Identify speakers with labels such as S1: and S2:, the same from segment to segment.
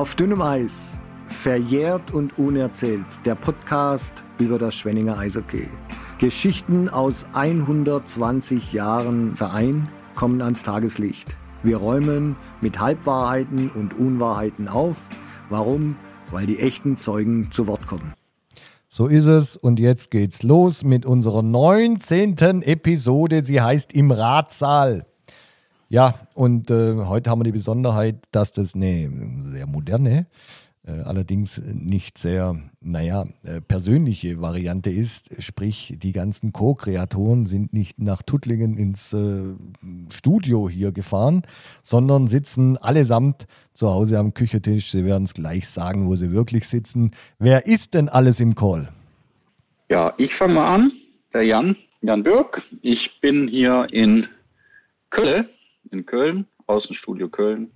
S1: Auf dünnem Eis, verjährt und unerzählt, der Podcast über das Schwenninger Eishockey. Geschichten aus 120 Jahren Verein kommen ans Tageslicht. Wir räumen mit Halbwahrheiten und Unwahrheiten auf. Warum? Weil die echten Zeugen zu Wort kommen.
S2: So ist es. Und jetzt geht's los mit unserer 19. Episode. Sie heißt Im Ratsaal. Ja, und äh, heute haben wir die Besonderheit, dass das eine sehr moderne, äh, allerdings nicht sehr, naja, äh, persönliche Variante ist. Sprich, die ganzen Co-Kreatoren sind nicht nach Tuttlingen ins äh, Studio hier gefahren, sondern sitzen allesamt zu Hause am Küchentisch. Sie werden es gleich sagen, wo sie wirklich sitzen. Wer ist denn alles im Call?
S3: Ja, ich fange mal an. Der Jan, Jan Birk. Ich bin hier in Köln in Köln, Außenstudio Köln.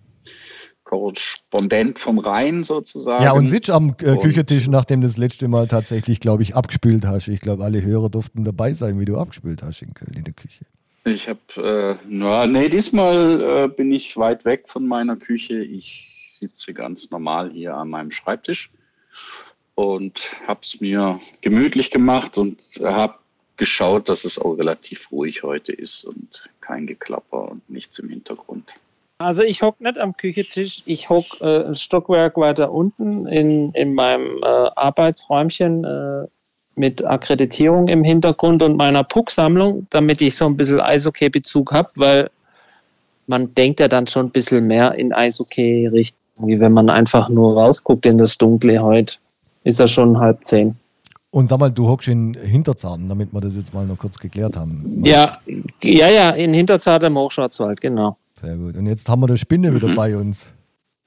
S3: Korrespondent vom Rhein sozusagen.
S2: Ja, und sitzt am äh, Küchentisch, nachdem du das letzte Mal tatsächlich, glaube ich, abgespült hast. Ich glaube, alle Hörer durften dabei sein, wie du abgespült hast in Köln in der Küche.
S3: Ich habe, äh, na, nee, diesmal äh, bin ich weit weg von meiner Küche. Ich sitze ganz normal hier an meinem Schreibtisch und habe es mir gemütlich gemacht und habe geschaut, dass es auch relativ ruhig heute ist und kein Geklapper und nichts im Hintergrund.
S4: Also ich hocke nicht am Küchentisch, ich hocke äh, ein Stockwerk weiter unten in, in meinem äh, Arbeitsräumchen äh, mit Akkreditierung im Hintergrund und meiner Pucksammlung, damit ich so ein bisschen Eishockey-Bezug habe, weil man denkt ja dann schon ein bisschen mehr in Eishockey-Richtung, wie wenn man einfach nur rausguckt in das Dunkle heute. Ist ja schon halb zehn.
S2: Und sag mal, du hockst in Hinterzarten, damit wir das jetzt mal noch kurz geklärt haben.
S4: Ja, ja, ja, in Hinterzarten im Hochschwarzwald, genau.
S2: Sehr gut. Und jetzt haben wir der Spinne mhm. wieder bei uns.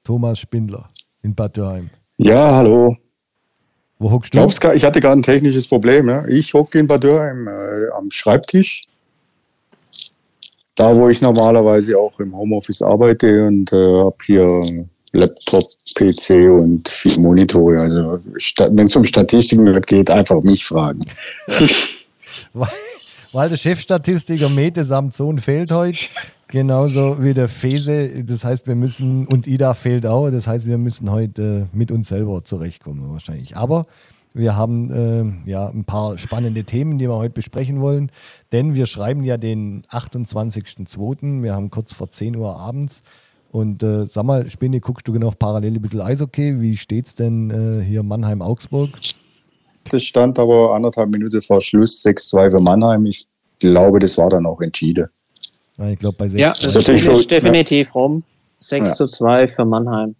S2: Thomas Spindler in Bad Dürheim.
S5: Ja, hallo.
S2: Wo hockst du?
S5: Glaubst, ich hatte gerade ein technisches Problem. Ja? Ich hocke in Bad Dürheim äh, am Schreibtisch. Da, wo ich normalerweise auch im Homeoffice arbeite und äh, habe hier Laptop, PC und vier Monitore. Also wenn es um Statistiken geht, einfach mich fragen.
S2: weil, der Chefstatistiker Mete Samson fehlt heute, genauso wie der Fese. Das heißt, wir müssen, und Ida fehlt auch, das heißt, wir müssen heute äh, mit uns selber zurechtkommen wahrscheinlich. Aber wir haben äh, ja ein paar spannende Themen, die wir heute besprechen wollen, denn wir schreiben ja den 28.02. Wir haben kurz vor 10 Uhr abends. Und äh, sag mal, Spinne, guckst du noch parallel ein bisschen Eishockey? Wie steht's denn äh, hier Mannheim-Augsburg?
S5: Das stand aber anderthalb Minuten vor Schluss 6-2 für Mannheim. Ich glaube, das war dann auch entschieden.
S2: Ja, ich glaube, bei 6
S4: Ja, das, das ist so, definitiv ja. rum. 6 ja. zu 2 für Mannheim.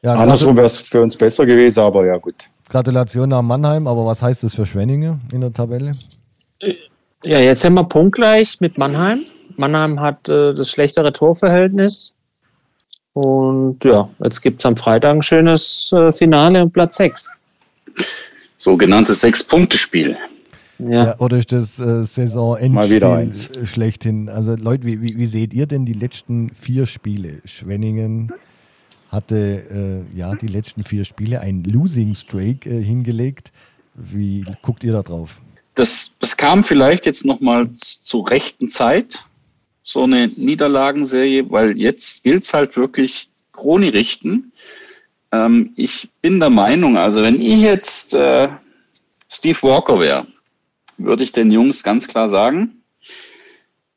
S5: Ja, Andersrum wäre es für uns besser gewesen, aber ja, gut.
S2: Gratulation nach Mannheim, aber was heißt das für Schwenninge in der Tabelle?
S4: Ja, jetzt sind wir punktgleich mit Mannheim. Mannheim hat äh, das schlechtere Torverhältnis. Und ja, jetzt gibt es am Freitag ein schönes äh, Finale um Platz 6.
S3: Sogenanntes Sechs-Punkte-Spiel.
S2: Ja. ja. oder ist das äh, Saisonendspiel schlechthin? Also Leute, wie, wie, wie, seht ihr denn die letzten vier Spiele? Schwenningen hatte äh, ja die letzten vier Spiele einen Losing Streak äh, hingelegt. Wie guckt ihr da drauf?
S3: Das, das kam vielleicht jetzt nochmal zur rechten Zeit so eine Niederlagenserie, weil jetzt gilt es halt wirklich Kroni richten. Ähm, ich bin der Meinung, also wenn ich jetzt äh, Steve Walker wäre, würde ich den Jungs ganz klar sagen,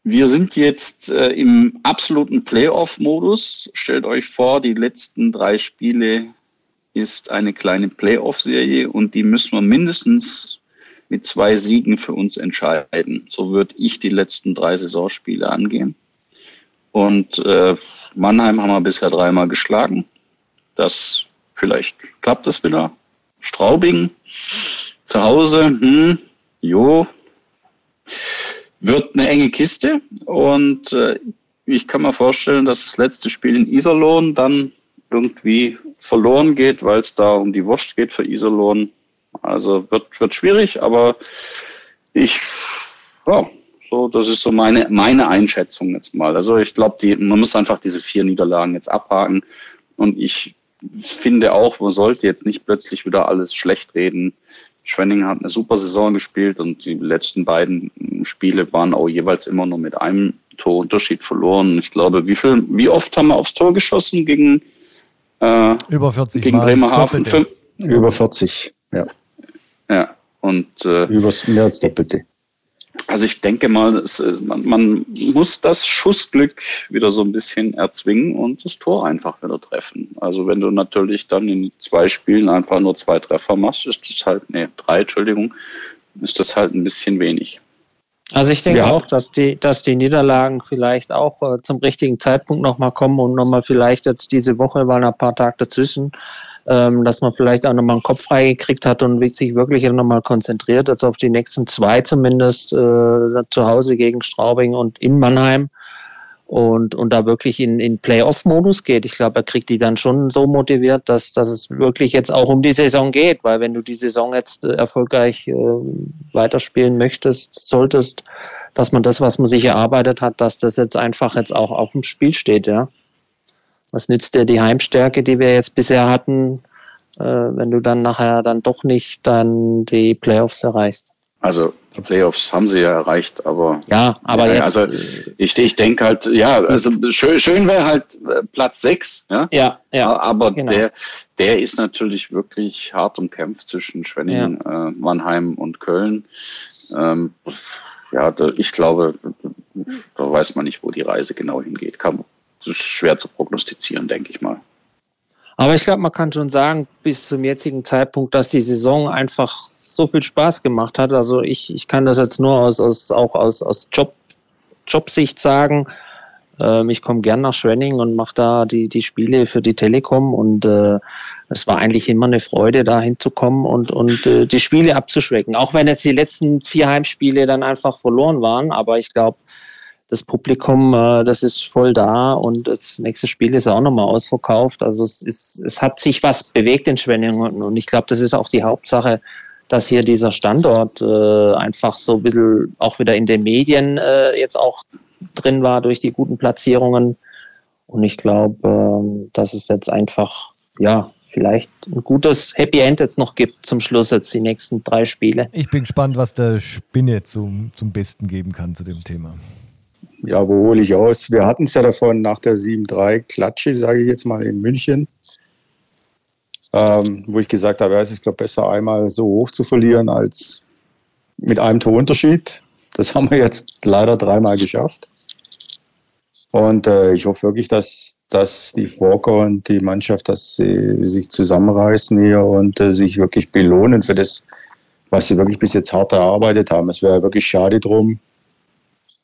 S3: wir sind jetzt äh, im absoluten Playoff-Modus. Stellt euch vor, die letzten drei Spiele ist eine kleine Playoff-Serie und die müssen wir mindestens mit zwei Siegen für uns entscheiden. So würde ich die letzten drei Saisonspiele angehen. Und äh, Mannheim haben wir bisher dreimal geschlagen. Das vielleicht klappt das wieder. Straubing zu Hause, hm, jo, wird eine enge Kiste. Und äh, ich kann mir vorstellen, dass das letzte Spiel in Iserlohn dann irgendwie verloren geht, weil es da um die Wurst geht für Iserlohn. Also wird, wird schwierig, aber ich, ja, so, das ist so meine, meine Einschätzung jetzt mal. Also ich glaube, man muss einfach diese vier Niederlagen jetzt abhaken. Und ich finde auch, man sollte jetzt nicht plötzlich wieder alles schlecht reden. Schwenning hat eine super Saison gespielt und die letzten beiden Spiele waren auch jeweils immer nur mit einem Torunterschied verloren. Ich glaube, wie viel, wie oft haben wir aufs Tor geschossen gegen Äh,
S2: Über 40
S3: gegen
S2: Mal.
S3: Bremerhaven. Fünf,
S5: Über 40. Ja.
S3: Ja. Und äh,
S5: Über mehr als Doppelte.
S3: Also ich denke mal, es, äh, man, man muss das Schussglück wieder so ein bisschen erzwingen und das Tor einfach wieder treffen. Also wenn du natürlich dann in zwei Spielen einfach nur zwei Treffer machst, ist das halt, nee, drei, Entschuldigung, ist das halt ein bisschen wenig.
S4: Also ich denke
S5: Ja.
S4: auch, dass die, dass die Niederlagen vielleicht auch äh, zum richtigen Zeitpunkt nochmal kommen und nochmal vielleicht jetzt diese Woche waren ein paar Tage dazwischen, ähm, dass man vielleicht auch nochmal einen Kopf freigekriegt hat und sich wirklich nochmal konzentriert, jetzt auf die nächsten zwei zumindest, äh, zu Hause gegen Straubing und in Mannheim und, und da wirklich in, in Playoff-Modus geht. Ich glaube, er kriegt die dann schon so motiviert, dass, dass es wirklich jetzt auch um die Saison geht, weil wenn du die Saison jetzt äh, erfolgreich äh, weiterspielen möchtest, solltest, dass man das, was man sich erarbeitet hat, dass das jetzt einfach jetzt auch auf dem Spiel steht, ja. Was nützt dir die Heimstärke, die wir jetzt bisher hatten, äh, wenn du dann nachher dann doch nicht dann die Playoffs erreichst?
S3: Also Playoffs haben sie ja erreicht, aber
S4: Ja, aber
S3: Ja,
S4: jetzt.
S3: also ich, ich denke halt, ja, also schön, schön wäre halt äh, Platz sechs, ja.
S4: ja, ja.
S3: aber
S4: genau.
S3: der, der ist natürlich wirklich hart umkämpft zwischen Schwenningen, äh, Mannheim und Köln. Ähm, ja, da, ich glaube, da weiß man nicht, wo die Reise genau hingeht. Kann, das ist schwer zu prognostizieren, denke ich mal.
S4: Aber ich glaube, man kann schon sagen, bis zum jetzigen Zeitpunkt, dass die Saison einfach so viel Spaß gemacht hat. Also ich, ich kann das jetzt nur aus, aus auch aus, aus Job, Jobsicht sagen. Ähm, ich komme gern nach Schwenning und mache da die, die Spiele für die Telekom und äh, es war eigentlich immer eine Freude, da hinzukommen und, und äh, die Spiele abzuschwecken. Auch wenn jetzt die letzten vier Heimspiele dann einfach verloren waren, aber ich glaube, das Publikum, äh, das ist voll da und das nächste Spiel ist auch nochmal ausverkauft. Also es ist, es hat sich was bewegt in Schwenningen und ich glaube, das ist auch die Hauptsache, dass hier dieser Standort äh, einfach so ein bisschen auch wieder in den Medien äh, jetzt auch drin war durch die guten Platzierungen. Und ich glaube, ähm, dass es jetzt einfach, ja, vielleicht ein gutes Happy End jetzt noch gibt zum Schluss jetzt die nächsten drei Spiele.
S2: Ich bin gespannt, was der Spinne zum, zum Besten geben kann zu dem Thema.
S5: Ja, wo hole ich aus? Wir hatten es ja davon nach der 7-3 Klatsche, sage ich jetzt mal, in München. Ähm, wo ich gesagt habe, ja, es ist, glaube besser einmal so hoch zu verlieren als mit einem Torunterschied. Das haben wir jetzt leider dreimal geschafft. Und äh, ich hoffe wirklich, dass, dass die Forker und die Mannschaft, dass sie sich zusammenreißen hier und äh, sich wirklich belohnen für das, was sie wirklich bis jetzt hart erarbeitet haben. Es wäre wirklich schade drum,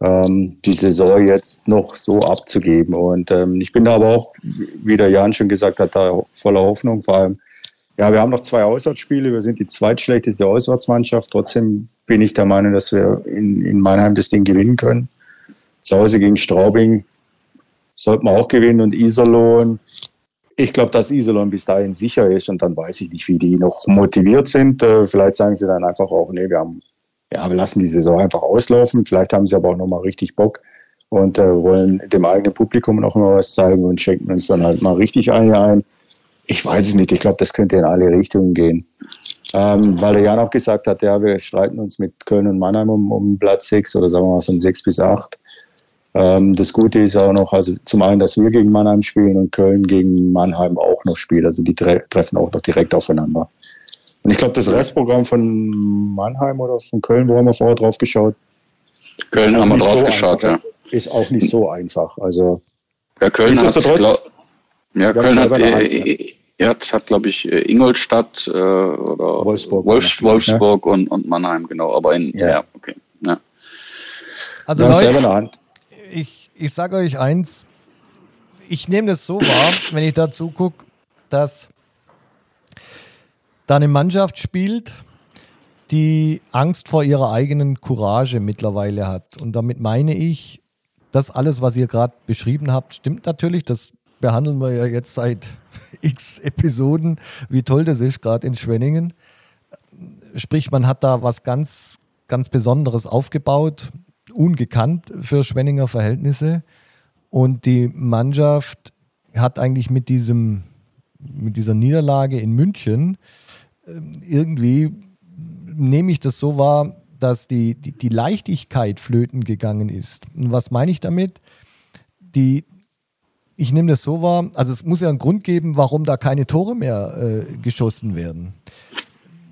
S5: ähm, die Saison jetzt noch so abzugeben. Und ähm, ich bin da aber auch, wie der Jan schon gesagt hat, da voller Hoffnung. Vor allem, ja, wir haben noch zwei Auswärtsspiele. Wir sind die zweitschlechteste Auswärtsmannschaft. Trotzdem bin ich der Meinung, dass wir in, in Mannheim das Ding gewinnen können. Zu Hause gegen Straubing sollten wir auch gewinnen und Iserlohn. Ich glaube, dass Iserlohn bis dahin sicher ist und dann weiß ich nicht, wie die noch motiviert sind. Äh, vielleicht sagen sie dann einfach auch, nee, wir haben ja, wir lassen die Saison einfach auslaufen. Vielleicht haben sie aber auch nochmal richtig Bock und äh, wollen dem eigenen Publikum noch mal was zeigen und schenken uns dann halt mal richtig eine ein. Ich weiß es nicht. Ich glaube, das könnte in alle Richtungen gehen. Ähm, weil der Jan auch gesagt hat, ja, wir streiten uns mit Köln und Mannheim um, um Platz 6 oder sagen wir mal von 6 bis 8. Ähm, das Gute ist auch noch, also zum einen, dass wir gegen Mannheim spielen und Köln gegen Mannheim auch noch spielen. Also die tre treffen auch noch direkt aufeinander. Und ich glaube, das Restprogramm von Mannheim oder von Köln, wo haben wir vorher drauf geschaut,
S3: Köln haben wir drauf
S5: so
S3: geschaut,
S5: einfach,
S3: ja.
S5: ist auch nicht so einfach. Also
S3: Ja, Köln hat, glaub, ja, Köln hat,
S5: selber
S3: äh, äh, ja, das hat, glaube ich, äh, Ingolstadt äh, oder
S5: Wolfsburg
S3: Wolfs,
S5: ne?
S3: Wolfsburg und, und Mannheim, genau. Aber in, ja,
S5: Ja.
S3: okay. Ja.
S2: Also
S5: selber
S2: Leute,
S5: eine Hand.
S2: ich, ich sage euch eins, ich nehme das so wahr, wenn ich dazu gucke, dass da eine Mannschaft spielt, die Angst vor ihrer eigenen Courage mittlerweile hat. Und damit meine ich, das alles, was ihr gerade beschrieben habt, stimmt natürlich. Das behandeln wir ja jetzt seit x Episoden, wie toll das ist, gerade in Schwenningen. Sprich, man hat da was ganz, ganz Besonderes aufgebaut, ungekannt für Schwenninger Verhältnisse. Und die Mannschaft hat eigentlich mit, diesem, mit dieser Niederlage in München irgendwie, nehme ich das so wahr, dass die, die, die Leichtigkeit flöten gegangen ist. Und was meine ich damit? Die, ich nehme das so wahr, also es muss ja einen Grund geben, warum da keine Tore mehr äh, geschossen werden.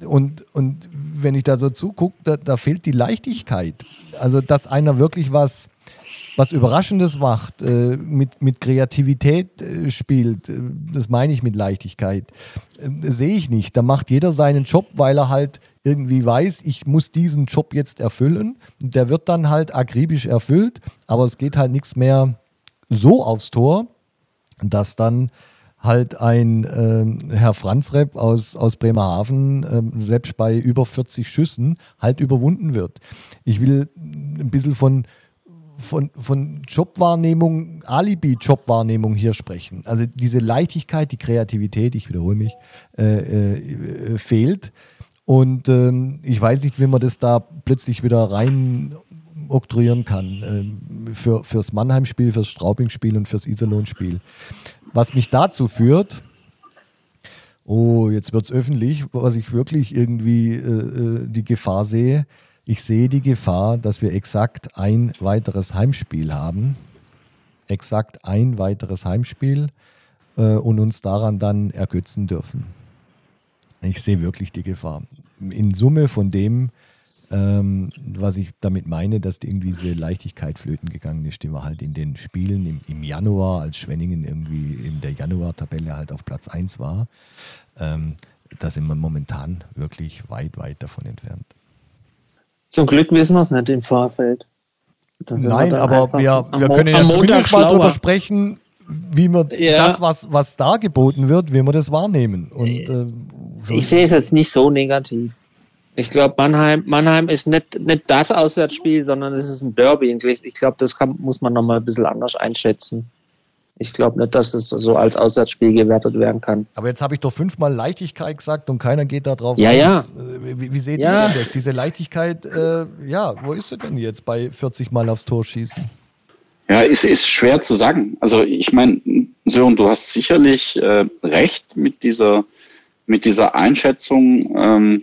S2: Und, und wenn ich da so zugucke, da, da fehlt die Leichtigkeit. Also, dass einer wirklich was, was Überraschendes macht, äh, mit, mit Kreativität äh, spielt, äh, das meine ich mit Leichtigkeit, äh, sehe ich nicht. Da macht jeder seinen Job, weil er halt irgendwie weiß, ich muss diesen Job jetzt erfüllen. Der wird dann halt akribisch erfüllt, aber es geht halt nichts mehr so aufs Tor, dass dann halt ein äh, Herr Franzrepp aus, aus Bremerhaven äh, selbst bei über 40 Schüssen halt überwunden wird. Ich will ein bisschen von, von, von Jobwahrnehmung, Alibi-Jobwahrnehmung hier sprechen. Also diese Leichtigkeit, die Kreativität, ich wiederhole mich, äh, äh, fehlt. Und ähm, ich weiß nicht, wie man das da plötzlich wieder rein oktroyieren kann äh, für, fürs Mannheim-Spiel, fürs Straubing-Spiel und fürs Iserlohn-Spiel. Was mich dazu führt, oh, jetzt wird es öffentlich, was ich wirklich irgendwie äh, äh, die Gefahr sehe. Ich sehe die Gefahr, dass wir exakt ein weiteres Heimspiel haben. Exakt ein weiteres Heimspiel äh, und uns daran dann ergötzen dürfen. Ich sehe wirklich die Gefahr. In Summe von dem, ähm, was ich damit meine, dass irgendwie diese Leichtigkeit flöten gegangen ist, die wir halt in den Spielen im, im Januar, als Schwenningen irgendwie in der Januar-Tabelle halt auf Platz 1 war, ähm, da sind wir momentan wirklich weit, weit davon entfernt.
S4: Zum Glück wissen wir es nicht im Vorfeld.
S2: Nein, aber wir, wir können ja zumindest mal darüber sprechen, wie man ja. das, was, was da geboten wird, wie wir das wahrnehmen. Und, äh,
S4: so ich sehe es jetzt nicht so negativ. Ich glaube, Mannheim, Mannheim ist nicht, nicht das Auswärtsspiel, sondern es ist ein Derby. Ich glaube, das kann, muss man nochmal ein bisschen anders einschätzen. Ich glaube nicht, dass es so als Auswärtsspiel gewertet werden kann.
S2: Aber jetzt habe ich doch fünfmal Leichtigkeit gesagt und keiner geht da drauf
S4: ja. Ja,
S2: wie, wie seht ja. ihr das? Diese Leichtigkeit, äh, ja, wo ist sie denn jetzt bei 40 Mal aufs Tor schießen?
S3: Ja, es ist schwer zu sagen. Also ich meine, Sören, du hast sicherlich äh, recht mit dieser, mit dieser Einschätzung. Ähm,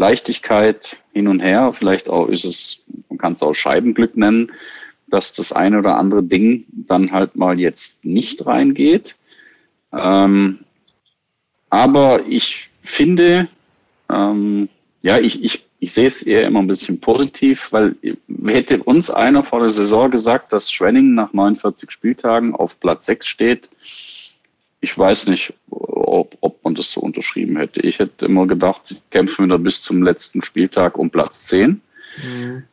S3: Leichtigkeit hin und her. Vielleicht auch ist es, man kann es auch Scheibenglück nennen, dass das eine oder andere Ding dann halt mal jetzt nicht reingeht. Ähm, aber ich finde, ähm, ja, ich, ich, ich sehe es eher immer ein bisschen positiv, weil hätte uns einer vor der Saison gesagt, dass Schwenning nach 49 Spieltagen auf Platz 6 steht, ich weiß nicht, ob, ob man das so unterschrieben hätte. Ich hätte immer gedacht, sie kämpfen wieder bis zum letzten Spieltag um Platz 10. Mhm.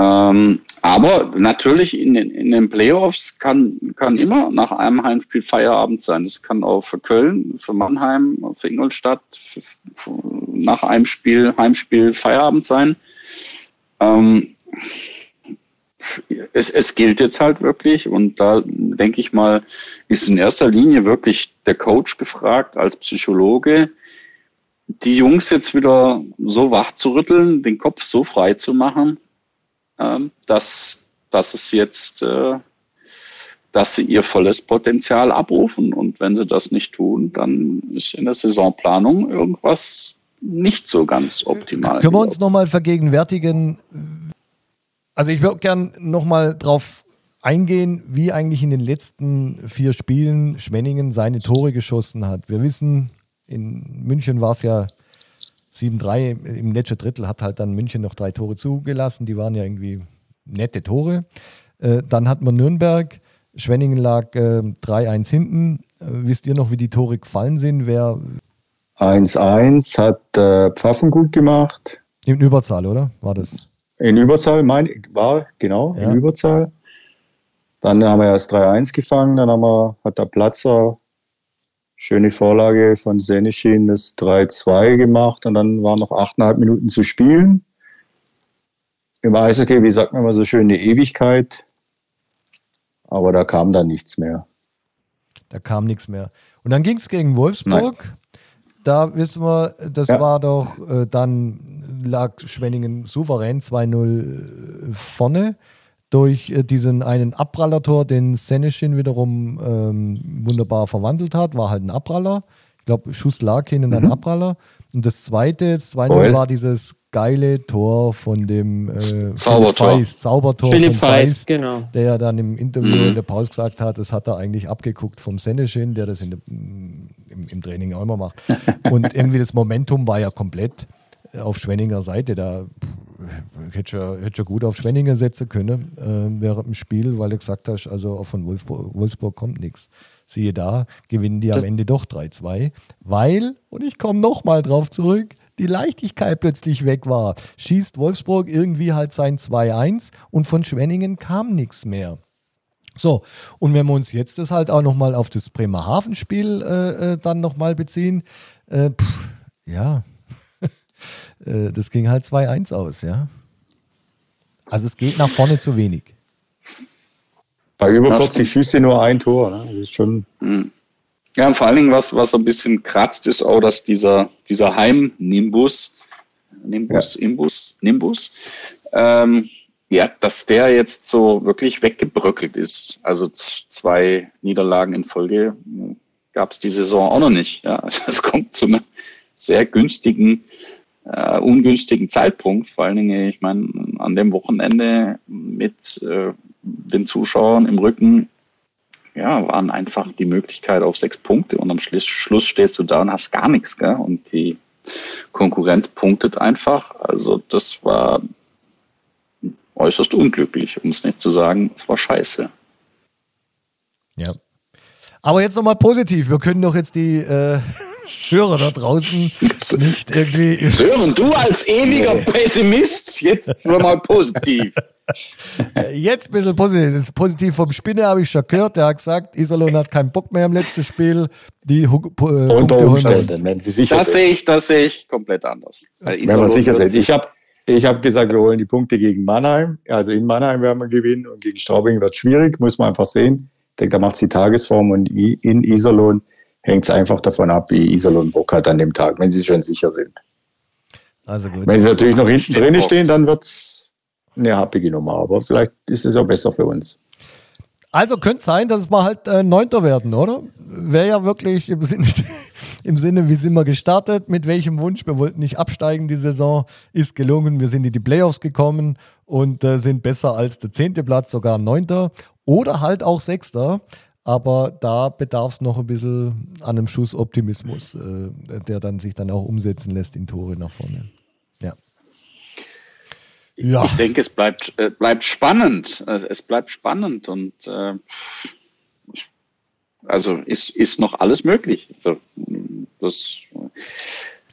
S3: Ähm, aber natürlich in den, in den Playoffs kann, kann immer nach einem Heimspiel Feierabend sein. Das kann auch für Köln, für Mannheim, für Ingolstadt für, für, nach einem Spiel, Heimspiel Feierabend sein. Ähm, es, es gilt jetzt halt wirklich und da denke ich mal, ist in erster Linie wirklich der Coach gefragt als Psychologe, die Jungs jetzt wieder so wach zu rütteln, den Kopf so frei zu machen, ähm, dass, dass es jetzt, äh, dass sie ihr volles Potenzial abrufen. Und wenn sie das nicht tun, dann ist in der Saisonplanung irgendwas nicht so ganz optimal.
S2: Können wir uns nochmal vergegenwärtigen, also ich würde gern nochmal drauf eingehen, wie eigentlich in den letzten vier Spielen Schwenningen seine Tore geschossen hat. Wir wissen, in München war es ja 7-3, im letzten Drittel hat halt dann München noch drei Tore zugelassen, die waren ja irgendwie nette Tore. Äh, dann hat man Nürnberg, Schwenningen lag äh, 3-1 hinten. Äh, wisst ihr noch, wie die Tore gefallen sind? Wer
S5: 1-1 hat äh, Pfaffen gut gemacht.
S2: In Überzahl, oder? War das?
S5: In Überzahl, mein, war, genau, ja. in Überzahl. Dann haben wir erst 3-1 gefangen, dann haben wir, hat der Platzer schöne Vorlage von Seneschin das 3-2 gemacht und dann waren noch 8,5 Minuten zu spielen. Im Eishockey, wie sagt man immer so schön, eine Ewigkeit. Aber da kam dann nichts mehr.
S2: Da kam nichts mehr. Und dann ging es gegen Wolfsburg. Nein. Da wissen wir, das ja. war doch äh, dann lag Schwenningen souverän 2-0 vorne durch äh, diesen einen Abprallertor, den Seneschin wiederum ähm, wunderbar verwandelt hat. War halt ein Abpraller. Ich glaube, Schuss lag hin in mhm. ein Abpraller. Und das zweite, 2-0 war dieses geile Tor von dem äh,
S3: Zaubertor.
S2: Feist, Zaubertor
S4: Philipp
S2: von
S4: Feist,
S2: Feist,
S4: genau.
S2: der ja dann im Interview
S3: Mhm.
S2: in der Pause gesagt hat, das hat er eigentlich abgeguckt vom Seneschin, der das in der, im, im Training auch immer macht. Und irgendwie das Momentum war ja komplett auf Schwenninger Seite. Da hätte schon, hätte schon gut auf Schwenninger setzen können äh, während dem Spiel, weil du gesagt hast, also auch von Wolfsburg, Wolfsburg kommt nichts. Siehe da, gewinnen die am Ende doch 3-2, weil, und ich komme nochmal drauf zurück, die Leichtigkeit plötzlich weg war. Schießt Wolfsburg irgendwie halt sein 2-1 und von Schwenningen kam nichts mehr. So, und wenn wir uns jetzt das halt auch nochmal auf das Bremerhaven-Spiel äh, äh, dann nochmal beziehen, äh, pff, ja, äh, das ging halt 2-1 aus, ja. Also es geht nach vorne zu wenig.
S5: Bei über
S3: Ja,
S5: 40 Schüsse nur ein Tor. Ne? Das ist schon.
S3: Mhm. Ja, und vor allen Dingen, was, was ein bisschen kratzt, ist auch, dass dieser, dieser Heim-Nimbus, Nimbus, Imbus, Nimbus, ähm, ja, dass der jetzt so wirklich weggebröckelt ist. Also zwei Niederlagen in Folge gab es die Saison auch noch nicht. Ja, also es kommt zu einem sehr günstigen, äh, ungünstigen Zeitpunkt. Vor allen Dingen, ich meine, an dem Wochenende mit äh, den Zuschauern im Rücken ja, waren einfach die Möglichkeit auf sechs Punkte und am Schluss, Schluss stehst du da und hast gar nichts, gell? Und die Konkurrenz punktet einfach. Also das war äußerst unglücklich, um es nicht zu sagen, es war scheiße.
S2: Ja. Aber jetzt nochmal positiv. Wir können doch jetzt die äh, Hörer da draußen nicht irgendwie.
S3: Sören, du als ewiger Pessimist, jetzt nur mal positiv.
S2: Jetzt ein bisschen positiv. Das ist positiv vom Spinne habe ich schon gehört. Der hat gesagt, Iserlohn hat keinen Bock mehr im letzten Spiel. Die Hu- Pu- äh,
S5: Unter
S2: Punkte
S5: Umständen, wenn sie sicher
S3: Das sehe ich, das sehe ich komplett anders.
S5: Wenn
S3: Iserlohn
S5: sicher sind. Ich habe ich hab gesagt, wir holen die Punkte gegen Mannheim. Also in Mannheim werden wir gewinnen und gegen Straubing wird es schwierig, muss man einfach sehen. Ich denke, da macht es die Tagesform und in Iserlohn hängt es einfach davon ab, wie Iserlohn Bock hat an dem Tag, wenn sie schon sicher sind.
S2: Also gut.
S5: Wenn sie natürlich noch hinten drin stehen, dann wird es eine happige Nummer. Aber vielleicht ist es auch besser für uns.
S2: Also könnte sein, dass wir halt äh, Neunter werden, oder? Wäre ja wirklich im Sinne, im Sinne, wie sind wir gestartet, mit welchem Wunsch? Wir wollten nicht absteigen, die Saison ist gelungen. Wir sind in die Playoffs gekommen und äh, sind besser als der zehnte Platz, sogar Neunter oder halt auch Sechster. Aber da bedarf es noch ein bisschen an einem Schuss Optimismus, äh, der dann sich dann auch umsetzen lässt in Tore nach vorne. Ja. Ja.
S3: Ich denke, es bleibt, äh, bleibt spannend. Also Es bleibt spannend und äh, also ist, ist noch alles möglich. Also, das,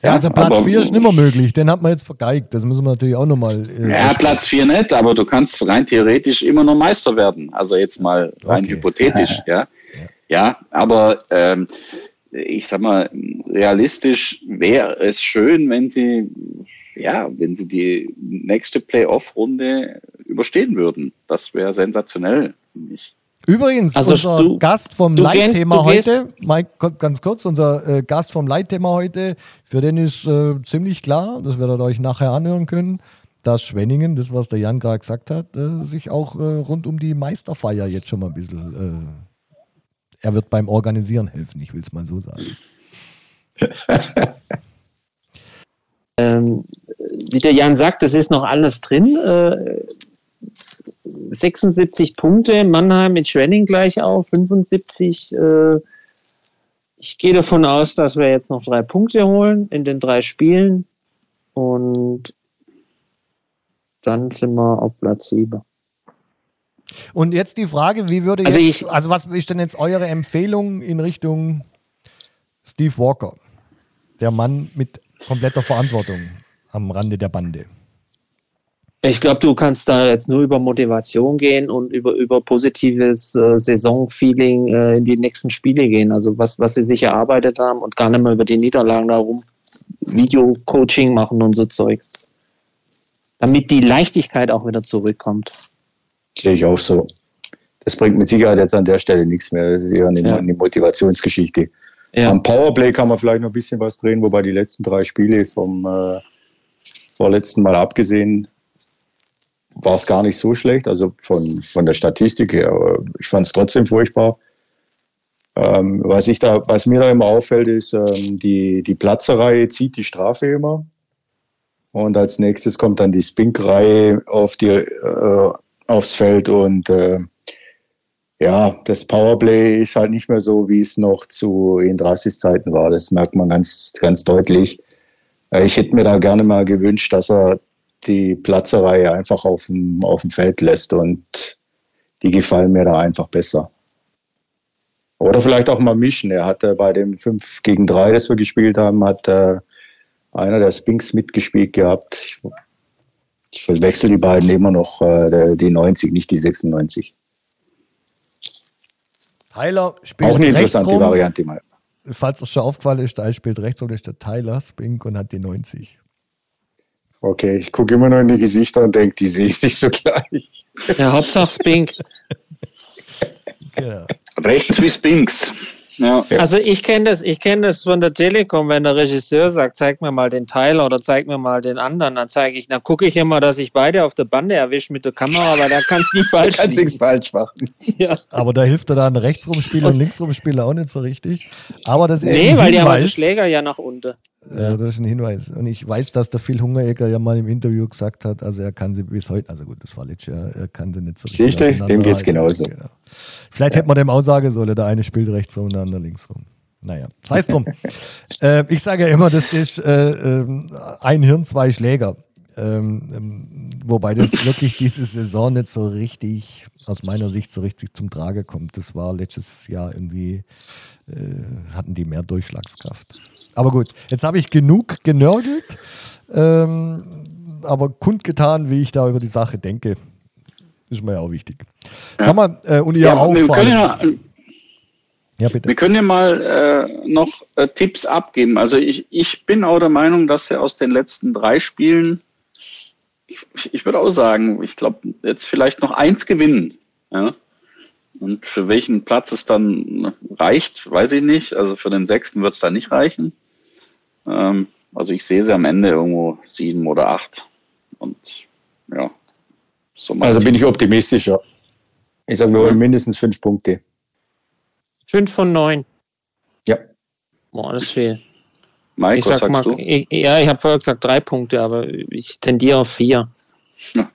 S2: Ja, also Platz
S3: aber-
S2: 4 ist nicht mehr möglich, den hat man jetzt vergeigt. Das müssen wir natürlich auch nochmal. Äh,
S3: Ja, Platz 4 nicht, aber du kannst rein theoretisch immer noch Meister werden. Also jetzt mal rein
S2: Okay.
S3: hypothetisch, ja. Ja, aber ähm, ich sag mal, realistisch wäre es schön, wenn sie, ja, wenn sie die nächste Playoff-Runde überstehen würden. Das wäre sensationell für mich.
S2: Übrigens,
S4: Also
S2: unser
S4: du-
S2: Gast vom Leitthema heute, Mike, ganz kurz, unser äh, Gast vom Leitthema heute, für den ist äh, ziemlich klar, das werdet ihr euch nachher anhören können, dass Schwenningen, das was der Jan gerade gesagt hat, äh, sich auch äh, rund um die Meisterfeier jetzt schon mal ein bisschen, äh, er wird beim Organisieren helfen, ich will es mal so sagen.
S4: Ähm, wie der Jan sagt, das ist noch alles drin. Äh, 76 Punkte, Mannheim mit Schwenning gleich auf, 75. Äh, ich gehe davon aus, dass wir jetzt noch drei Punkte holen in den drei Spielen und dann sind wir auf Platz 7.
S2: Und jetzt die Frage, wie würde
S4: Also
S2: jetzt,
S4: ich-
S2: also was ist denn jetzt eure Empfehlung in Richtung Steve Walker? Der Mann mit kompletter Verantwortung am Rande der Bande.
S4: Ich glaube, du kannst da jetzt nur über Motivation gehen und über, über positives äh, Saisonfeeling äh, in die nächsten Spiele gehen. Also was, was sie sich erarbeitet haben und gar nicht mehr über die Niederlagen darum Video-Coaching machen und so Zeugs. Damit die Leichtigkeit auch wieder zurückkommt.
S5: Sehe ich auch so. Das bringt mit Sicherheit jetzt an der Stelle nichts mehr. Das ist eher eine,
S4: Ja.
S5: eine Motivationsgeschichte.
S4: Ja.
S5: Am Powerplay kann man vielleicht noch ein bisschen was drehen, wobei die letzten drei Spiele vom äh, vorletzten Mal abgesehen war es gar nicht so schlecht. Also von, von der Statistik her. aber Ich fand es trotzdem furchtbar. Ähm, was, ich da, was mir da immer auffällt, ist, ähm, die, die Platzerei zieht die Strafe immer. Und als nächstes kommt dann die Spink-Reihe auf äh, aufs Feld und äh, ja, das Powerplay ist halt nicht mehr so, wie es noch zu in 30 Zeiten war. Das merkt man ganz, ganz deutlich. Äh, ich hätte mir da gerne mal gewünscht, dass er die Platzerei einfach auf dem, auf dem Feld lässt und die gefallen mir da einfach besser. Oder vielleicht auch mal mischen. Er hatte bei dem 5 gegen 3, das wir gespielt haben, hat äh, einer der Spinks mitgespielt gehabt. Ich, ich verwechsel die beiden immer noch, äh, die 90, nicht die 96.
S2: Tyler spielt
S5: Auch eine interessante
S2: rum.
S5: Variante mal.
S2: Falls das schon aufgefallen ist, Tyler spielt rechts das ist der Tyler Spink und hat die 90.
S5: Okay, ich gucke immer noch in die Gesichter und denke, die sehen sich so gleich.
S4: Ja, Hauptsache Spink.
S2: Genau.
S3: Rechts wie Spinks. Ja.
S4: Also ich kenne das, ich kenne das von der Telekom, wenn der Regisseur sagt, zeig mir mal den Teil oder zeig mir mal den anderen, dann zeige ich, dann gucke ich immer, dass ich beide auf der Bande erwische mit der Kamera, weil da kannst du nicht falsch
S5: kannst nichts falsch machen.
S4: Ja.
S2: Aber da hilft er dann rechts rumspieler und links rumspieler auch nicht so richtig. Aber das ist
S4: Nee,
S2: ein
S4: weil die haben den. Schläger ja nach unten.
S2: Ja, das ist ein Hinweis. Und ich weiß, dass der Phil Hungeregger ja mal im Interview gesagt hat, also er kann sie bis heute, also gut, das war letztes Jahr, er kann sie nicht so richtig
S5: Siehst du, dem geht's genauso.
S2: Genau. Vielleicht hätte man dem auch sagen sollen, der eine spielt rechts rum und der andere links rum. Naja, sei es drum. äh, ich sage ja immer, das ist äh, ähm, ein Hirn, zwei Schläger. Ähm, ähm, wobei das wirklich diese Saison nicht so richtig, aus meiner Sicht, so richtig zum Trage kommt. Das war letztes Jahr irgendwie, äh, hatten die mehr Durchschlagskraft. Aber gut, jetzt habe ich genug genörgelt, ähm, aber kundgetan, wie ich da über die Sache denke. Ist mir ja auch wichtig. Sag mal, äh, und ihr
S3: Ja,
S2: auch.
S3: wir, können ja,
S2: ja, bitte.
S3: wir können ja mal äh, noch äh, Tipps abgeben. Also ich, ich bin auch der Meinung, dass sie aus den letzten drei Spielen, ich, ich würde auch sagen, ich glaube, jetzt vielleicht noch eins gewinnen. Ja? Und für welchen Platz es dann reicht, weiß ich nicht. Also für den sechsten wird es da nicht reichen. Ähm, also ich sehe sie am Ende irgendwo sieben oder acht. Und ja, so
S5: Also bin ich optimistischer. Ich sage, wir holen mindestens fünf Punkte.
S4: Fünf von neun.
S5: Ja.
S4: Boah, das ist viel.
S3: Mike,
S4: Ich
S3: was
S4: sag
S3: sagst
S4: mal,
S3: du?
S4: ich, ja, ich habe vorher gesagt drei Punkte, aber ich tendiere auf vier.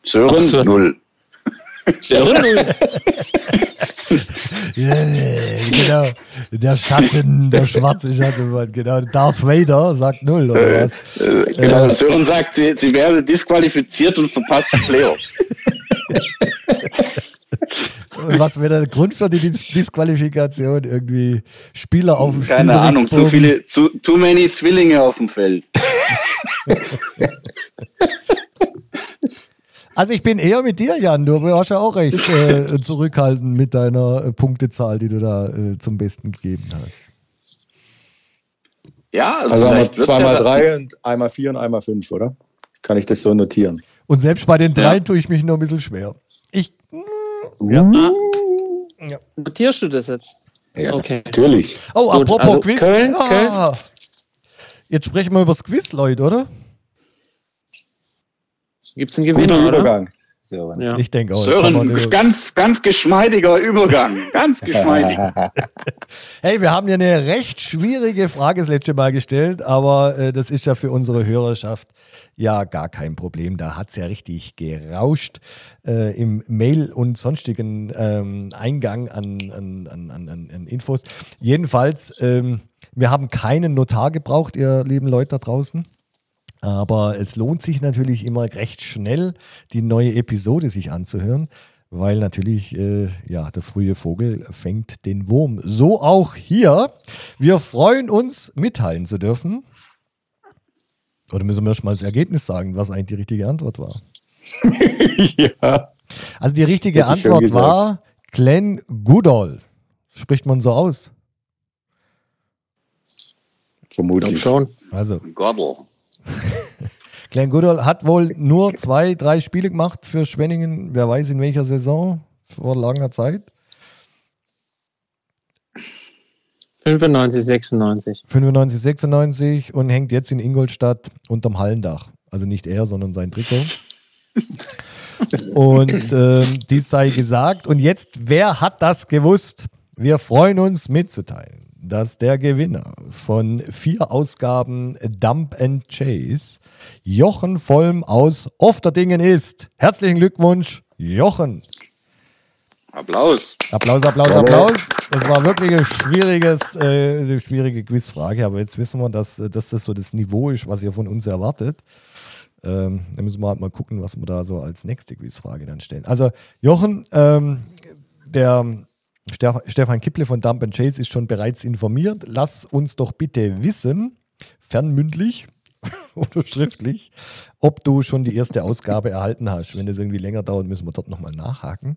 S3: Sören,
S4: so.
S3: null.
S2: Ja, genau. Der Schatten, der schwarze Schatten, genau. Darth Vader sagt null, oder was?
S3: Äh, genau, Sören sagt, sie, sie wäre disqualifiziert und verpasst die Playoffs.
S2: Und was wäre der Grund für die Dis Disqualifikation? Irgendwie Spieler auf dem
S3: Keine Ahnung, zu viele, zu, too many Zwillinge auf dem Feld.
S2: Also ich bin eher mit dir, Jan. Du warst ja auch recht äh, zurückhaltend mit deiner äh, Punktezahl, die du da äh, zum Besten gegeben hast.
S3: Ja, also,
S5: Also haben wir
S3: vielleicht wird's
S5: zweimal
S3: ja,
S5: drei und einmal vier und einmal fünf, oder? Kann ich das so notieren?
S2: Und selbst bei den drei
S3: Ja.
S2: tue ich mich noch ein bisschen schwer.
S5: Ja.
S2: ja.
S4: Notierst du das jetzt?
S5: Ja,
S4: Okay.
S5: natürlich.
S2: Oh,
S4: Gut,
S2: apropos
S4: also
S2: Quiz.
S4: Köln,
S2: ah, Jetzt sprechen wir über das Quiz, Leute, oder?
S4: Gibt es einen
S5: Guter
S4: Gewinner, oder?
S5: Übergang. Sören.
S4: Ja.
S2: Ich denke auch.
S3: Sören, ganz, ganz geschmeidiger Übergang. Ganz geschmeidig.
S2: Hey, wir haben ja eine recht schwierige Frage das letzte Mal gestellt, aber äh, das ist ja für unsere Hörerschaft ja gar kein Problem. Da hat es ja richtig gerauscht äh, im Mail und sonstigen ähm, Eingang an, an, an, an, an an Infos. Jedenfalls, ähm, wir haben keinen Notar gebraucht, ihr lieben Leute da draußen. Aber es lohnt sich natürlich immer recht schnell, die neue Episode sich anzuhören, weil natürlich äh, ja, der frühe Vogel fängt den Wurm. So auch hier. Wir freuen uns, mitteilen zu dürfen. Oder müssen wir erst mal das Ergebnis sagen, was eigentlich die richtige Antwort war?
S5: ja.
S2: Also die richtige Antwort war Glenn Goodall. Spricht man so aus?
S4: Ich
S5: Vermutlich.
S4: schon.
S2: Also
S3: Gordel.
S2: Glenn Goodall hat wohl nur zwei, drei Spiele gemacht für Schwenningen. Wer weiß in welcher Saison, vor langer Zeit.
S4: 95, 96.
S2: 95, 96 und hängt jetzt in Ingolstadt unterm Hallendach. Also nicht er, sondern sein Trikot. und ähm, dies sei gesagt. Und jetzt, wer hat das gewusst? Wir freuen uns mitzuteilen, dass der Gewinner von vier Ausgaben Dump and Chase Jochen Vollm aus Ofterdingen ist. Herzlichen Glückwunsch, Jochen.
S3: Applaus.
S2: Applaus, Applaus, Applaus. Das war wirklich ein schwieriges, äh, eine schwierige Quizfrage, aber jetzt wissen wir, dass, dass das so das Niveau ist, was ihr von uns erwartet. Ähm, dann müssen wir halt mal gucken, was wir da so als nächste Quizfrage dann stellen. Also, Jochen, ähm, der Stefan Kipple von Dump and Chase ist schon bereits informiert. Lass uns doch bitte wissen, fernmündlich oder schriftlich, ob du schon die erste Ausgabe erhalten hast. Wenn das irgendwie länger dauert, müssen wir dort nochmal nachhaken.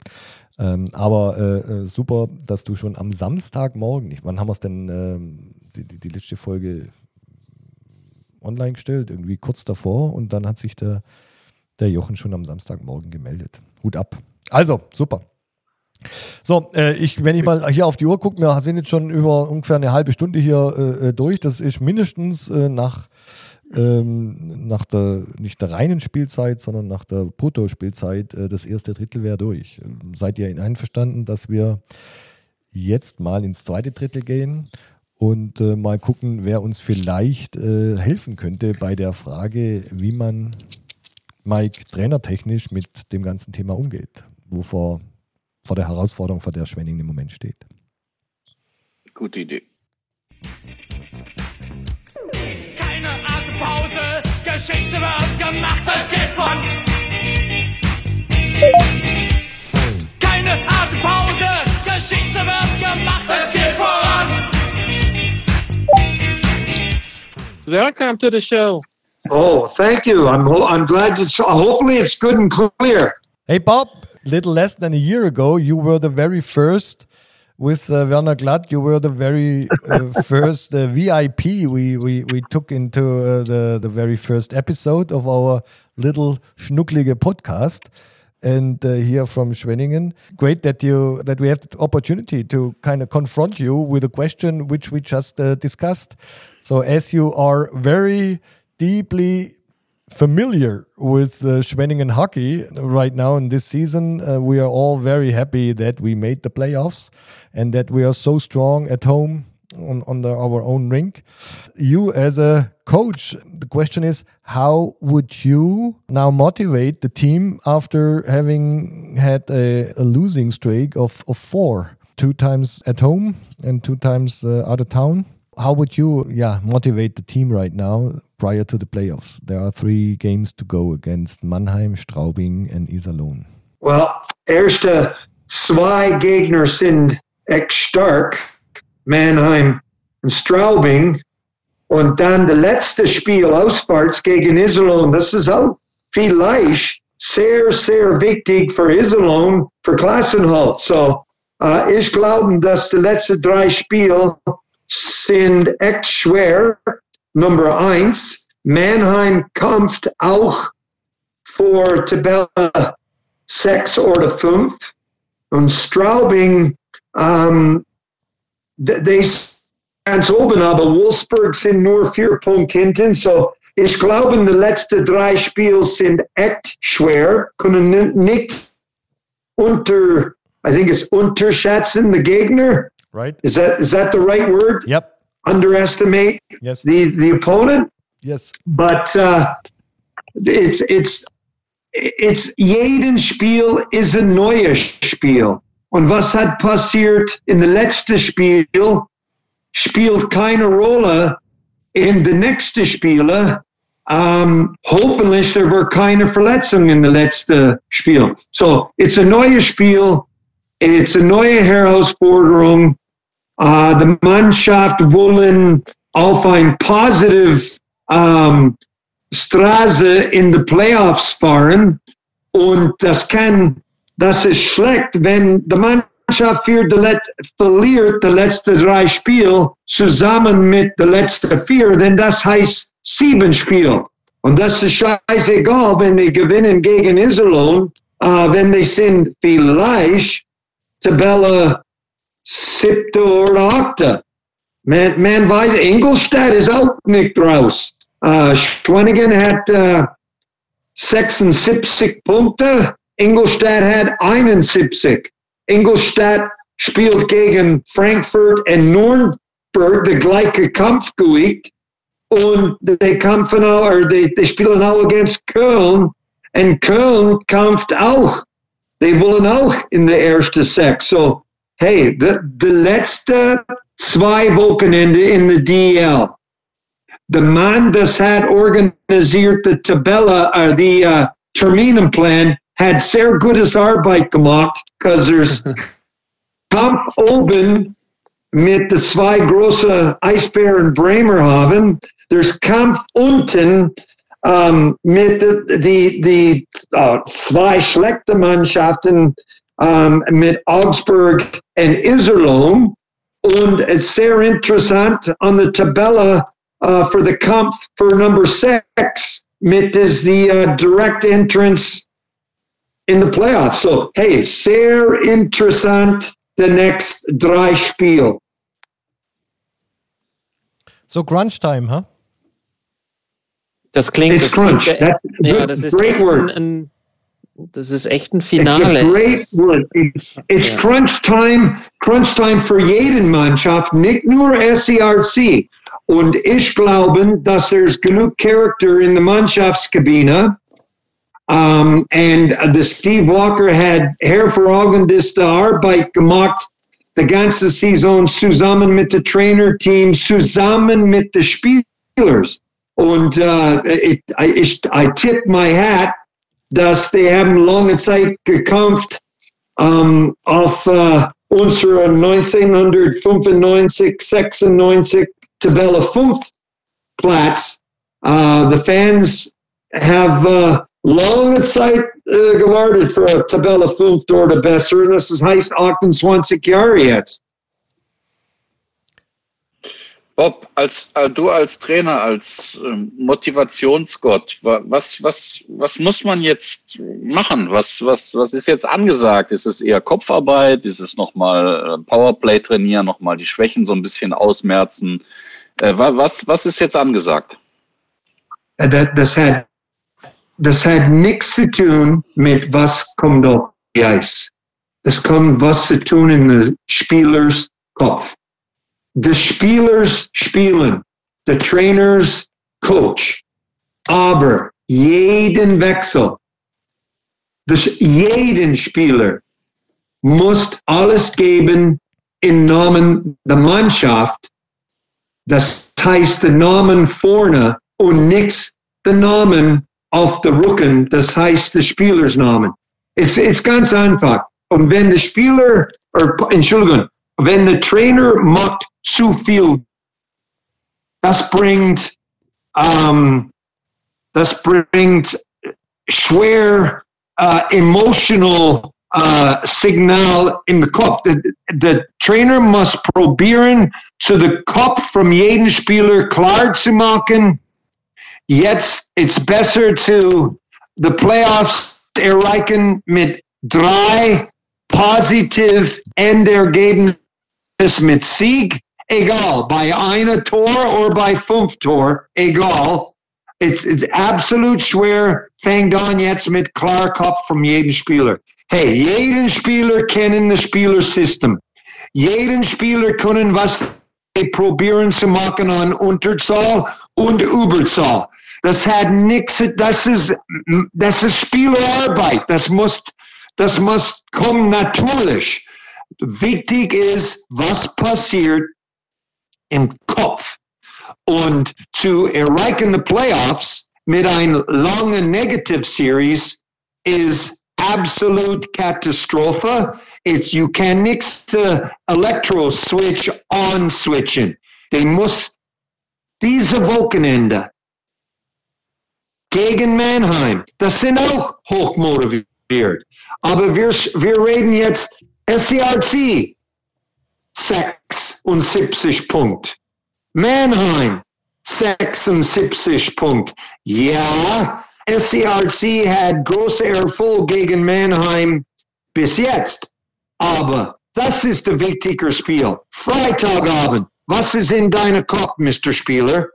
S2: Ähm, aber äh, äh, super, dass du schon am Samstagmorgen, ich, wann haben wir es denn, ähm, die, die, die, letzte Folge online gestellt, irgendwie kurz davor und dann hat sich der, der Jochen schon am Samstagmorgen gemeldet. Hut ab. Also, super. So, äh, ich, wenn ich mal hier auf die Uhr gucke, wir sind jetzt schon über ungefähr eine halbe Stunde hier äh, äh durch. Das ist mindestens äh, nach, ähm, nach der, nicht der reinen Spielzeit, sondern nach der Bruttospielzeit äh, das erste Drittel wäre durch. Ähm, seid ihr einverstanden, dass wir jetzt mal ins zweite Drittel gehen und äh, mal gucken, wer uns vielleicht helfen könnte bei der Frage, wie man Mike trainertechnisch mit dem ganzen Thema umgeht, wovor vor der Herausforderung, vor der Schwenning im Moment steht.
S3: Gute Idee.
S6: Keine Atempause, Geschichte wird gemacht, es geht von. Keine Atempause, Geschichte wird gemacht, es geht voran.
S4: Welcome to the show.
S7: Oh, thank you. I'm I'm glad it's hopefully it's good and clear.
S2: Hey Bob, little less than a year ago, you were the very first with uh, Werner Glatt. You were the very uh, first uh, VIP we, we, we took into uh, the, the very first episode of our little schnucklige podcast. And uh, here from Schwenningen, great that you that we have the opportunity to kind of confront you with a question which we just uh, discussed. So, as you are very deeply familiar with uh, Schwenningen hockey right now in this season. Uh, we are all very happy that we made the playoffs and that we are so strong at home on, on the, our own rink. You, as a coach, the question is how would you now motivate the team after having had a, a losing streak of, of four? Two times at home and two times uh, out of town. How would you, yeah, motivate the team right now prior to the playoffs? There are three games to go against Mannheim, Straubing, and Iserlohn.
S7: Well, erste zwei Gegner sind echt stark, Mannheim und Straubing. Und dann der letzte Spiel auswärts gegen Iserlohn. Das ist auch vielleicht sehr, sehr wichtig für Iserlohn, für Klassenhalt. So, uh, ich glaube, dass die letzten drei Spiele sind echt schwer. Nummer eins, Mannheim kämpft auch vor Tabelle 6 oder 5 und Straubing, ähm, die ganz oben, aber Wolfsburg sind nur vier Punkte hinten, so ich glaube, die letzten drei Spiele sind echt schwer, können nicht unter, I think it's unterschätzen, the Gegner.
S2: Right.
S7: Is that is that the right word?
S2: Yep.
S7: Underestimate
S2: Yes.
S7: the the opponent,
S2: Yes.
S7: but uh, it's it's it's jeden Spiel ist ein neues Spiel. Und was hat passiert in der letzten Spiel, spielt keine Rolle in den nächsten Spielen. Um, hoffentlich there were keine Verletzungen in der letzten Spiel. So, it's a neues Spiel. It's a neue Herausforderung. Uh, die Mannschaft wollen auf ein positive um, Straße in die Playoffs fahren. Und das kann, das ist schlecht, wenn die Mannschaft für die Let verliert die letzten drei Spiele zusammen mit den letzten vier, denn das heißt sieben Spiele. Und das ist scheißegal, wenn die gewinnen gegen Iserlohn, uh, wenn die sind vielleicht Tabelle siebte oder achte. Man, man weiß, Ingolstadt ist auch nicht raus. Uh, Schwenningen hat uh, 76 Punkte, Ingolstadt hat 71. Ingolstadt spielt gegen Frankfurt und Nürnberg der gleiche Kampfgewicht. und die kämpfen auch, oder die, die spielen auch gegen Köln und Köln kämpft auch. Die wollen auch in der ersten Sechs. So, hey, die, die letzte zwei Wochenende in der DL, der Mann, das hat organisiert die Tabelle, uh, die uh, Terminenplan, had sehr gutes Arbeit gemacht, because there's Kampf oben mit den zwei großen Eisbären Bremerhaven, there's Kampf unten um, mit die, die uh, zwei schlechte Mannschaften um, mit Augsburg und Iserlohn. Und es ist sehr interessant an der Tabelle uh, für den Kampf für Number 6 mit is the uh, direct entrance in the playoffs. So, hey, sehr interessant, the next drei Spiel.
S2: So Crunch Time, huh?
S4: Das klingt.
S7: It's
S4: das
S7: crunch.
S4: Klingt,
S7: That's
S4: ja,
S7: good-
S4: das ist
S7: great
S4: echt
S7: word.
S4: ein, ein, das ist echt ein
S7: It's a
S4: Finale.
S7: great. It's,
S4: Yeah.
S7: crunch time, crunch time für jeden Mannschaft, nicht nur SERC. Und ich glaube, dass there's genug Charakter in der Mannschaftskabine. Um, and uh, the Steve Walker had hervorragendes Arbeit gemacht, die ganze Saison zusammen mit dem Trainerteam, zusammen mit den Spielers. Und uh, it, I, ich, I tip my hat, dass die haben lange Zeit gekämpft um, auf uh, unsere 1995, 96 Tabelle 5 Platz. Uh, the fans have uh, lange Zeit uh, gewartet für Tabelle 5 dort der besser. Und das heißt 28 Jahre jetzt.
S3: Bob, als äh, du als Trainer, als ähm, Motivationsgott, wa- was, was, was muss man jetzt machen? Was, was, was ist jetzt angesagt? Ist es eher Kopfarbeit? Ist es nochmal äh, Powerplay trainieren, nochmal die Schwächen so ein bisschen ausmerzen? Äh, wa- was, was ist jetzt angesagt?
S7: Das, hat, das hat nichts zu tun mit was kommt auf die Eis. Das kommt was zu tun in den Spielers Kopf. Die Spielers spielen, die Trainers coach. Aber jeden Wechsel, das, jeden Spieler muss alles geben im Namen der Mannschaft. Das heißt, der Namen vorne und nichts der Namen auf der Rücken, das heißt der Spielersnamen. Es ist ganz einfach. Und wenn der Spieler, or, Entschuldigung, wenn der Trainer macht zu viel, das bringt, ähm, das bringt schwer äh, emotional äh, Signal in den Kopf. Der, der Trainer muss probieren, zu den Kopf von jedem Spieler klar zu machen, jetzt ist besser zu the Playoffs erreichen mit drei positiv Endergebnis mit Sieg, egal, bei einer Tor oder bei fünf Tor, egal. It's, it's absolut schwer, fängt an jetzt mit klar Kopf von jedem Spieler. Hey, jeden Spieler kennen das Spielersystem. Jeden Spieler können was probieren zu machen an Unterzahl und Überzahl. Das hat nichts, das ist, das ist Spielerarbeit. Das muss, das muss kommen natürlich. Wichtig ist, was passiert im Kopf. Und zu erreichen die Playoffs mit einer langen Negative Series is absolute Katastrophe. It's you can nix the electro switch on switchen. They muss diese Wochenende gegen Mannheim, das sind auch hochmotiviert. Aber wir, wir reden jetzt SCRC 76 Punkt. Mannheim 76 Punkt. Ja, SCRC hat große Erfolg gegen Mannheim bis jetzt. Aber das ist der wichtige Spiel. Freitagabend. Was ist in deinem Kopf, Mr. Spieler?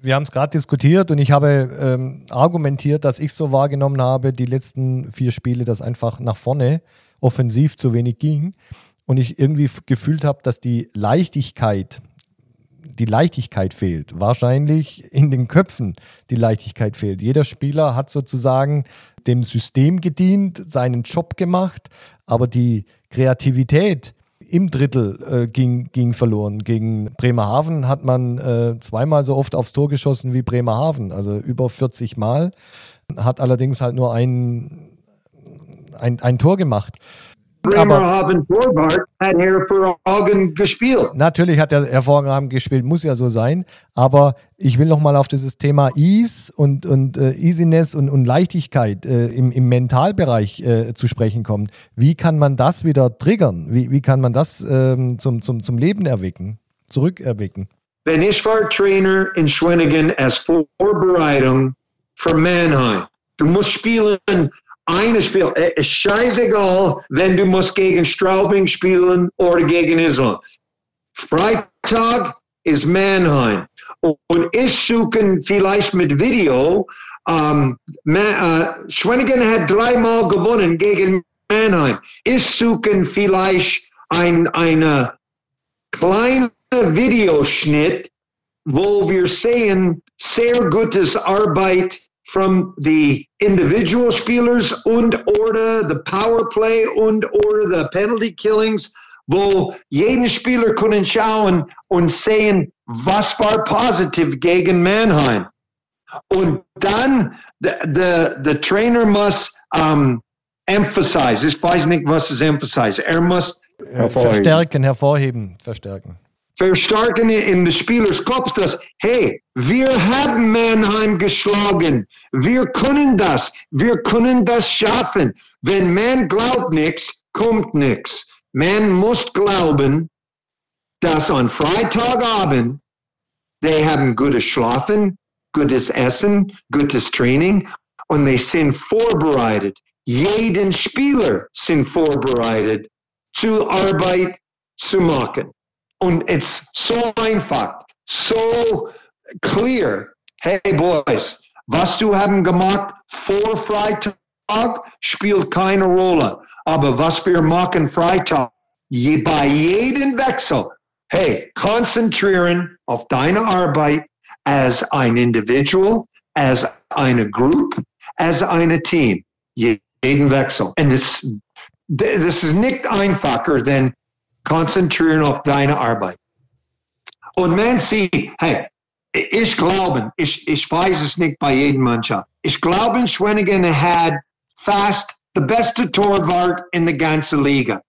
S2: wir haben es gerade diskutiert und ich habe ähm, argumentiert, dass ich so wahrgenommen habe, die letzten vier Spiele, dass einfach nach vorne offensiv zu wenig ging und ich irgendwie gefühlt habe, dass die Leichtigkeit, die Leichtigkeit fehlt. Wahrscheinlich in den Köpfen die Leichtigkeit fehlt. Jeder Spieler hat sozusagen dem System gedient, seinen Job gemacht, aber die Kreativität im Drittel äh, ging, ging verloren. Gegen Bremerhaven hat man äh, zweimal so oft aufs Tor geschossen wie Bremerhaven, also über 40 Mal, hat allerdings halt nur ein, ein, ein Tor gemacht.
S7: Bremerhaven Torwart hat hervorragend gespielt.
S2: Natürlich hat er hervorragend gespielt, muss ja so sein. Aber ich will nochmal auf dieses Thema Ease und, und äh, Easiness und, und Leichtigkeit äh, im, im Mentalbereich äh, zu sprechen kommen. Wie kann man das wieder triggern? Wie, wie kann man das ähm, zum, zum, zum Leben erwecken, zurückerwecken?
S7: Wenn ich war Trainer in Schwenningen als Vorbereitung für Mannheim. Du musst spielen eine Spiel. Es ist scheißegal, wenn du musst gegen Straubing spielen oder gegen Island. Freitag ist Mannheim. Und ich suche vielleicht mit Video. Ähm, uh, Schwenningen hat dreimal gewonnen gegen Mannheim. Ich suche vielleicht ein eine kleine Videoschnitt, wo wir sehen sehr gutes Arbeit from the individual spielers und oder the power play und oder the penalty killings, wo jeden Spieler können schauen und sehen, was war positiv gegen Mannheim. Und dann, the, the, the trainer muss um, emphasize, ich weiß nicht, was es emphasize, er muss
S2: verstärken, hervorheben, verstärken
S7: verstärken in des Spielers Kopf, dass, hey, wir haben Mannheim geschlagen. Wir können das. Wir können das schaffen. Wenn man glaubt nichts, kommt nichts. Man muss glauben, dass an Freitagabend, die haben gutes Schlafen, gutes Essen, gutes Training und die sind vorbereitet. Jeden Spieler sind vorbereitet, zur Arbeit zu machen. Und it's so einfach, so clear. Hey Boys, was du haben gemacht vor Freitag spielt keine Rolle. Aber was wir machen Freitag, je, bei jedem Wechsel, hey, konzentrieren auf deine Arbeit as ein Individual, as eine Group, as eine Team. Jeden Wechsel. And das, das ist nicht einfacher, denn konzentrieren auf deine Arbeit. Und man sieht, hey, ich glaube, ich, ich weiß es nicht bei jedem Mannschaft. Ich glaube, Schwenningen hat fast the beste Torwart in der ganzen Liga.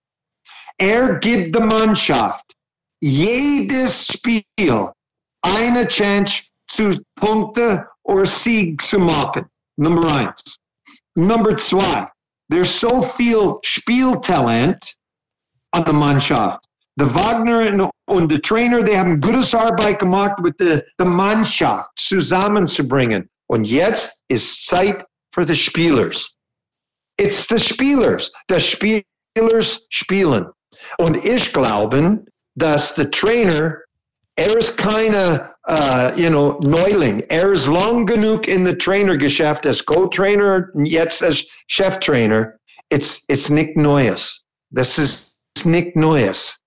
S7: Er gibt der Mannschaft jedes Spiel eine Chance zu Punkte oder Sieg zu machen. Nummer eins. Nummer zwei. There's so viel Spieltalent an der Mannschaft. Der Wagner und the Trainer, die haben gutes Arbeit gemacht, mit der, der Mannschaft zusammenzubringen. Und jetzt ist Zeit für die Spielers. It's the Spielers. The Spielers spielen. Und ich glaube, dass der Trainer, er ist keine, uh, you know, Neuling. Er ist lang genug in der Trainergeschäft als Co-Trainer, jetzt Cheftrainer. It's, it's nicht Neues. Das ist nichts Neues.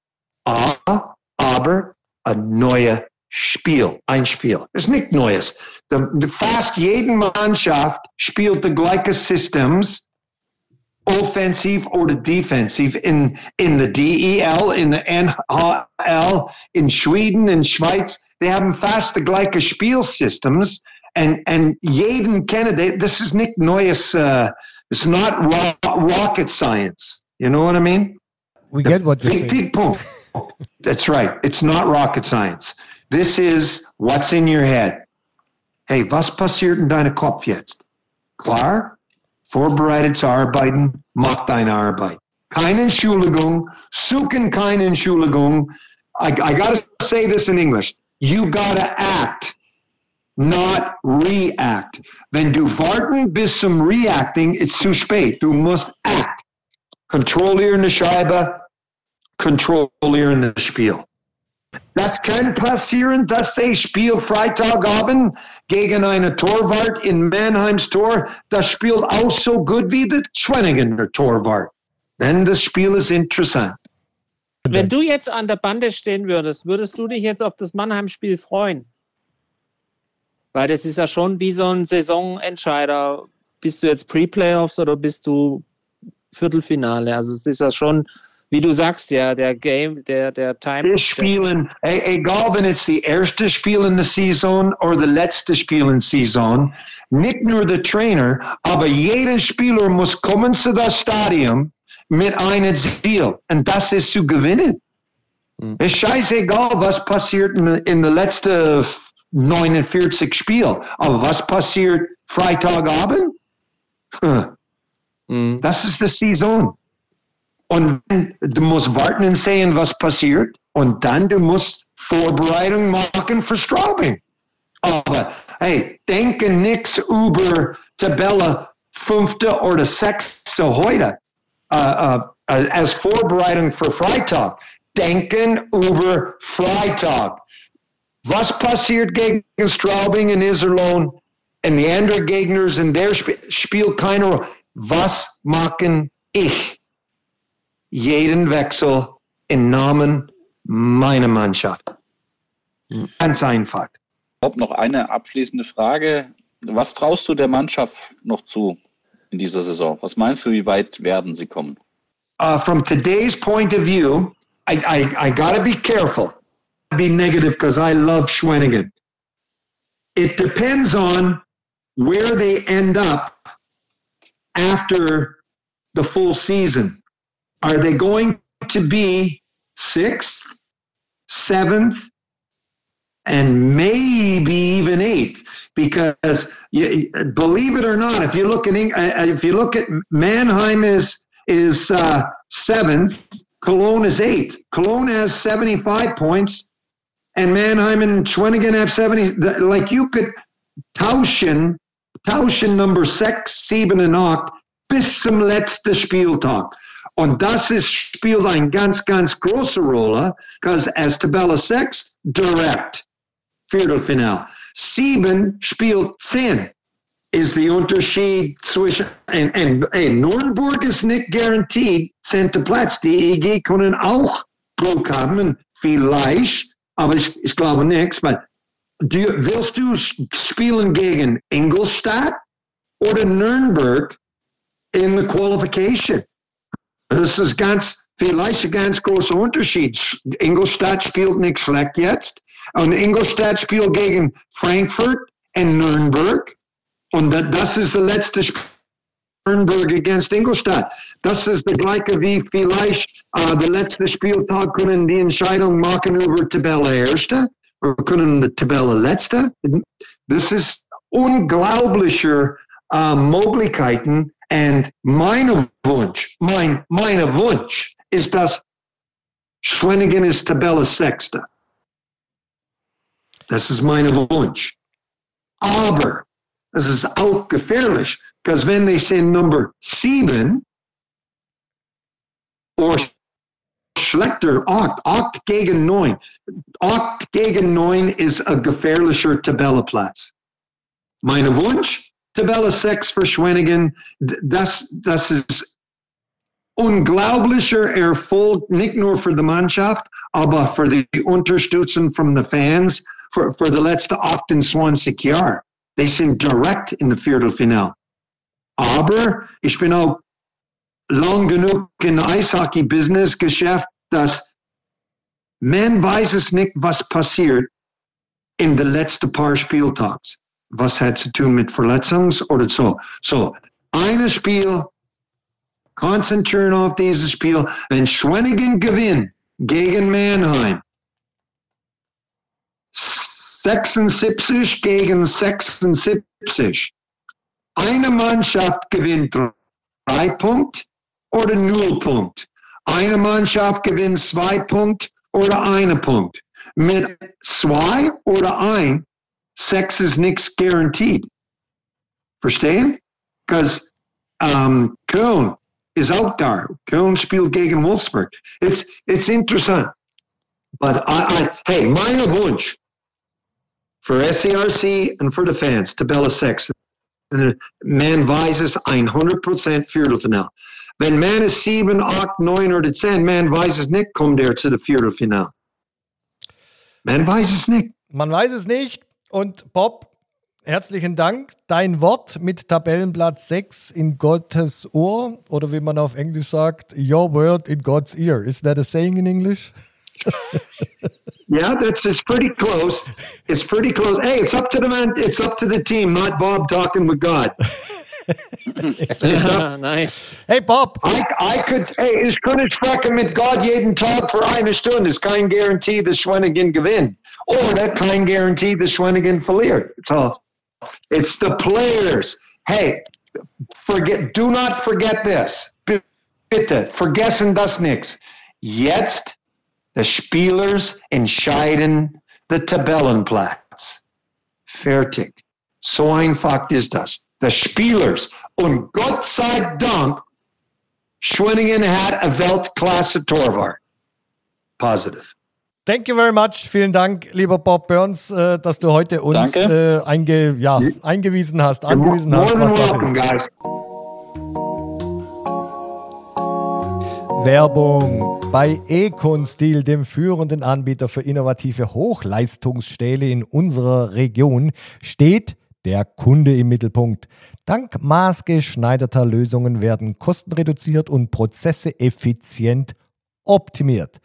S7: aber ein neues Spiel, ein Spiel. Das ist nichts Neues. The, fast jede Mannschaft spielt die gleichen Systems, offensiv oder defensiv, in, in der DEL, in the NHL, in Schweden, in Schweiz. Die haben fast die gleichen Spielsystems und, and jeden kennen, das ist nicht Neues, uh, it's not rocket science. You know what I mean?
S2: We get what you're saying.
S7: That's right. It's not rocket science. This is what's in your head. Hey, was passiert in deinem Kopf jetzt? Klar? Vorbereitet zu arbeiten, mach deine Arbeit. Keine Entschuldigung, suchen keine Entschuldigung. I, I gotta say this in English. You gotta act, not react. Wenn du warten bis zum Reacting, it's zu spät. Du musst act. Kontrollieren die Scheibe, kontrollieren das Spiel. Das kann passieren, dass das Spiel Freitagabend gegen eine Torwart in Mannheims Tor, das spielt auch so gut wie der Schwenninger Torwart. Denn das Spiel ist interessant.
S4: wenn du jetzt an der Bande stehen würdest, würdest du dich jetzt auf das Mannheim-Spiel freuen? Weil das ist ja schon wie so ein Saisonentscheider. Bist du jetzt Pre-Playoffs oder bist du Viertelfinale? Also es ist ja schon, wie du sagst, ja, der Game, der, der Time.
S7: Wir spielen, egal wenn es die erste Spiel in der Saison oder das letzte Spiel in der Saison, nicht nur der Trainer, aber jeder Spieler muss kommen zu das Stadion mit einem Ziel. Und das ist zu gewinnen. Mhm. Es ist scheißegal, was passiert in, in den letzten 49 Spielen. Aber was passiert Freitagabend? Mhm. Das ist die Saison. Und du musst warten und sehen, was passiert. Und dann du musst Vorbereitung machen für Straubing. Aber hey, denke nichts über Tabelle fünfte oder sechste heute uh, uh, als Vorbereitung für Freitag. Denken über Freitag. Was passiert gegen Straubing in Iserlohn und die anderen Gegner in der Sp spielt keine Rolle. Was machen ich? Jeden Wechsel im Namen meiner Mannschaft. Ganz einfach.
S3: Ich habe noch eine abschließende Frage. Was traust du der Mannschaft noch zu in dieser Saison? Was meinst du, wie weit werden sie kommen?
S7: Uh, from today's point of view, I, I, I got to be careful. Be negative because I love Schwenningen. It depends on where they end up after the full season. Are they going to be sixth, seventh, and maybe even eighth? Because you, believe it or not, if you look at uh, if you look at Mannheim is is uh, seventh, Cologne is eighth. Cologne has seventy five points, and Mannheim and Schwenningen have seventy. Like you could tauschen, tauschen number sechs, sieben und acht bis zum letzten Spieltag. Und das ist, spielt eine ganz, ganz große Rolle, because as Tabella 6, direkt, Viertelfinale. Sieben spielt zehn. Ist der Unterschied zwischen, und, und, und Nürnberg ist nicht garantiert, zehnter Platz. Die EG können auch Glück haben, vielleicht, aber ich, ich glaube nichts. Aber du, willst du spielen gegen Ingolstadt oder Nürnberg in the qualification? Das ist ganz, vielleicht ein ganz großer Unterschied. Ingolstadt spielt nicht schlecht jetzt. Und Ingolstadt spielt gegen Frankfurt und Nürnberg. Und das ist der letzte Spiel. Nürnberg against Ingolstadt. Das ist der gleiche wie vielleicht uh, der letzte Spieltag können die Entscheidung machen über Tabelle Erste oder können die Tabelle Letzte. Das ist unglaubliche uh, Möglichkeiten und mein Wunsch, mein, meine Wunsch ist, dass Schwenningen ist Tabelle Sechste. Das ist mein Wunsch. Aber es ist auch gefährlich, because wenn they say number sieben or schlechter acht, acht gegen neun. Acht gegen neun ist ein gefährlicher Tabelleplatz. Mein Wunsch, Tabelle 6 für Schwenningen, das, das ist unglaublicher Erfolg, nicht nur für die Mannschaft, aber für die Unterstützung von den Fans für, für die letzten 28 Jahre. Die sind direkt in der Viertelfinale. Aber ich bin auch lang genug in Eishockey-Business-Geschäft, dass man weiß es nicht, was passiert in den letzten paar Spieltags. Was hat zu tun mit Verletzungs oder so. So, ein Spiel, konzentrieren auf dieses Spiel. Wenn Schwenningen gewinnt gegen Mannheim, 76 gegen 76. Eine Mannschaft gewinnt drei Punkt oder null Punkt. Eine Mannschaft gewinnt zwei Punkt oder eine Punkt. Mit zwei oder ein, sechs ist nichts garantiert. Verstehen? Because um, ist auch da. Köln spielt gegen Wolfsburg. It's, it's interessant. But I, I, hey, mein Wunsch for SCRC and for the Fans, Tabelle 6, man weiß es 100% Viertelfinale. Wenn man ist 7, 8, 9 oder 10, man weiß es nicht, kommt er zu der Viertelfinale. Man weiß es nicht.
S2: Man weiß es nicht. Und Bob, herzlichen Dank. Dein Wort mit Tabellenplatz 6 in Gottes Ohr oder wie man auf Englisch sagt, your word in God's ear. Is that a saying in English?
S7: Yeah, that's it's pretty close. It's pretty close. Hey, it's up to the man. It's up to the team, not Bob talking with God.
S4: nice.
S2: Hey Bob,
S7: I, I could, hey, ich könnte sprechen mit Gott jeden Tag für eine Stunde. Ist kein Garantie, dass Schwenningen gewinnt. Oder kein Garantie, dass Schwenningen verliert. So, it's all it's the players. Hey, forget, do not forget this. Bitte, vergessen das nichts. Jetzt, the Spielers entscheiden the Tabellenplatz. Fertig. So einfach ist das. The Spielers. Und Gott sei Dank, Schwenningen hat a Weltklasse Torwart. Positive.
S2: thank you very much. Vielen Dank, lieber Bob Burns, äh, dass du heute uns äh, einge, ja, eingewiesen hast, angewiesen hast, was Sache ist.
S7: guys.
S2: Werbung bei Econstil, dem führenden Anbieter für innovative Hochleistungsstähle in unserer Region, steht der Kunde im Mittelpunkt. Dank maßgeschneiderter Lösungen werden Kosten reduziert und Prozesse effizient optimiert.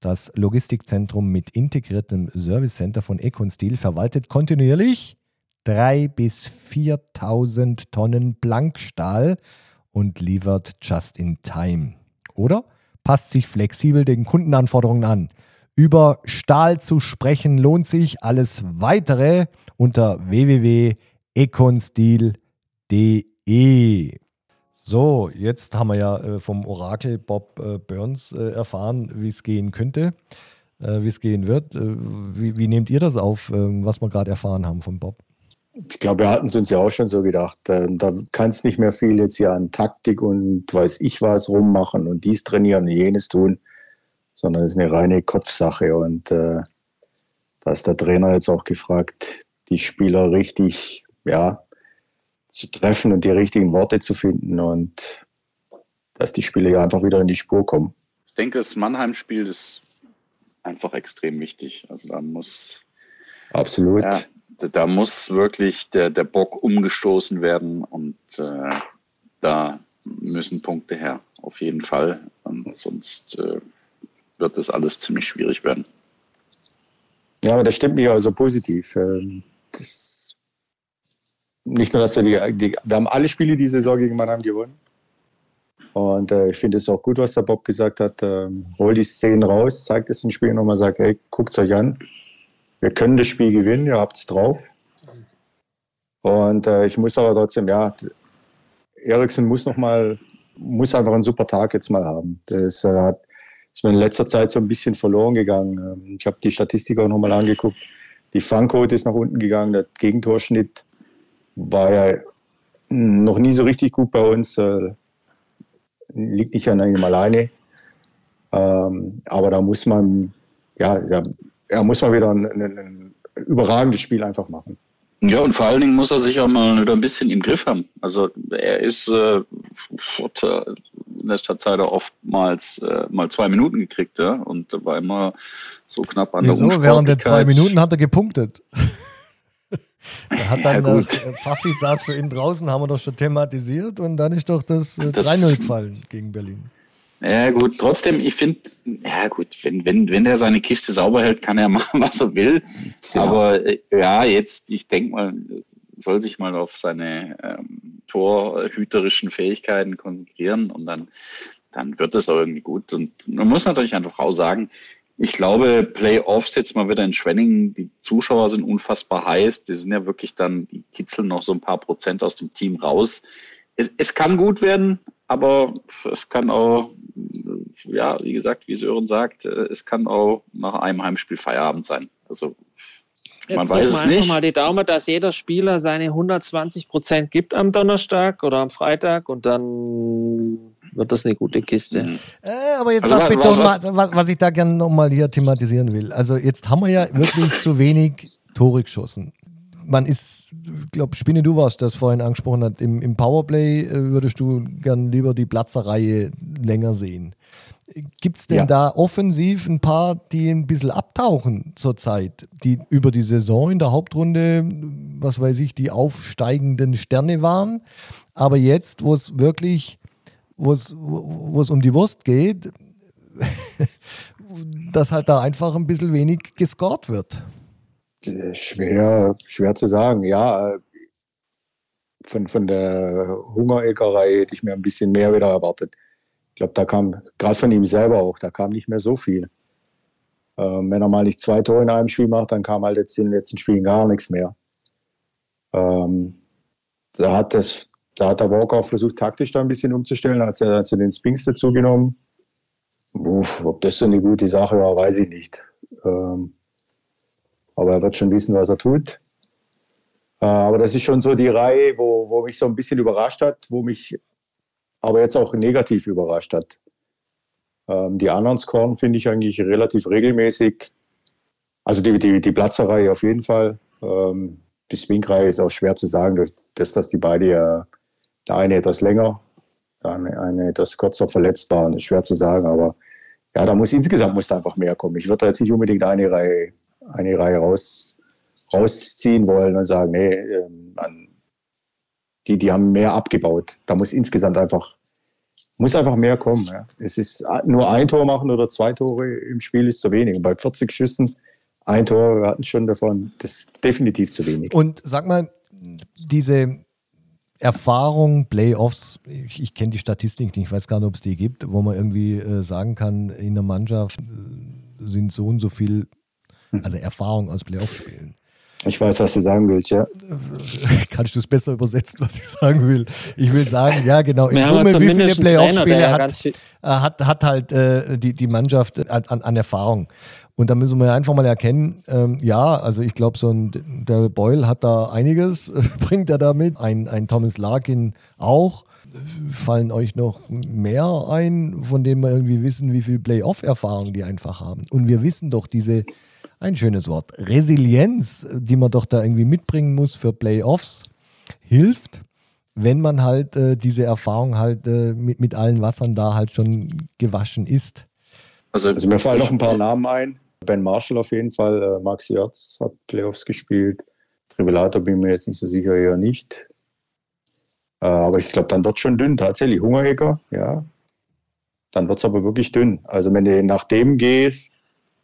S2: Das Logistikzentrum mit integriertem Servicecenter von Econstil verwaltet kontinuierlich 3.000 bis 4.000 Tonnen Blankstahl und liefert just in time. Oder passt sich flexibel den Kundenanforderungen an. Über Stahl zu sprechen lohnt sich. Alles weitere unter www.econstil.de. So, jetzt haben wir ja äh, vom Orakel Bob äh, Burns äh, erfahren, wie es gehen könnte, wie es gehen wird. Wie, wie nehmt ihr das auf, ähm, was wir gerade erfahren haben von Bob?
S5: Ich glaube, wir hatten es uns ja auch schon so gedacht. Da kannst nicht mehr viel jetzt hier an Taktik und weiß ich was rummachen und dies trainieren und jenes tun, sondern es ist eine reine Kopfsache. Und äh, da ist der Trainer jetzt auch gefragt, die Spieler richtig, ja, zu treffen und die richtigen Worte zu finden und dass die Spieler ja einfach wieder in die Spur kommen.
S3: Ich denke, das Mannheim-Spiel ist einfach extrem wichtig. Also da muss,
S5: Absolut.
S3: ja, da- da muss wirklich der, der Bock umgestoßen werden und äh, da müssen Punkte her, auf jeden Fall. Und sonst äh, wird das alles ziemlich schwierig werden.
S5: Ja, aber das stimmt mich also positiv. Ähm, Das, nicht nur, dass wir die, die, wir haben alle Spiele die Saison gegen Mannheim gewonnen. Und äh, ich finde es auch gut, was der Bob gesagt hat. Ähm, hol die Szenen raus, zeigt es im Spiel nochmal, sagt, hey, guckt euch an. Wir können das Spiel gewinnen, ihr habt es drauf. Und äh, ich muss aber trotzdem, ja, Eriksen muss noch mal, muss einfach einen super Tag jetzt mal haben. Das äh, hat, ist mir in letzter Zeit so ein bisschen verloren gegangen. Ähm, Ich habe die Statistik auch nochmal angeguckt. Die Fangquote ist nach unten gegangen, der Gegentorschnitt war ja noch nie so richtig gut bei uns. Äh, liegt nicht an ihm alleine. Ähm, aber da muss man, ja, er muss mal wieder ein, ein, ein überragendes Spiel einfach machen.
S3: Ja, und vor allen Dingen muss er sich auch mal wieder ein bisschen im Griff haben. Also er ist äh, äh, in letzter Zeit auch oftmals äh, mal zwei Minuten gekriegt, ja, und war immer so knapp an
S2: Wieso?
S3: der
S2: Während der zwei. Minuten hat er gepunktet. er hat dann,
S3: Ja,
S2: äh. Pfaffi saß für ihn draußen, haben wir doch schon thematisiert und dann ist doch das, äh,
S3: Das-
S2: 3-0 gefallen gegen Berlin.
S3: Ja, gut, trotzdem, ich finde, ja gut, wenn, wenn, wenn der seine Kiste sauber hält, kann er machen, was er will.
S5: Ja.
S3: Aber äh, ja, jetzt, ich denke mal, soll sich mal auf seine ähm, torhüterischen Fähigkeiten konzentrieren und dann, dann wird das auch irgendwie gut. Und man muss natürlich einfach auch sagen, ich glaube, Playoffs jetzt mal wieder in Schwenningen, die Zuschauer sind unfassbar heiß, die sind ja wirklich dann, die kitzeln noch so ein paar Prozent aus dem Team raus. Es, es kann gut werden, aber es kann auch, ja, wie gesagt, wie Sören sagt, äh, es kann auch nach einem Heimspiel Feierabend sein. Also
S4: Jetzt
S3: man weiß es nicht.
S4: mal die Daumen, dass jeder Spieler seine 120 Prozent gibt am Donnerstag oder am Freitag und dann wird das eine gute Kiste.
S3: Mhm.
S2: Äh, aber jetzt
S3: Also
S2: lass mich doch
S3: was-
S2: mal, was, was ich da gerne nochmal hier thematisieren will. Also jetzt haben wir ja wirklich zu wenig Tore geschossen. Man ist, ich glaube, Spinne, du warst das vorhin angesprochen hat, im, im Powerplay äh, würdest du gern lieber die Platzerreihe länger sehen. Gibt es denn
S5: Ja.
S2: da offensiv ein paar, die ein bisschen abtauchen zurzeit, die über die Saison in der Hauptrunde, was weiß ich, die aufsteigenden Sterne waren, aber jetzt, wo es wirklich, wo es, wo wo es um die Wurst geht, dass halt da einfach ein bisschen wenig gescored wird.
S5: Schwer, schwer zu sagen. Ja, von, von der Hungereckerei hätte ich mir ein bisschen mehr wieder erwartet. Ich glaube, da kam, gerade von ihm selber auch, da kam nicht mehr so viel. Ähm, wenn er mal nicht zwei Tore in einem Spiel macht, dann kam halt jetzt in den letzten Spielen gar nichts mehr. Ähm, da hat das, da hat der Walker auch versucht, taktisch da ein bisschen umzustellen, hat er zu den Spinks dazu genommen. Uff, ob das so eine gute Sache war, weiß ich nicht. Ähm, aber er wird schon wissen, was er tut. Äh, aber das ist schon so die Reihe, wo, wo mich so ein bisschen überrascht hat, wo mich aber jetzt auch negativ überrascht hat. Ähm, die anderen scoren finde ich eigentlich relativ regelmäßig. Also die, die, die Platzerreihe auf jeden Fall. Ähm, die Swing-Reihe ist auch schwer zu sagen, durch das, dass die beide ja, der eine etwas länger, der eine, eine etwas kürzer verletzt waren, ist schwer zu sagen. Aber ja, da muss insgesamt muss da einfach mehr kommen. Ich würde da jetzt nicht unbedingt eine Reihe, eine Reihe raus, rausziehen wollen und sagen, nee, ähm, die, die haben mehr abgebaut. Da muss insgesamt einfach, muss einfach mehr kommen. Ja. Es ist nur ein Tor machen oder zwei Tore im Spiel ist zu wenig. Und bei 40 Schüssen ein Tor, wir hatten schon davon, das ist definitiv zu wenig.
S2: Und sag mal, diese Erfahrung, Playoffs, ich, ich kenne die Statistik nicht, ich weiß gar nicht, ob es die gibt, wo man irgendwie äh, sagen kann, in der Mannschaft äh, sind so und so viel, also Erfahrung aus Playoff-Spielen.
S5: Ich weiß, was du sagen willst, ja.
S2: Kannst du es besser übersetzen, was ich sagen will? Ich will sagen, ja, genau. In
S4: ja
S2: Summe, wie viele Playoff-Spiele
S4: ja
S2: hat,
S4: viel-
S2: äh, hat, hat halt äh, die, die Mannschaft an, an, Erfahrung. Und da müssen wir einfach mal erkennen, ähm, ja, also ich glaube, so ein Daryl Boyle hat da einiges, bringt er da mit. Ein, ein Thomas Larkin auch. Fallen euch noch mehr ein, von denen wir irgendwie wissen, wie viel Playoff-Erfahrung die einfach haben? Und wir wissen doch diese, ein schönes Wort, Resilienz, die man doch da irgendwie mitbringen muss für Playoffs, hilft, wenn man halt äh, diese Erfahrung halt äh, mit, mit allen Wassern da halt schon gewaschen ist.
S3: Also,
S5: Also mir fallen noch ein paar Namen ein. Ben Marshall auf jeden Fall, äh, Max Jerz hat Playoffs gespielt. Trivelator bin mir jetzt nicht so sicher, eher nicht. Äh, aber ich glaube, dann wird schon dünn, tatsächlich. Hungerecker, ja. Dann wird es aber wirklich dünn. Also wenn du nach dem gehst,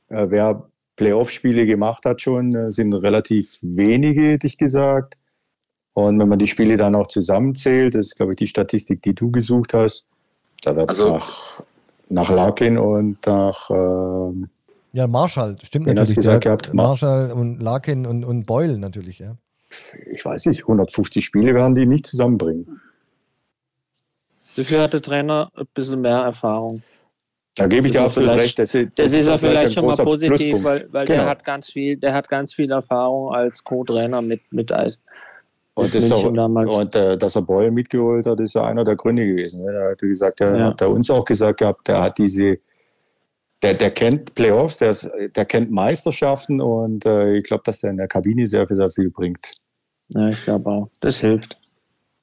S5: äh, wer Playoff-Spiele gemacht hat schon, äh, sind relativ wenige, hätte ich gesagt. Und wenn man die Spiele dann auch zusammenzählt, das ist, glaube ich, die Statistik, die du gesucht hast, da wird
S3: Also-
S5: nach, nach Larkin und nach ähm,
S2: Ja, Marshall, stimmt natürlich.
S5: du gesagt
S2: der-
S5: gehabt? Mar-
S2: Marshall und Larkin und, und Boyle natürlich, ja.
S5: ich weiß nicht, 150 Spiele werden die nicht zusammenbringen.
S4: Dafür hat der Trainer ein bisschen mehr Erfahrung.
S5: Da gebe ich dir
S4: ist
S5: absolut
S4: vielleicht-
S5: recht. Das, ist-
S4: Das ist ja
S5: auch
S4: vielleicht schon mal positiv, weil, weil
S5: Genau.
S4: der hat ganz viel, der hat ganz viel Erfahrung als Co-Trainer mit, mit Eis.
S5: Und, das auch, und äh, dass er Boyle mitgeholt hat, ist ja einer der Gründe gewesen. Ne? Er hat gesagt, er
S4: Ja.
S5: hat er uns auch gesagt gehabt, der hat diese, der, der kennt Playoffs, der, ist- der kennt Meisterschaften und äh, ich glaube, dass der in der Kabine sehr, sehr viel bringt.
S4: Ja, ich glaube auch. Das hilft.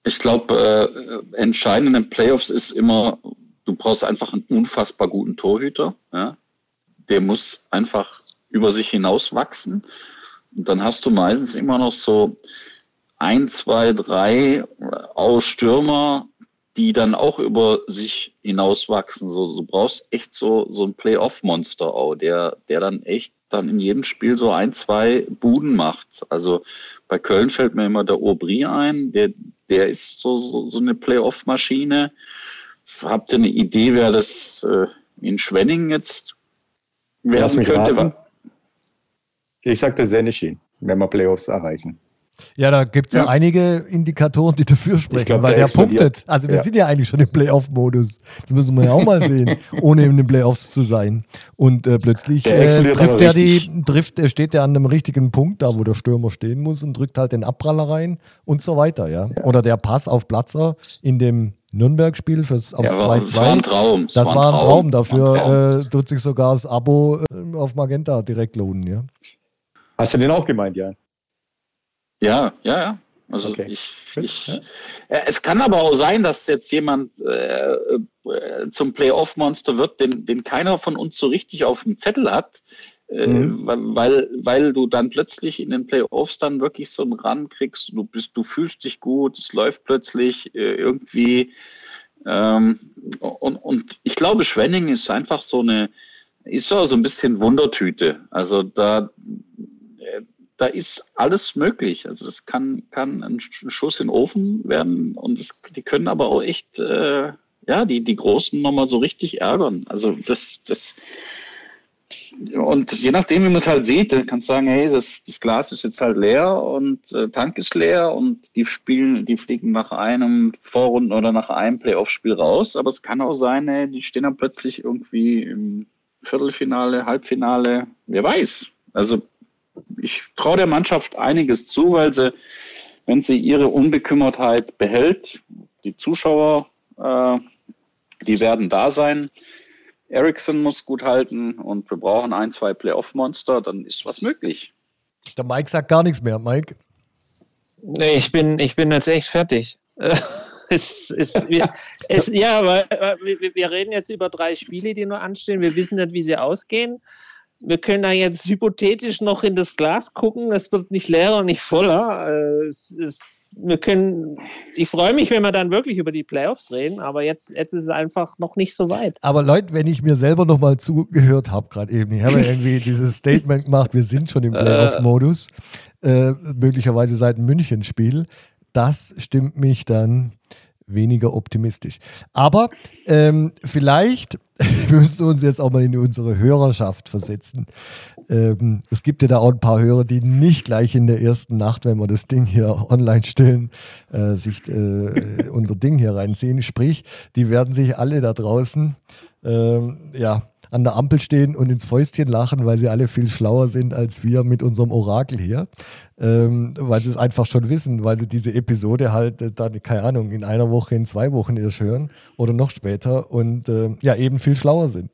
S3: Ich glaube, äh, entscheidend in den Playoffs ist immer, du brauchst einfach einen unfassbar guten Torhüter. Ja? Der muss einfach über sich hinaus wachsen. Und dann hast du meistens immer noch so ein, zwei, drei aus Stürmer, die dann auch über sich hinauswachsen. So, du brauchst echt so, so ein Playoff-Monster auch, der, der dann echt dann in jedem Spiel so ein, zwei Buden macht. Also bei Köln fällt mir immer der Aubry ein, der, der ist so, so, so eine Playoff-Maschine. Habt ihr eine Idee, wer das äh, in Schwenning jetzt
S5: Lass
S3: werden
S5: mich
S3: könnte?
S5: raten. Ich sagte Seneschin, wenn wir Playoffs erreichen.
S2: Ja, da gibt es ja.
S3: Ja.
S2: einige Indikatoren, die dafür sprechen,
S5: glaub,
S2: weil
S5: der
S2: der, punktet. Also wir
S5: Ja.
S2: sind ja eigentlich schon im Playoff-Modus. Das müssen wir ja auch mal sehen, ohne in den Playoffs zu sein. Und äh, plötzlich
S5: Der
S2: äh, trifft er die, trifft, er steht er an einem richtigen Punkt, da wo der Stürmer stehen muss und drückt halt den Abpraller rein und so weiter, ja. Oder der Pass auf Platzer in dem Nürnberg-Spiel fürs aufs
S3: Ja, aber
S2: 2-2.
S3: es war ein Traum. Es
S2: Das war ein Traum.
S3: Traum.
S2: Dafür äh, tut sich sogar das Abo äh, auf Magenta direkt lohnen, ja.
S5: Hast du den auch gemeint, Jan?
S3: Ja, ja, ja. Also
S5: Okay.
S3: ich, ich äh, es kann aber auch sein, dass jetzt jemand äh, äh, zum Playoff-Monster wird, den, den keiner von uns so richtig auf dem Zettel hat, äh,
S5: Mhm.
S3: weil, weil du dann plötzlich in den Playoffs dann wirklich so einen Run kriegst, du bist, du fühlst dich gut, es läuft plötzlich äh, irgendwie. Ähm, und, und ich glaube, Schwenning ist einfach so eine, ist so so ein bisschen Wundertüte. Also da, äh, da ist alles möglich. Also das kann, kann ein Sch- Schuss in den Ofen werden und es, die können aber auch echt, äh, ja, die, die Großen nochmal so richtig ärgern. Also das, das, und je nachdem, wie man es halt sieht, dann kannst du sagen, hey, das, das Glas ist jetzt halt leer und äh, Tank ist leer und die spielen, die fliegen nach einem Vorrunden oder nach einem Playoff-Spiel raus. Aber es kann auch sein, ey, die stehen dann plötzlich irgendwie im Viertelfinale, Halbfinale, wer weiß. Also ich traue der Mannschaft einiges zu, weil sie, wenn sie ihre Unbekümmertheit behält, die Zuschauer, äh, die werden da sein. Ericsson muss gut halten und wir brauchen ein, zwei Playoff-Monster, dann ist was möglich.
S2: Der Mike sagt gar nichts mehr. Mike?
S4: Nee, ich bin, ich bin jetzt echt fertig. Es, es, wir, es, ja, weil, weil wir, wir reden jetzt über drei Spiele, die nur anstehen. Wir wissen nicht, wie sie ausgehen. Wir können da jetzt hypothetisch noch in das Glas gucken. Es wird nicht leerer, nicht voller. Äh, Es, es, wir können, ich freue mich, wenn wir dann wirklich über die Playoffs reden, aber jetzt, jetzt ist es einfach noch nicht so weit.
S2: Aber Leute, wenn ich mir selber noch mal zugehört habe, gerade eben, ich habe ja irgendwie dieses Statement gemacht, wir sind schon im Playoff-Modus, äh, möglicherweise seit dem München-Spiel, das stimmt mich dann weniger optimistisch. Aber ähm, vielleicht müssen wir uns jetzt auch mal in unsere Hörerschaft versetzen. Ähm, es gibt ja da auch ein paar Hörer, die nicht gleich in der ersten Nacht, wenn wir das Ding hier online stellen, äh, sich äh, unser Ding hier reinziehen. Sprich, die werden sich alle da draußen ähm, ja, an der Ampel stehen und ins Fäustchen lachen, weil sie alle viel schlauer sind als wir mit unserem Orakel hier. Ähm, weil sie es einfach schon wissen, weil sie diese Episode halt äh, dann, keine Ahnung, in einer Woche, in zwei Wochen erst hören oder noch später und äh, ja, eben viel schlauer sind.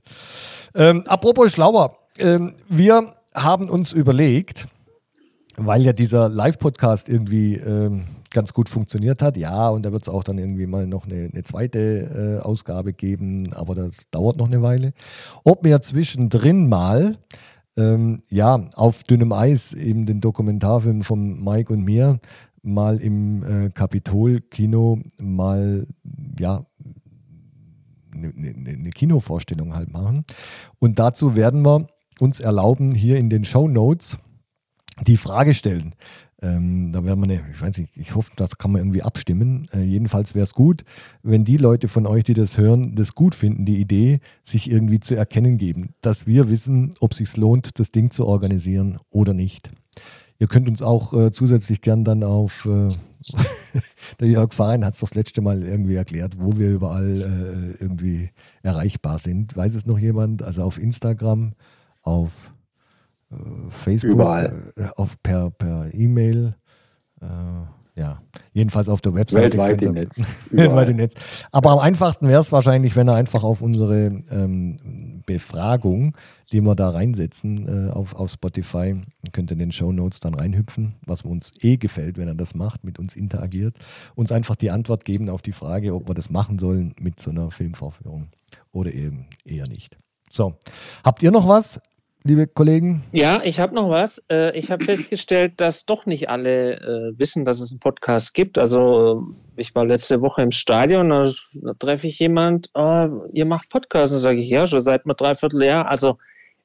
S2: Ähm, apropos schlauer, ähm, wir haben uns überlegt, weil ja dieser Live-Podcast irgendwie ähm, ganz gut funktioniert hat, ja, und da wird es auch dann irgendwie mal noch eine, eine zweite äh, Ausgabe geben, aber das dauert noch eine Weile. Ob wir zwischendrin mal, ähm, ja, auf dünnem Eis eben den Dokumentarfilm von Mike und mir mal im äh, Kapitol-Kino mal, ja, eine, eine, eine Kinovorstellung halt machen. Und dazu werden wir uns erlauben, hier in den Show Notes die Frage stellen. Ähm, da werden wir eine, ich weiß nicht, ich hoffe, das kann man irgendwie abstimmen. Äh, jedenfalls wäre es gut, wenn die Leute von euch, die das hören, das gut finden, die Idee, sich irgendwie zu erkennen geben, dass wir wissen, ob es sich lohnt, das Ding zu organisieren oder nicht. Ihr könnt uns auch äh, zusätzlich gern dann auf, äh, der Jörg Verein hat es doch das letzte Mal irgendwie erklärt, wo wir überall äh, irgendwie erreichbar sind. Weiß es noch jemand? Also auf Instagram, auf Facebook,
S5: Überall.
S2: äh, auf per, per E-Mail. Äh, ja, jedenfalls auf der Webseite.
S5: Weltweit im Netz.
S2: Weltweit im Netz. Aber am einfachsten wäre es wahrscheinlich, wenn er einfach auf unsere ähm, Befragung, die wir da reinsetzen äh, auf, auf Spotify, könnt ihr in den Show Notes dann reinhüpfen, was uns eh gefällt, wenn er das macht, mit uns interagiert, uns einfach die Antwort geben auf die Frage, ob wir das machen sollen mit so einer Filmvorführung oder eben eher nicht. So, habt ihr noch was, liebe Kollegen?
S4: Ja, ich habe noch was. Äh, ich habe festgestellt, dass doch nicht alle äh, wissen, dass es einen Podcast gibt. Also ich war letzte Woche im Stadion, da, treffe ich jemand, oh, ihr macht Podcast. Und sage ich, ja, schon seit einem Dreivierteljahr. Also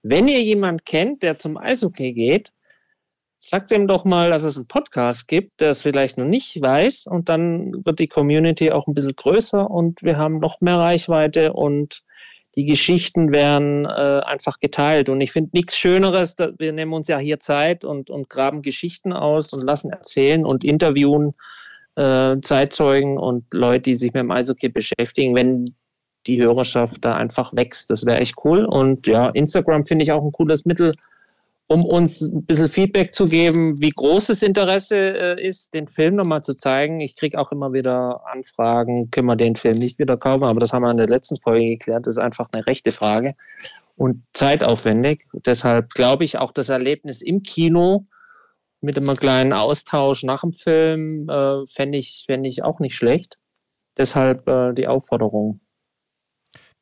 S4: wenn ihr jemand kennt, der zum Eishockey geht, sagt ihm doch mal, dass es einen Podcast gibt, der es vielleicht noch nicht weiß. Und dann wird die Community auch ein bisschen größer und wir haben noch mehr Reichweite und die Geschichten werden äh, einfach geteilt. Und ich finde nichts Schöneres, wir nehmen uns ja hier Zeit und, und graben Geschichten aus und lassen erzählen und interviewen äh, Zeitzeugen und Leute, die sich mit dem Eishockey beschäftigen, wenn die Hörerschaft da einfach wächst. Das wäre echt cool. Und ja, Instagram finde ich auch ein cooles Mittel, um uns ein bisschen Feedback zu geben, wie groß das Interesse äh, ist, den Film nochmal zu zeigen. Ich kriege auch immer wieder Anfragen, können wir den Film nicht wieder kaufen, aber das haben wir in der letzten Folge geklärt, das ist einfach eine rechte Frage und zeitaufwendig. Deshalb glaube ich, auch das Erlebnis im Kino mit einem kleinen Austausch nach dem Film äh, fände ich, fänd ich auch nicht schlecht. Deshalb äh, die Aufforderung.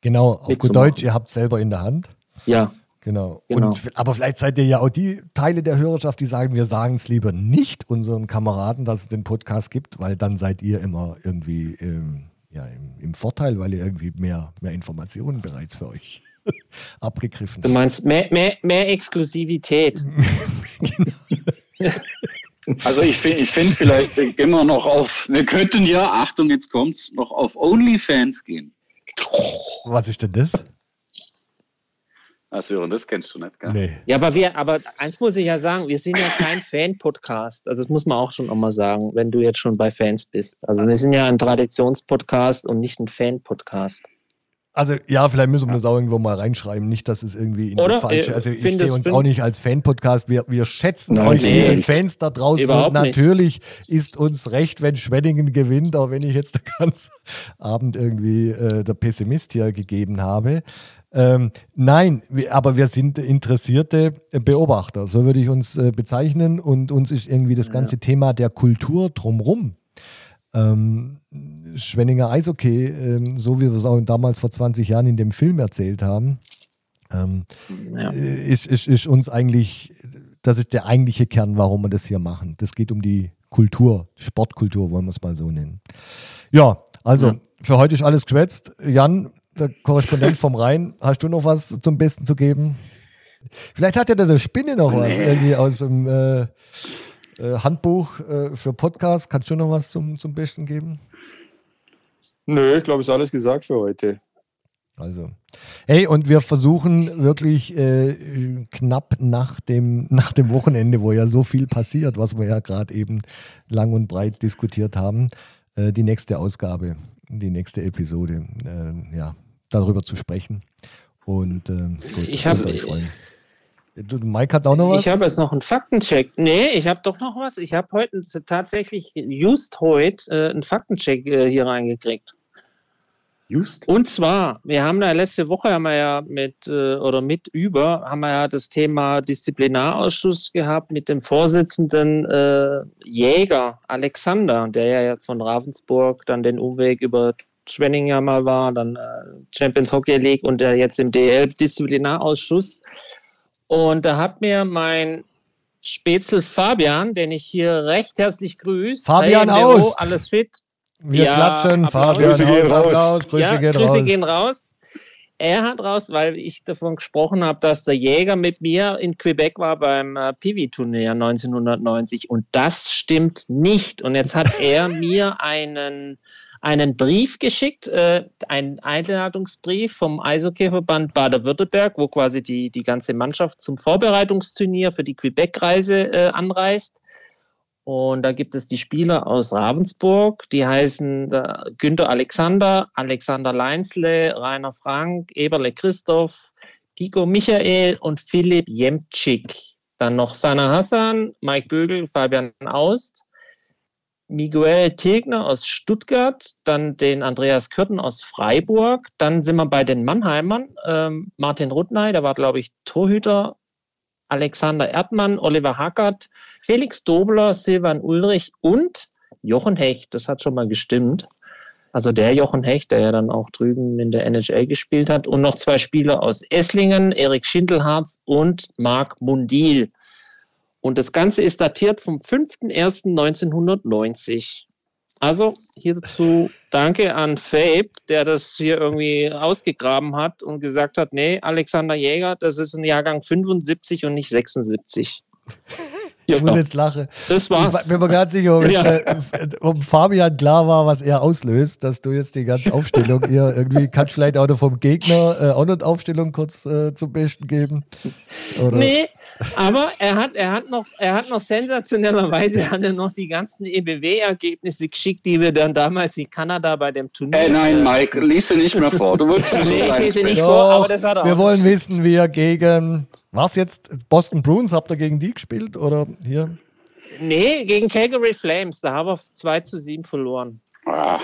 S2: Genau, auf gut. Deutsch, ihr habt selber in der Hand.
S4: Ja,
S2: Genau.
S4: Genau.
S2: Und, aber vielleicht seid ihr ja auch die Teile der Hörerschaft, die sagen, wir sagen es lieber nicht unseren Kameraden, dass es den Podcast gibt, weil dann seid ihr immer irgendwie ähm, ja, im, im Vorteil, weil ihr irgendwie mehr, mehr Informationen bereits für euch abgegriffen
S4: du meinst mehr, mehr, mehr Exklusivität.
S3: Also ich finde ich find vielleicht wir noch auf, wir könnten ja, Achtung, jetzt kommt's, noch auf OnlyFans gehen.
S2: Was ist denn das?
S3: Ah, Sören, das kennst du nicht, gell?
S2: Nee.
S4: Ja, aber wir, aber eins muss ich ja sagen, wir sind ja kein Fan-Podcast. Also das muss man auch schon auch mal sagen, wenn du jetzt schon bei Fans bist. Also wir sind ja ein Traditionspodcast und nicht ein Fan-Podcast.
S2: Also ja, vielleicht müssen wir das auch irgendwo mal reinschreiben. Nicht, dass es irgendwie in
S4: Oder?
S2: die falsche.
S4: Äh,
S2: Also ich sehe uns auch nicht als Fan-Podcast. Wir, wir schätzen
S5: Nein,
S2: euch,
S5: nee,
S2: liebe
S5: nicht.
S2: Fans da draußen.
S4: Überhaupt
S2: und
S4: nicht.
S2: natürlich ist uns recht, wenn Schwenningen gewinnt, auch wenn ich jetzt den ganzen Abend irgendwie äh, der Pessimist hier gegeben habe. Ähm, nein, aber wir sind interessierte Beobachter, so würde ich uns äh, bezeichnen. Und uns ist irgendwie das ganze Thema der Kultur drumrum ähm, Schwenninger Eishockey, ähm, so wie wir es auch damals vor 20 Jahren in dem Film erzählt haben, ähm,
S4: Ja.
S2: äh, ist, ist, ist uns eigentlich, das ist der eigentliche Kern, warum wir das hier machen. Das geht um die Kultur, Sportkultur, wollen wir es mal so nennen. Ja, also
S4: Ja.
S2: für heute ist alles geschwätzt. Jan, der Korrespondent vom Rhein, hast du noch was zum Besten zu geben? Vielleicht hat ja der, Spinne noch was,
S3: Nee.
S2: irgendwie aus dem äh, äh, Handbuch äh, für Podcast. Kannst du noch was zum, zum Besten geben?
S5: Nö, ich glaube, ist alles gesagt für heute.
S2: Also, hey, und wir versuchen wirklich äh, knapp nach dem, nach dem Wochenende, wo ja so viel passiert, was wir ja gerade eben lang und breit diskutiert haben, äh, die nächste Ausgabe, die nächste Episode, äh, ja, darüber zu sprechen. Und äh, gut,
S4: Ich
S2: freuen. Du, Mike hat auch noch was?
S4: Ich habe jetzt noch einen Faktencheck. Nee, ich habe doch noch was. Ich habe heute tatsächlich, just heute, äh, einen Faktencheck äh, hier reingekriegt.
S5: Just?
S4: Und zwar, wir haben da letzte Woche haben wir ja mit äh, oder mit über haben wir ja das Thema Disziplinarausschuss gehabt mit dem Vorsitzenden äh, Jäger Alexander, der ja von Ravensburg dann den Umweg über Schwenning ja mal war, dann äh, Champions Hockey League und der jetzt im DL Disziplinarausschuss. Und da hat mir mein Spätzl Fabian, den ich hier recht herzlich grüße.
S2: Fabian
S4: hey,
S2: Aust.
S4: Alles fit.
S2: wir
S4: Ja,
S2: klatschen. Fabian,
S5: Grüße gehen
S2: Haus,
S5: raus.
S2: Applaus, Grüße
S4: ja,
S2: gehen
S4: Grüße
S2: raus.
S4: gehen raus. Er hat raus, weil ich davon gesprochen habe, dass der Jäger mit mir in Quebec war beim äh, Piwi-Turnier 1990 und das stimmt nicht. Und jetzt hat er mir einen, einen Brief geschickt, äh, einen Einladungsbrief vom Eishockeyverband Baden-Württemberg, wo quasi die, die ganze Mannschaft zum Vorbereitungsturnier für die Quebec-Reise äh, anreist. Und da gibt es die Spieler aus Ravensburg, die heißen äh, Günther Alexander, Alexander Leinsle, Rainer Frank, Eberle Christoph, Pico Michael und Philipp Jemtschik. Dann noch Sana Hassan, Mike Bögel, Fabian Aust, Miguel Tegner aus Stuttgart, dann den Andreas Kürten aus Freiburg. Dann sind wir bei den Mannheimern. Ähm, Martin Rudney, der war, glaube ich, Torhüter. Alexander Erdmann, Oliver Hackert, Felix Dobler, Silvan Ulrich und Jochen Hecht. Das hat schon mal gestimmt. Also der Jochen Hecht, der ja dann auch drüben in der NHL gespielt hat. Und noch zwei Spieler aus Esslingen, Erik Schindelharz und Marc Mundil. Und das Ganze ist datiert vom 5.1.1990. Also hierzu danke an Fabe, der das hier irgendwie ausgegraben hat und gesagt hat, nee, Alexander Jäger, das ist ein Jahrgang 75 und nicht 76. Ja,
S2: Ich muss jetzt lachen.
S4: das
S2: Ich
S4: war's.
S2: wa- bin mir ganz sicher, ob,
S4: Ja.
S2: jetzt, äh, ob Fabian klar war, was er auslöst, dass du jetzt die ganze Aufstellung hier irgendwie kannst vielleicht auch noch vom Gegner äh, auch noch Aufstellung kurz äh, zum Besten geben. Oder?
S4: Nee, aber er hat, er hat noch, er hat noch sensationellerweise hat er noch die ganzen EBW-Ergebnisse geschickt, die wir dann damals in Kanada bei dem Turnier.
S3: Äh, nein,
S4: äh,
S3: Mike, lies sie nicht mehr vor. Du so
S4: Nee, ich lese nicht
S3: sprechen.
S4: vor, aber
S2: Doch,
S4: das hat er
S2: wir
S4: auch.
S2: wollen wissen, wie er gegen, was jetzt, Boston Bruins, habt ihr gegen die gespielt? Oder hier?
S4: Nee, gegen Calgary Flames, da haben wir 2 zu 7 verloren.
S3: Ah,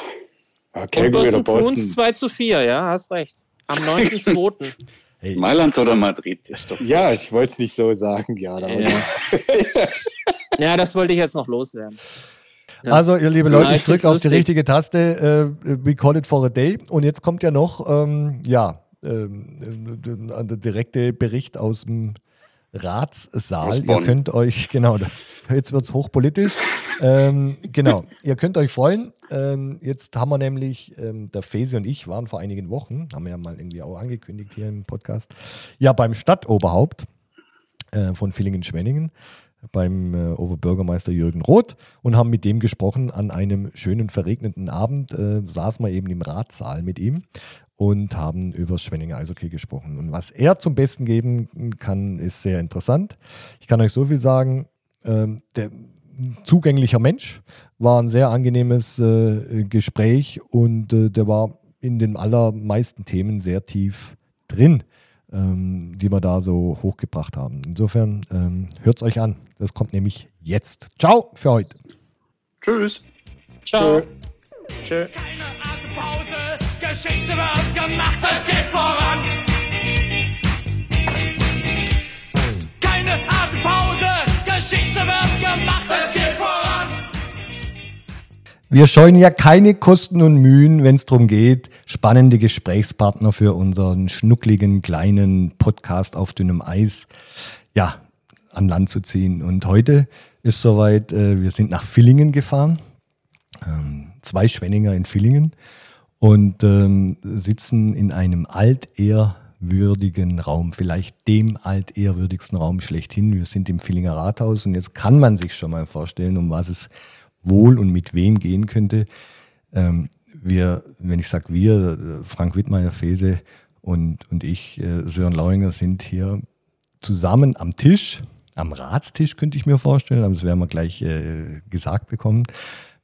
S5: Ja,
S4: Und
S5: Calgary oder
S4: Boston Bruins
S5: Boston.
S4: 2 zu 4, ja, hast recht. Am 9.2.
S2: Hey,
S3: Mailand oder Madrid? Ist doch
S5: Ja, ich wollte es nicht so sagen, ja. Da
S4: ja. Ja, das wollte ich jetzt noch loswerden. Ja.
S2: Also, ihr liebe Leute, ich drücke auf die richtige Taste. Äh, we call it for a day. Und jetzt kommt ja noch, ähm, ja, ähm, äh, der direkte Bericht aus dem Ratssaal. Ihr könnt euch, genau, jetzt wird es hochpolitisch. ähm, genau, ihr könnt euch freuen. Ähm, jetzt haben wir nämlich, ähm, der Fese und ich waren vor einigen Wochen, haben wir ja mal irgendwie auch angekündigt hier im Podcast, ja, beim Stadtoberhaupt äh, von Villingen-Schwenningen beim äh, Oberbürgermeister Jürgen Roth und haben mit dem gesprochen an einem schönen verregneten Abend. Äh, saßen wir eben im Ratssaal mit ihm und haben über das Schwenninger Eishockey gesprochen. Und was er zum Besten geben kann, ist sehr interessant. Ich kann euch so viel sagen, ähm, der zugänglicher Mensch, war ein sehr angenehmes äh, Gespräch und äh, der war in den allermeisten Themen sehr tief drin ähm, die wir da so hochgebracht haben. Insofern ähm, hört es euch an. Das kommt nämlich jetzt. Ciao für heute.
S3: Tschüss.
S4: Ciao. Tschö.
S6: Keine Atempause, Geschichte wird gemacht, es geht voran. Keine Atempause, Geschichte wird gemacht, es geht voran.
S2: Wir scheuen ja keine Kosten und Mühen, wenn es darum geht, spannende Gesprächspartner für unseren schnuckligen kleinen Podcast auf dünnem Eis ja, an Land zu ziehen. Und heute ist soweit, äh, wir sind nach Villingen gefahren, ähm, zwei Schwenninger in Villingen und ähm, sitzen in einem altehrwürdigen Raum, vielleicht dem altehrwürdigsten Raum schlechthin. Wir sind im Villinger Rathaus und jetzt kann man sich schon mal vorstellen, um was es wohl und mit wem gehen könnte. Ähm, wir, wenn ich sage wir, Frank Wittmeier, Fese und, und ich, äh, Sören Lauringer, sind hier zusammen am Tisch, am Ratstisch könnte ich mir vorstellen, aber das werden wir gleich äh, gesagt bekommen,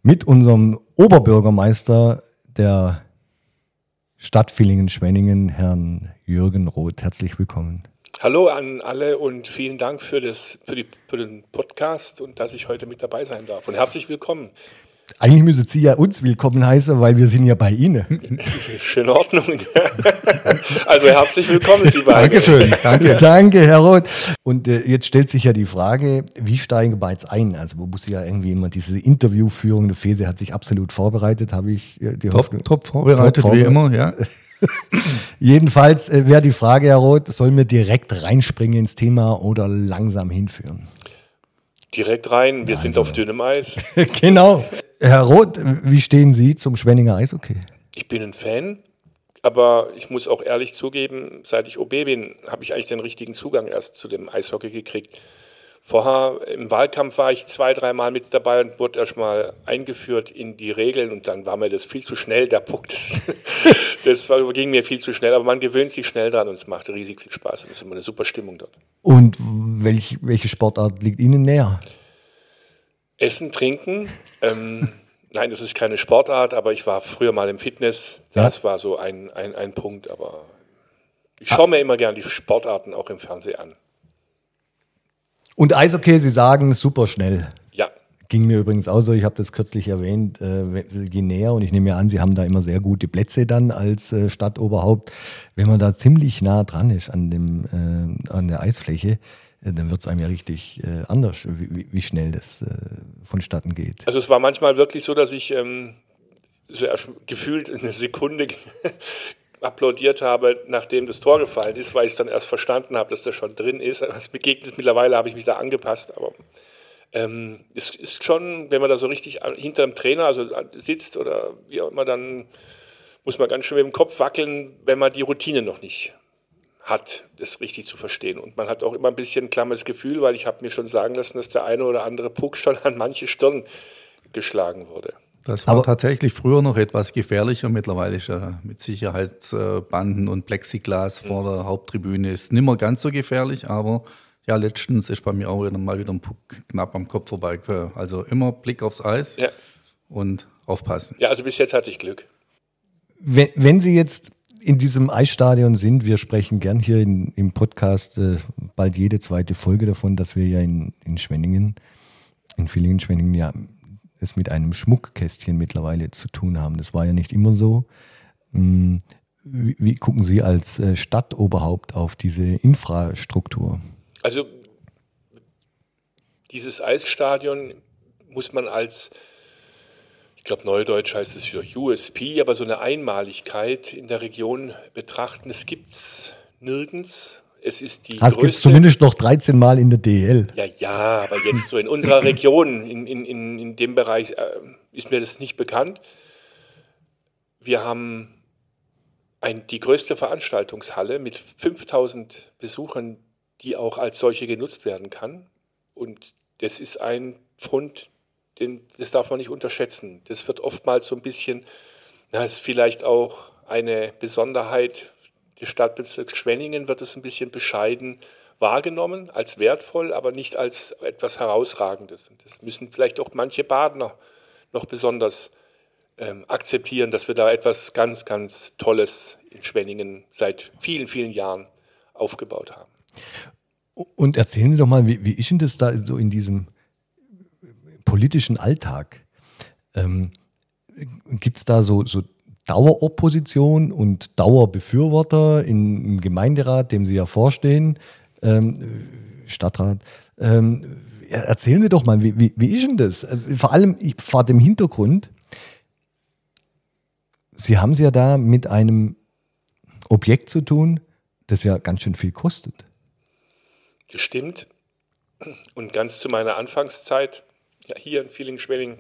S2: mit unserem Oberbürgermeister der Stadt Villingen-Schwenningen, Herrn Jürgen Roth. Herzlich willkommen.
S8: Hallo an alle und vielen Dank für, das, für, die, für den Podcast und dass ich heute mit dabei sein darf. Und herzlich willkommen.
S2: Eigentlich müssen Sie ja uns willkommen heißen, weil wir sind ja bei Ihnen.
S8: Schöne Ordnung. also herzlich willkommen, Sie beiden.
S2: Dankeschön, danke. danke, Herr Roth. Und äh, jetzt stellt sich ja die Frage, wie steigen wir jetzt ein? Also man muss ja irgendwie immer diese Interviewführung, der Fese hat sich absolut vorbereitet, habe ich äh, die Hoffnung.
S9: Top, top vorbereitet,
S2: Top
S9: wie
S2: vorbereitet.
S9: immer, ja.
S2: Jedenfalls äh, wäre die Frage, Herr Roth, sollen wir direkt reinspringen ins Thema oder langsam hinführen?
S8: Direkt rein, wir sind auf dünnem Eis.
S2: genau. Herr Roth, wie stehen Sie zum Schwenninger Eishockey?
S8: Ich bin ein Fan, aber ich muss auch ehrlich zugeben, seit ich OB bin, habe ich eigentlich den richtigen Zugang erst zu dem Eishockey gekriegt. Vorher im Wahlkampf war ich zwei, dreimal mit dabei und wurde erstmal eingeführt in die Regeln und dann war mir das viel zu schnell, der Puck. Das, das war, ging mir viel zu schnell, aber man gewöhnt sich schnell dran und es macht riesig viel Spaß und es ist immer eine super Stimmung dort.
S2: Und welch, welche Sportart liegt Ihnen näher?
S8: Essen, trinken. Ähm, nein, das ist keine Sportart, aber ich war früher mal im Fitness.
S2: Ja.
S8: Das war so ein, ein, ein Punkt, aber ich schaue mir immer gern die Sportarten auch im Fernsehen an.
S2: Und Eishockey, Sie sagen super schnell.
S8: Ja,
S2: Ging mir übrigens auch so, ich habe das kürzlich erwähnt, äh, näher, und ich nehme mir an, Sie haben da immer sehr gute Plätze dann als äh, Stadtoberhaupt. Wenn man da ziemlich nah dran ist an, dem, äh, an der Eisfläche, dann wird es einem ja richtig äh, anders, wie, wie- schnell das äh, vonstatten geht.
S8: also es war manchmal wirklich so, dass ich ähm, so gefühlt eine Sekunde applaudiert habe, nachdem das Tor gefallen ist, weil ich es dann erst verstanden habe, dass das schon drin ist. Es begegnet mittlerweile, habe ich mich da angepasst, aber ähm, es ist schon, wenn man da so richtig hinter dem Trainer also sitzt oder wie auch immer, dann muss man ganz schön mit dem Kopf wackeln, wenn man die Routine noch nicht hat, das richtig zu verstehen. Und man hat auch immer ein bisschen ein klammes Gefühl, weil ich habe mir schon sagen lassen, dass der eine oder andere Puck schon an manche Stirn geschlagen wurde.
S9: Das war
S2: Aber-
S9: tatsächlich früher noch etwas gefährlicher. Mittlerweile ist ja mit Sicherheitsbanden und Plexiglas vor der Haupttribüne ist nicht mehr ganz so gefährlich, aber ja, letztens ist bei mir auch wieder mal wieder ein Puck knapp am Kopf vorbei. Also immer Blick aufs Eis
S8: Ja,
S9: und aufpassen.
S8: ja also bis jetzt hatte ich Glück.
S2: Wenn, wenn Sie jetzt in diesem Eisstadion sind, wir sprechen gern hier in, im Podcast äh, bald jede zweite Folge davon, dass wir ja in, in Schwenningen, in Villingen-Schwenningen ja es mit einem Schmuckkästchen mittlerweile zu tun haben. Das war ja nicht immer so. Hm, Wie, wie gucken Sie als äh, Stadtoberhaupt auf diese Infrastruktur?
S8: Also dieses Eisstadion muss man als, ich glaube neudeutsch heißt es wieder USP, aber so eine Einmaligkeit in der Region betrachten. Es gibt es nirgends. Es ist die
S2: Das gibt es
S8: größte
S2: zumindest noch 13 Mal in der DL.
S8: ja, ja, aber jetzt so in unserer Region, in, in, in, in dem Bereich, äh, ist mir das nicht bekannt. Wir haben ein, die größte Veranstaltungshalle mit 5000 Besuchern, die auch als solche genutzt werden kann. Und das ist ein Pfund, den, das darf man nicht unterschätzen. Das wird oftmals so ein bisschen, na, ist vielleicht auch eine Besonderheit des Stadtbezirks Schwenningen, wird es ein bisschen bescheiden wahrgenommen, als wertvoll, aber nicht als etwas Herausragendes. Und das müssen vielleicht auch manche Badner noch besonders ähm, akzeptieren, dass wir da etwas ganz, ganz Tolles in Schwenningen seit vielen, vielen Jahren aufgebaut haben.
S2: Und erzählen Sie doch mal, wie, wie ist denn das da so in diesem politischen Alltag? Ähm, Gibt es da so, so Daueropposition und Dauerbefürworter im Gemeinderat, dem Sie ja vorstehen, ähm, Stadtrat? Ähm, erzählen Sie doch mal, wie, wie, wie ist denn das? Äh, Vor allem vor dem Hintergrund, Sie haben es ja da mit einem Objekt zu tun, das ja ganz schön viel kostet.
S8: Gestimmt. Und ganz zu meiner Anfangszeit, hier in Villingen-Schwenning,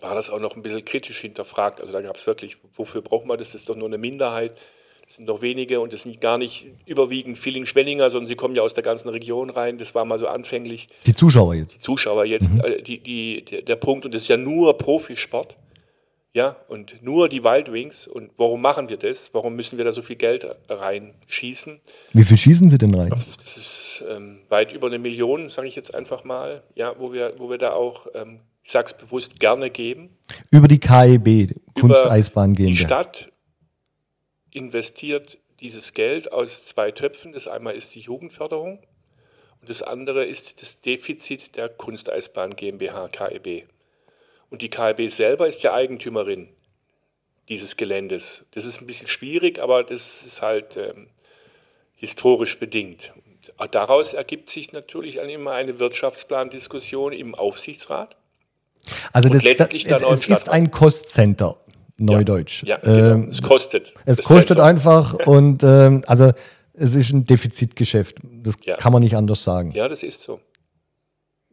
S8: war das auch noch ein bisschen kritisch hinterfragt. Also da gab es wirklich, wofür braucht man das? Das ist doch nur eine Minderheit. Das sind doch wenige und das sind gar nicht überwiegend Villingen-Schwenninger, sondern sie kommen ja aus der ganzen Region rein. Das war mal so anfänglich.
S2: Die Zuschauer jetzt.
S8: Zuschauer jetzt äh, die, die, der, der Punkt, und das ist ja nur Profisport, ja, und nur die Wild Wings. Und warum machen wir das? Warum müssen wir da so viel Geld reinschießen?
S2: Wie viel schießen Sie denn rein?
S8: Das ist ähm, weit über eine Million, sage ich jetzt einfach mal, ja, wo wir, wo wir da auch, ähm, ich sage es bewusst, gerne geben.
S2: Über die KEB, Kunsteisbahn
S8: Die
S2: GmbH.
S8: Stadt investiert dieses Geld aus zwei Töpfen. Das einmal ist die Jugendförderung und das andere ist das Defizit der Kunsteisbahn GmbH KEB. Und die KEB selber ist ja Eigentümerin dieses Geländes. Das ist ein bisschen schwierig, aber das ist halt ähm, historisch bedingt. Und daraus ergibt sich natürlich immer eine Wirtschaftsplandiskussion im Aufsichtsrat.
S2: Also das,
S8: letztlich
S2: das,
S8: dann
S2: es ist ein Cost-Center, Neudeutsch.
S8: Ja, genau.
S2: Ähm,
S8: es kostet.
S2: es kostet
S8: Center.
S2: einfach und ähm, also es ist ein Defizitgeschäft. Das
S8: Ja.
S2: kann man nicht anders sagen.
S8: Ja, das ist so.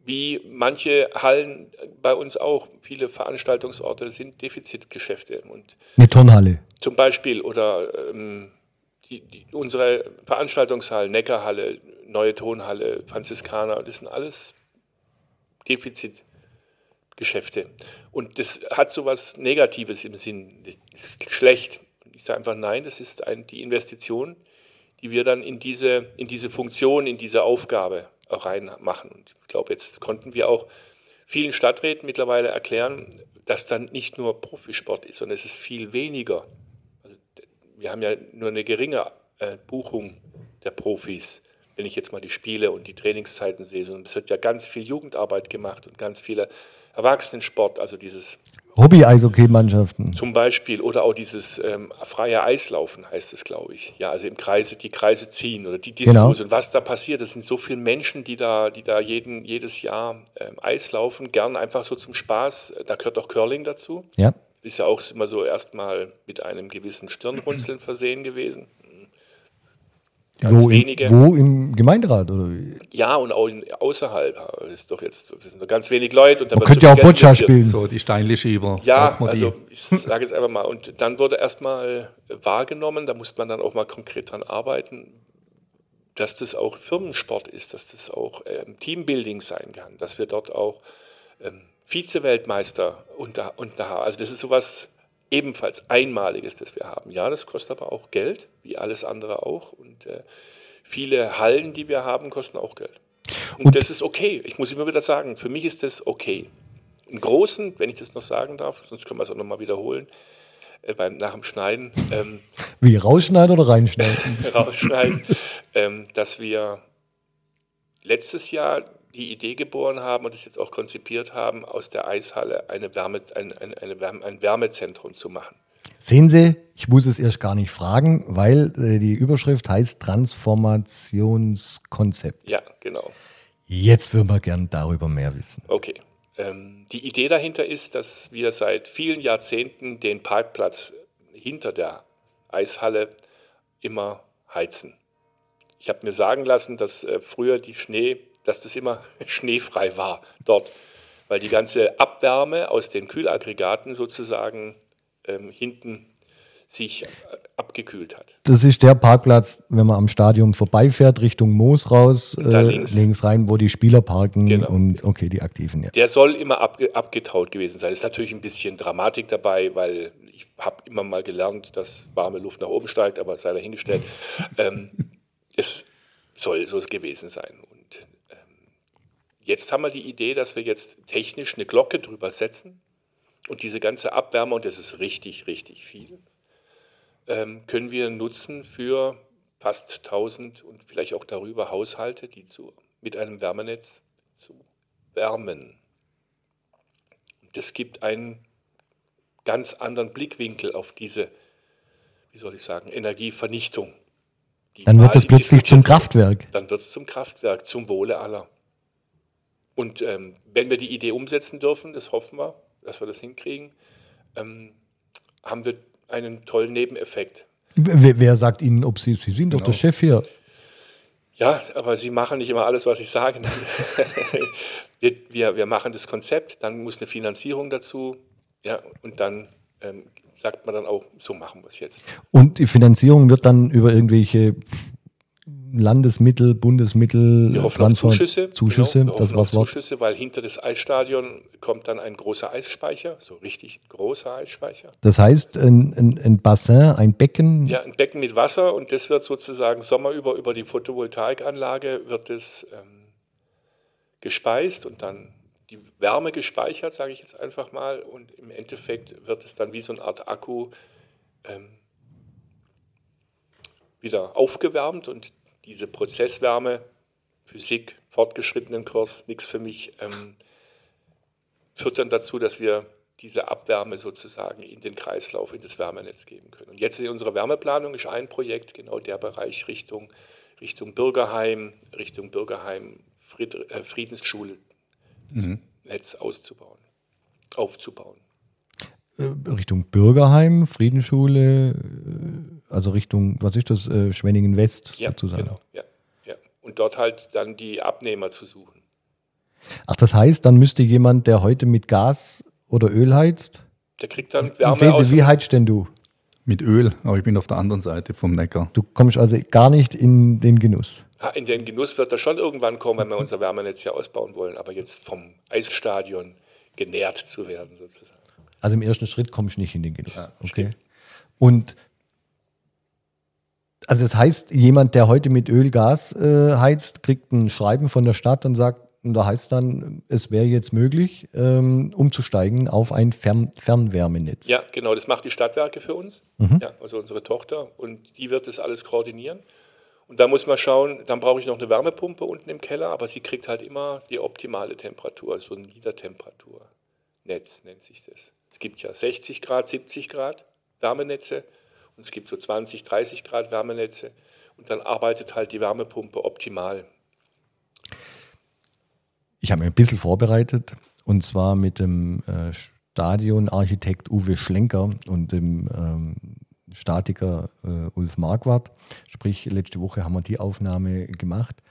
S8: Wie manche Hallen bei uns auch, viele Veranstaltungsorte sind Defizitgeschäfte. Und
S2: Eine Turnhalle.
S8: zum Beispiel oder ähm, die, die, unsere Veranstaltungshallen, Neckarhalle, Neue Tonhalle, Franziskaner, das sind alles Defizitgeschäfte. Und das hat so was Negatives im Sinn. Das ist schlecht. Ich sage einfach nein, das ist ein, die Investition, die wir dann in diese, in diese Funktion, in diese Aufgabe reinmachen. Und ich glaube, jetzt konnten wir auch vielen Stadträten mittlerweile erklären, dass dann nicht nur Profisport ist, sondern es ist viel weniger. Also, wir haben ja nur eine geringe äh, Buchung der Profis, wenn ich jetzt mal die Spiele und die Trainingszeiten sehe, sondern es wird ja ganz viel Jugendarbeit gemacht und ganz viele Erwachsenensport, also dieses
S2: Hobby-Eishockey-Mannschaften.
S8: zum Beispiel oder auch dieses ähm, freie Eislaufen heißt es, glaube ich. Ja, also im Kreise, die Kreise ziehen oder die Diskos
S2: Genau.
S8: und was da passiert. Das sind so viele Menschen, die da, die da jeden, jedes Jahr ähm, Eislaufen, gern einfach so zum Spaß. Da gehört auch Curling dazu.
S2: Ja.
S8: Ist ja auch immer so erstmal mit einem gewissen Stirnrunzeln versehen gewesen. Ganz
S2: Wo, im,
S8: wenige.
S2: wo im Gemeinderat oder wie?
S8: Ja, und auch in, außerhalb. Ist doch jetzt das sind nur ganz wenig Leute. Und da
S2: Man könnte
S8: so
S2: ja auch Boccia spielen.
S9: So, die Steinle-Schieber.
S8: Ja, also ich sage jetzt einfach mal, und dann wurde erstmal wahrgenommen, da muss man dann auch mal konkret dran arbeiten, dass das auch Firmensport ist, dass das auch ähm, Teambuilding sein kann, dass wir dort auch ähm, Vize-Weltmeister unter, unter haben. Also das ist sowas ebenfalls Einmaliges, das wir haben. Ja, das kostet aber auch Geld, wie alles andere auch. Und äh, viele Hallen, die wir haben, kosten auch Geld. Und,
S2: Und-
S8: das ist okay. Ich muss immer wieder sagen, für mich ist das okay. Im Großen, wenn ich das noch sagen darf, sonst können wir es auch nochmal wiederholen, äh, beim, nach dem Schneiden, ähm,
S2: Wie rausschneiden oder reinschneiden?
S8: rausschneiden, ähm, dass wir letztes Jahr die Idee geboren haben und das jetzt auch konzipiert haben, aus der Eishalle eine Wärme, ein, ein, eine Wärme, ein Wärmezentrum zu machen.
S2: Sehen Sie, ich muss es erst gar nicht fragen, weil äh, die Überschrift heißt Transformationskonzept.
S8: Ja, genau.
S2: Jetzt würden wir gern darüber mehr wissen.
S8: Okay. Ähm, die Idee dahinter ist, dass wir seit vielen Jahrzehnten den Parkplatz hinter der Eishalle immer heizen. Ich habe mir sagen lassen, dass äh, früher die Schnee, dass das immer schneefrei war dort, weil die ganze Abwärme aus den Kühlaggregaten sozusagen ähm, hinten sich äh, abgekühlt hat.
S2: Das ist der Parkplatz, wenn man am Stadion vorbeifährt, Richtung Moos raus, äh,
S8: links.
S2: links. rein, wo die Spieler parken
S8: Genau.
S2: und okay, die Aktiven, ja.
S8: Der soll immer abge abgetaut gewesen sein. Ist natürlich ein bisschen Dramatik dabei, weil ich habe immer mal gelernt, dass warme Luft nach oben steigt, aber sei dahingestellt. ähm, es soll so gewesen sein. Jetzt haben wir die Idee, dass wir jetzt technisch eine Glocke drüber setzen und diese ganze Abwärme, und das ist richtig, richtig viel, ähm, können wir nutzen für fast 1000 und vielleicht auch darüber Haushalte, die zu, mit einem Wärmenetz zu wärmen. Das gibt einen ganz anderen Blickwinkel auf diese, wie soll ich sagen, Energievernichtung. Die
S2: Dann wird es plötzlich zum Kraftwerk.
S8: Dann wird es zum Kraftwerk, zum Wohle aller. Und ähm, wenn wir die Idee umsetzen dürfen, das hoffen wir, dass wir das hinkriegen, ähm, haben wir einen tollen Nebeneffekt.
S2: Wer, wer sagt Ihnen, ob Sie, Sie sind doch
S8: Genau.
S2: der Chef hier.
S8: Ja, aber Sie machen nicht immer alles, was ich sage. wir, wir, wir machen das Konzept, dann muss eine Finanzierung dazu, ja, und dann ähm, sagt man dann auch, so machen wir es jetzt.
S2: Und die Finanzierung wird dann über irgendwelche Landesmittel, Bundesmittel,
S8: Wir hoffen auf
S2: Transfer-
S8: Zuschüsse.
S2: Zuschüsse,
S8: genau,
S2: das Wort.
S8: Zuschüsse, weil hinter das Eisstadion kommt dann ein großer Eisspeicher, so richtig großer Eisspeicher.
S2: Das heißt, ein, ein, ein Bassin, ein Becken,
S8: Ja, ein Becken mit Wasser und das wird sozusagen sommerüber über die Photovoltaikanlage wird es ähm, gespeist und dann die Wärme gespeichert, sage ich jetzt einfach mal, und im Endeffekt wird es dann wie so eine Art Akku ähm, wieder aufgewärmt und diese Prozesswärme, Physik, fortgeschrittenen Kurs, nichts für mich, ähm, führt dann dazu, dass wir diese Abwärme sozusagen in den Kreislauf, in das Wärmenetz geben können. Und jetzt in unserer Wärmeplanung ist ein Projekt genau der Bereich Richtung, Richtung Bürgerheim, Richtung Bürgerheim, Fried, äh, Friedensschule, das Netz auszubauen, aufzubauen.
S2: äh, Richtung Bürgerheim, Friedensschule, äh, also Richtung, was ist das, äh, Schwenningen West
S8: Ja,
S2: sozusagen.
S8: genau. Ja, ja. Und dort halt dann die Abnehmer zu suchen.
S2: Ach, das heißt, dann müsste jemand, der heute mit Gas oder Öl heizt,
S8: Der kriegt dann Wärme
S2: Fese,
S8: aus.
S2: wie heizt denn du?
S9: Mit Öl, aber ich bin auf der anderen Seite vom Neckar.
S2: Du kommst also gar nicht in den Genuss.
S8: Ha, In den Genuss wird er schon irgendwann kommen, wenn wir unser Wärmenetz ja ausbauen wollen, aber jetzt vom Eisstadion genährt zu werden sozusagen.
S2: Also im ersten Schritt kommst du nicht in den Genuss. okay. Und also es heißt, jemand, der heute mit Öl, Gas äh, heizt, kriegt ein Schreiben von der Stadt und sagt, und da heißt dann, es wäre jetzt möglich, ähm, umzusteigen auf ein Fern Fernwärmenetz.
S8: Ja, genau, das macht die Stadtwerke für uns,
S2: Mhm.
S8: ja, also unsere Tochter, und die wird das alles koordinieren. Und da muss man schauen, dann brauche ich noch eine Wärmepumpe unten im Keller, aber sie kriegt halt immer die optimale Temperatur, so ein Niedertemperaturnetz nennt sich das. Es gibt ja 60 Grad, 70 Grad Wärmenetze und es gibt so 20, 30 Grad Wärmenetze und dann arbeitet halt die Wärmepumpe optimal.
S2: Ich habe mir ein bisschen vorbereitet und zwar mit dem äh, Stadionarchitekt Uwe Schlenker und dem ähm, Statiker äh, Ulf Marquardt. Sprich, letzte Woche haben wir die Aufnahme gemacht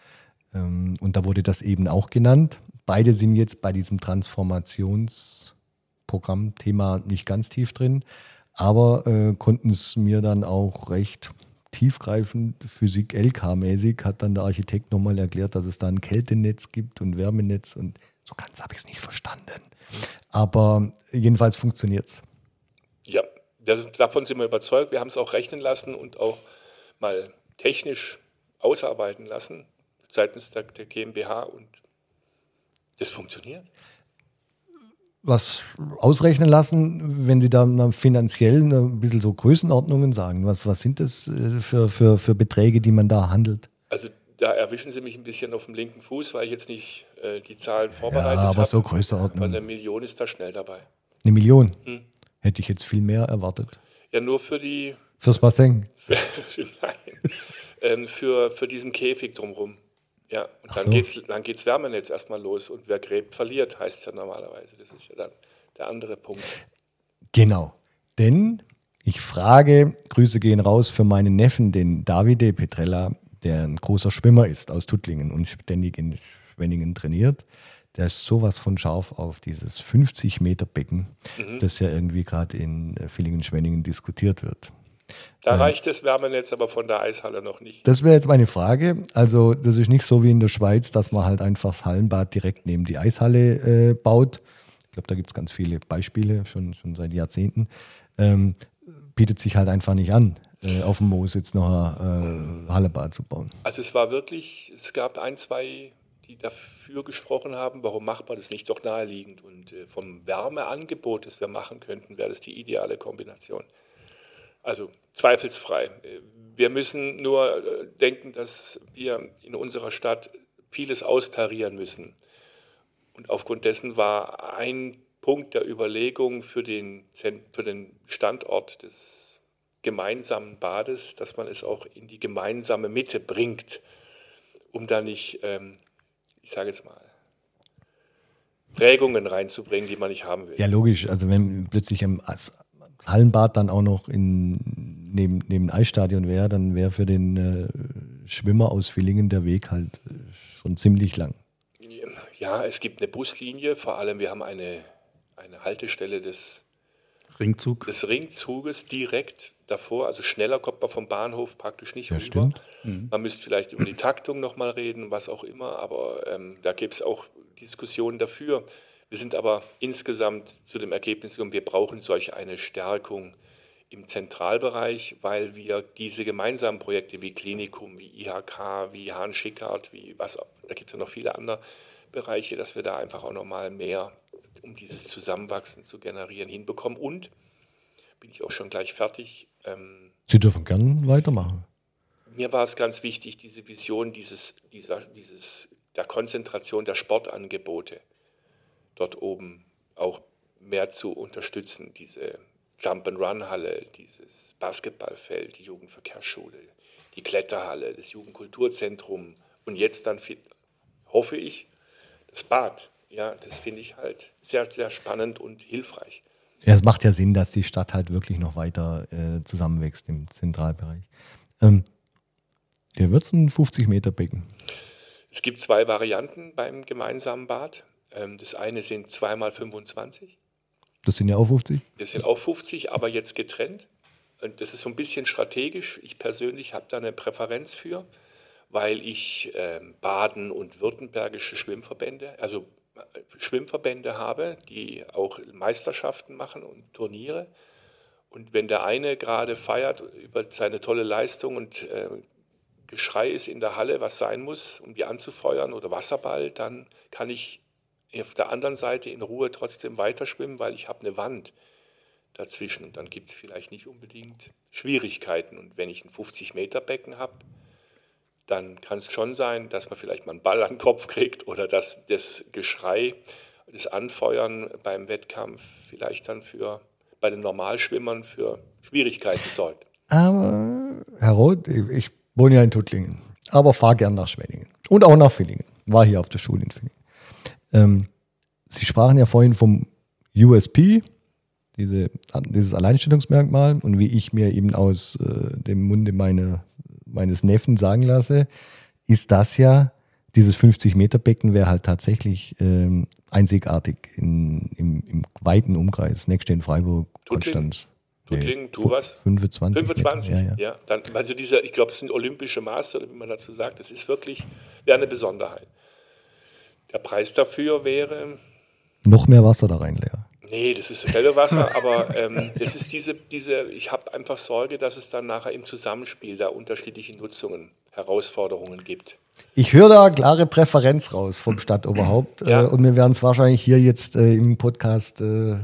S2: ähm, und da wurde das eben auch genannt. Beide sind jetzt bei diesem Transformationsprogramm-Thema nicht ganz tief drin, aber äh, konnten es mir dann auch recht tiefgreifend Physik LK-mäßig hat dann der Architekt nochmal erklärt, dass es da ein Kältenetz gibt und Wärmenetz und so ganz habe ich es nicht verstanden. Aber jedenfalls funktioniert es.
S8: Ja, das, davon sind wir überzeugt. Wir haben es auch rechnen lassen und auch mal technisch ausarbeiten lassen seitens der, der GmbH und das funktioniert.
S2: Was ausrechnen lassen, wenn Sie da finanziell ein bisschen so Größenordnungen sagen? Was, was sind das äh, für, für, für Beträge, die man da handelt?
S8: Also da erwischen Sie mich ein bisschen auf dem linken Fuß, weil ich jetzt nicht äh, die Zahlen vorbereitet
S2: Ja,
S8: habe.
S2: aber so
S8: Aber
S2: Größenordnung.
S8: eine Million ist da schnell dabei.
S2: Eine Million?
S8: Hm.
S2: Hätte ich jetzt viel mehr erwartet.
S8: Ja, nur für die,
S2: Fürs Bassin.
S8: Nein, ähm, für, für diesen Käfig drumherum. Ja, und
S2: Ach
S8: dann
S2: so.
S8: geht's, dann geht's Wärmenetz erstmal los und wer gräbt, verliert, heißt es ja normalerweise. Das ist ja dann der andere Punkt.
S2: Genau. Denn ich frage, Grüße gehen raus für meinen Neffen, den Davide Petrella, der ein großer Schwimmer ist aus Tuttlingen und ständig in Schwenningen trainiert. Der ist sowas von scharf auf dieses 50 Meter Becken, das ja irgendwie gerade in äh, Villingen-Schwenningen diskutiert wird.
S8: Da reicht das Wärmenetz aber von der Eishalle noch nicht.
S2: Das wäre jetzt meine Frage. Also, das ist nicht so wie in der Schweiz, dass man halt einfach das Hallenbad direkt neben die Eishalle äh, baut. Ich glaube, da gibt es ganz viele Beispiele, schon, schon seit Jahrzehnten. Ähm, bietet sich halt einfach nicht an, äh, auf dem Moos jetzt noch ein äh, Hallebad zu bauen.
S8: Also es war wirklich, es gab ein, zwei, die dafür gesprochen haben, warum macht man das nicht doch naheliegend. Und äh, vom Wärmeangebot, das wir machen könnten, wäre das die ideale Kombination. Also zweifelsfrei. Wir müssen nur äh, denken, dass wir in unserer Stadt vieles austarieren müssen. Und aufgrund dessen war ein Punkt der Überlegung für den, für den Standort des gemeinsamen Bades, dass man es auch in die gemeinsame Mitte bringt, um da nicht, ähm, ich sage jetzt mal, Prägungen reinzubringen, die man nicht haben will.
S2: Ja, logisch. Also, wenn plötzlich am Hallenbad dann auch noch in, neben, neben Eisstadion wäre, dann wäre für den äh, Schwimmer aus Villingen der Weg halt äh, schon ziemlich lang.
S8: Ja, es gibt eine Buslinie, vor allem wir haben eine, eine Haltestelle des,
S9: Ringzug.
S8: des Ringzuges direkt davor, also schneller kommt man vom Bahnhof praktisch nicht
S2: Ja,
S8: rüber.
S2: stimmt.
S8: Man müsste vielleicht über die Taktung nochmal reden, was auch immer, aber ähm, da gibt es auch Diskussionen dafür. Wir sind aber insgesamt zu dem Ergebnis gekommen, wir brauchen solch eine Stärkung im Zentralbereich, weil wir diese gemeinsamen Projekte wie Klinikum, wie IHK, wie Hahn Schickard, wie was, da gibt es ja noch viele andere Bereiche, dass wir da einfach auch nochmal mehr, um dieses Zusammenwachsen zu generieren, hinbekommen. Und bin ich auch schon gleich fertig. Ähm,
S2: Sie dürfen gern weitermachen.
S8: mir war es ganz wichtig, diese Vision dieses, dieser, dieses, der Konzentration der Sportangebote dort oben auch mehr zu unterstützen. Diese Jump-and-Run-Halle, dieses Basketballfeld, die Jugendverkehrsschule, die Kletterhalle, das Jugendkulturzentrum und jetzt dann, hoffe ich, das Bad. Ja, das finde ich halt sehr, sehr spannend und hilfreich.
S2: Ja, es macht ja Sinn, dass die Stadt halt wirklich noch weiter äh, zusammenwächst im Zentralbereich. Ähm, hier wird es ein 50 Meter Becken.
S8: Es gibt zwei Varianten beim gemeinsamen Bad. Ähm, Das eine sind 2x25.
S2: Das sind ja auch 50.
S8: Das sind auch 50, aber jetzt getrennt. Und das ist so ein bisschen strategisch. Ich persönlich habe da eine Präferenz für, weil ich ähm, Baden- und württembergische Schwimmverbände, also äh, Schwimmverbände habe, die auch Meisterschaften machen und Turniere. Und wenn der eine gerade feiert über seine tolle Leistung und äh, Geschrei ist in der Halle, was sein muss, um die anzufeuern oder Wasserball, dann kann ich auf der anderen Seite in Ruhe trotzdem weiterschwimmen, weil ich habe eine Wand dazwischen. Und dann gibt es vielleicht nicht unbedingt Schwierigkeiten. Und wenn ich ein 50-Meter-Becken habe, dann kann es schon sein, dass man vielleicht mal einen Ball an den Kopf kriegt oder dass das Geschrei, das Anfeuern beim Wettkampf vielleicht dann für bei den Normalschwimmern für Schwierigkeiten sorgt.
S2: Aber, Herr Roth, ich wohne ja in Tuttlingen, aber fahre gern nach Schwenningen und auch nach Villingen. War hier auf der Schule in Villingen. Ähm, Sie sprachen ja vorhin vom USP, diese, dieses Alleinstellungsmerkmal und wie ich mir eben aus äh, dem Munde meine, meines Neffen sagen lasse, ist das ja, dieses 50-Meter-Becken wäre halt tatsächlich ähm, einzigartig in, im, im weiten Umkreis. Nächste in Freiburg? Konstanz.
S8: Tuttlingen, tu was?
S2: 25.
S8: 25,
S2: Meter, ja, ja.
S8: ja. Dann, also dieser, ich glaube, es sind olympische Maße, wie man dazu sagt. Das ist wirklich, wäre eine Besonderheit. Der Preis dafür wäre,
S2: Noch mehr Wasser da rein, Lea.
S8: nee, das ist Quellewasser, aber ähm, es ist diese, diese, ich habe einfach Sorge, dass es dann nachher im Zusammenspiel da unterschiedliche Nutzungen, Herausforderungen gibt.
S2: Ich höre da klare Präferenz raus vom Stadtoberhaupt.
S8: Ja.
S2: Äh, und wir werden es wahrscheinlich hier jetzt äh, im Podcast. Äh,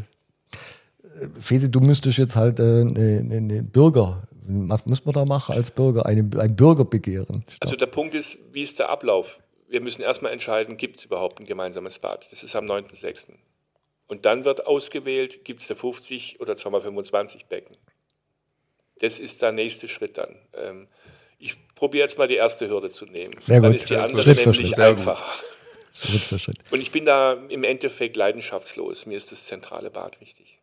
S2: Fesi, du müsstest jetzt halt äh, eine ne, ne Bürger. Was muss man da machen als Bürger? Eine, ein Bürgerbegehren.
S8: Also der Punkt ist, wie ist der Ablauf? Wir müssen erstmal entscheiden, gibt es überhaupt ein gemeinsames Bad? Das ist am 9.6. Und dann wird ausgewählt, gibt es eine 50 oder 2x25 Becken. Das ist der nächste Schritt dann. Ähm, Ich probiere jetzt mal die erste Hürde zu nehmen.
S2: Sehr
S8: Dann
S2: gut.
S8: ist die andere
S2: Schritt für
S8: nämlich
S2: Schritt.
S8: einfacher.
S2: Schritt für Schritt.
S8: Und ich bin da im Endeffekt leidenschaftslos. Mir ist das zentrale Bad wichtig.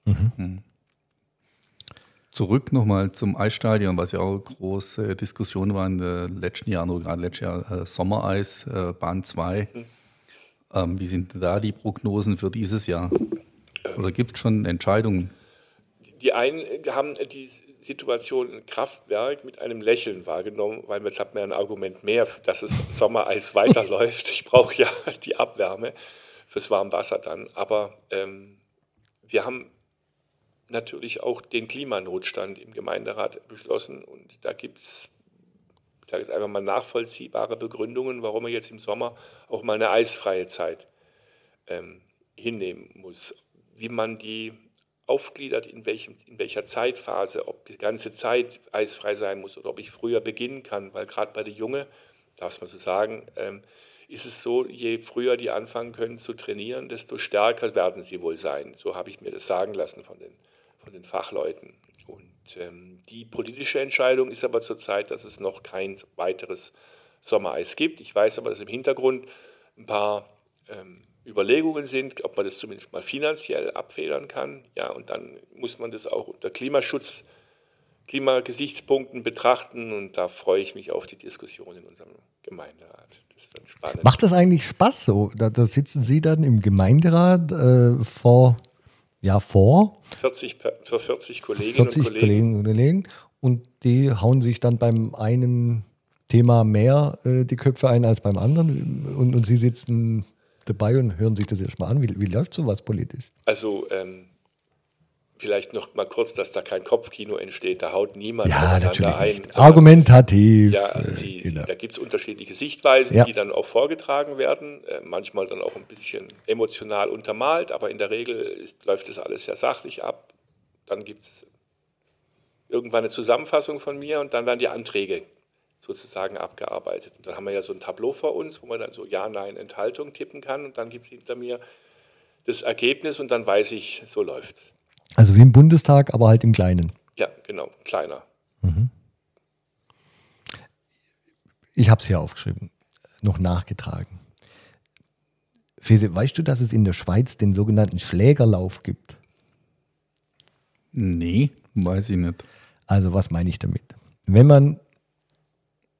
S9: Zurück nochmal zum Eisstadion, was ja auch eine große Diskussion war in den letzten Jahren, oder gerade letztes Jahr äh, Sommereis, äh, Bahn 2. Ähm, wie sind da die Prognosen für dieses Jahr? Oder gibt es schon Entscheidungen?
S8: Die einen haben die Situation im Kraftwerk mit einem Lächeln wahrgenommen, weil jetzt hat man ein Argument mehr, dass es Sommereis weiterläuft. Ich brauche ja die Abwärme fürs warme Wasser dann. Aber ähm, wir haben natürlich auch den Klimanotstand im Gemeinderat beschlossen und da gibt es, ich sage jetzt einfach mal, nachvollziehbare Begründungen, warum man jetzt im Sommer auch mal eine eisfreie Zeit ähm, hinnehmen muss. Wie man die aufgliedert, in, welchem, in welcher Zeitphase, ob die ganze Zeit eisfrei sein muss oder ob ich früher beginnen kann, weil gerade bei der Junge, darf man so sagen, ähm, ist es so, je früher die anfangen können zu trainieren, desto stärker werden sie wohl sein. So habe ich mir das sagen lassen von den, von den Fachleuten. Und ähm, die politische Entscheidung ist aber zurzeit, dass es noch kein weiteres Sommereis gibt. Ich weiß aber, dass im Hintergrund ein paar ähm, Überlegungen sind, ob man das zumindest mal finanziell abfedern kann. Ja, und dann muss man das auch unter Klimaschutz, Klimagesichtspunkten betrachten. Und da freue ich mich auf die Diskussion in unserem Gemeinderat. Das wird spannend.
S2: Macht das eigentlich Spaß so? Da, da sitzen Sie dann im Gemeinderat äh, vor, ja, vor
S8: 40, per- für 40 Kolleginnen
S2: 40
S8: und Kollegen.
S2: Kollegen und Kollegen und die hauen sich dann beim einen Thema mehr äh, die Köpfe ein als beim anderen und, und Sie sitzen dabei und hören sich das erstmal an. Wie, wie läuft sowas politisch?
S8: Also ähm, vielleicht noch mal kurz, dass da kein Kopfkino entsteht. Da haut niemand
S2: Ja, natürlich
S8: ein.
S2: nicht. Argumentativ.
S8: Ja, also
S2: äh,
S8: sie,
S2: genau.
S8: sie, da gibt es unterschiedliche Sichtweisen,
S2: Ja.
S8: die dann auch vorgetragen werden, äh, manchmal dann auch ein bisschen emotional untermalt, aber in der Regel ist, läuft das alles sehr sachlich ab. Dann gibt es irgendwann eine Zusammenfassung von mir und dann werden die Anträge sozusagen abgearbeitet. Und dann haben wir ja so ein Tableau vor uns, wo man dann so Ja, Nein, Enthaltung tippen kann und dann gibt es hinter mir das Ergebnis und dann weiß ich, so läuft's.
S2: Also wie im Bundestag, aber halt im Kleinen.
S8: Ja, genau, kleiner.
S2: Ich habe es hier aufgeschrieben, noch nachgetragen. Fese, weißt du, dass es in der Schweiz den sogenannten Schlägerlauf gibt?
S9: Nee, weiß ich nicht.
S2: Also was meine ich damit? Wenn man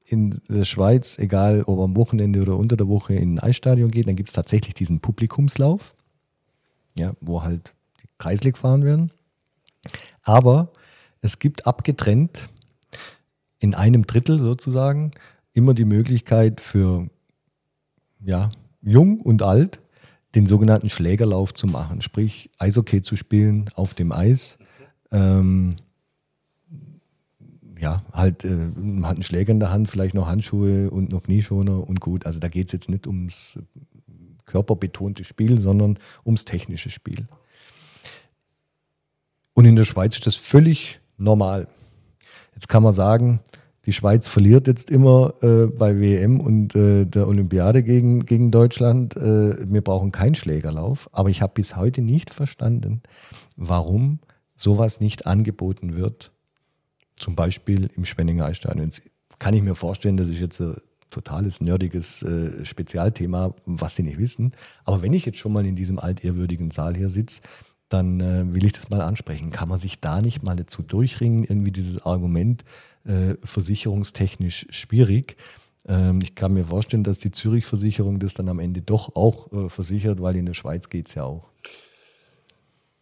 S2: in der Schweiz, egal ob am Wochenende oder unter der Woche in ein Eisstadion geht, dann gibt es tatsächlich diesen Publikumslauf, ja, wo halt die Kreisel gefahren werden. Aber es gibt abgetrennt in einem Drittel sozusagen immer die Möglichkeit für ja, jung und alt den sogenannten Schlägerlauf zu machen, sprich Eishockey zu spielen auf dem Eis. Ähm, ja, halt, äh, man hat einen Schläger in der Hand, vielleicht noch Handschuhe und noch Knieschoner und gut. Also da geht es jetzt nicht ums körperbetonte Spiel, sondern ums technische Spiel. Und in der Schweiz ist das völlig normal. Jetzt kann man sagen, die Schweiz verliert jetzt immer äh, bei WM und äh, der Olympiade gegen, gegen Deutschland. Äh, wir brauchen keinen Schlägerlauf. Aber ich habe bis heute nicht verstanden, warum sowas nicht angeboten wird. Zum Beispiel im Schwenninger Eisstadion. Jetzt kann ich mir vorstellen, das ist jetzt ein totales nerdiges äh, Spezialthema, was Sie nicht wissen. Aber wenn ich jetzt schon mal in diesem altehrwürdigen Saal hier sitze, dann äh, will ich das mal ansprechen. Kann man sich da nicht mal dazu durchringen, irgendwie dieses Argument äh, versicherungstechnisch schwierig? Ähm, ich kann mir vorstellen, dass die Zürich-Versicherung das dann am Ende doch auch äh, versichert, weil in der Schweiz geht es ja auch.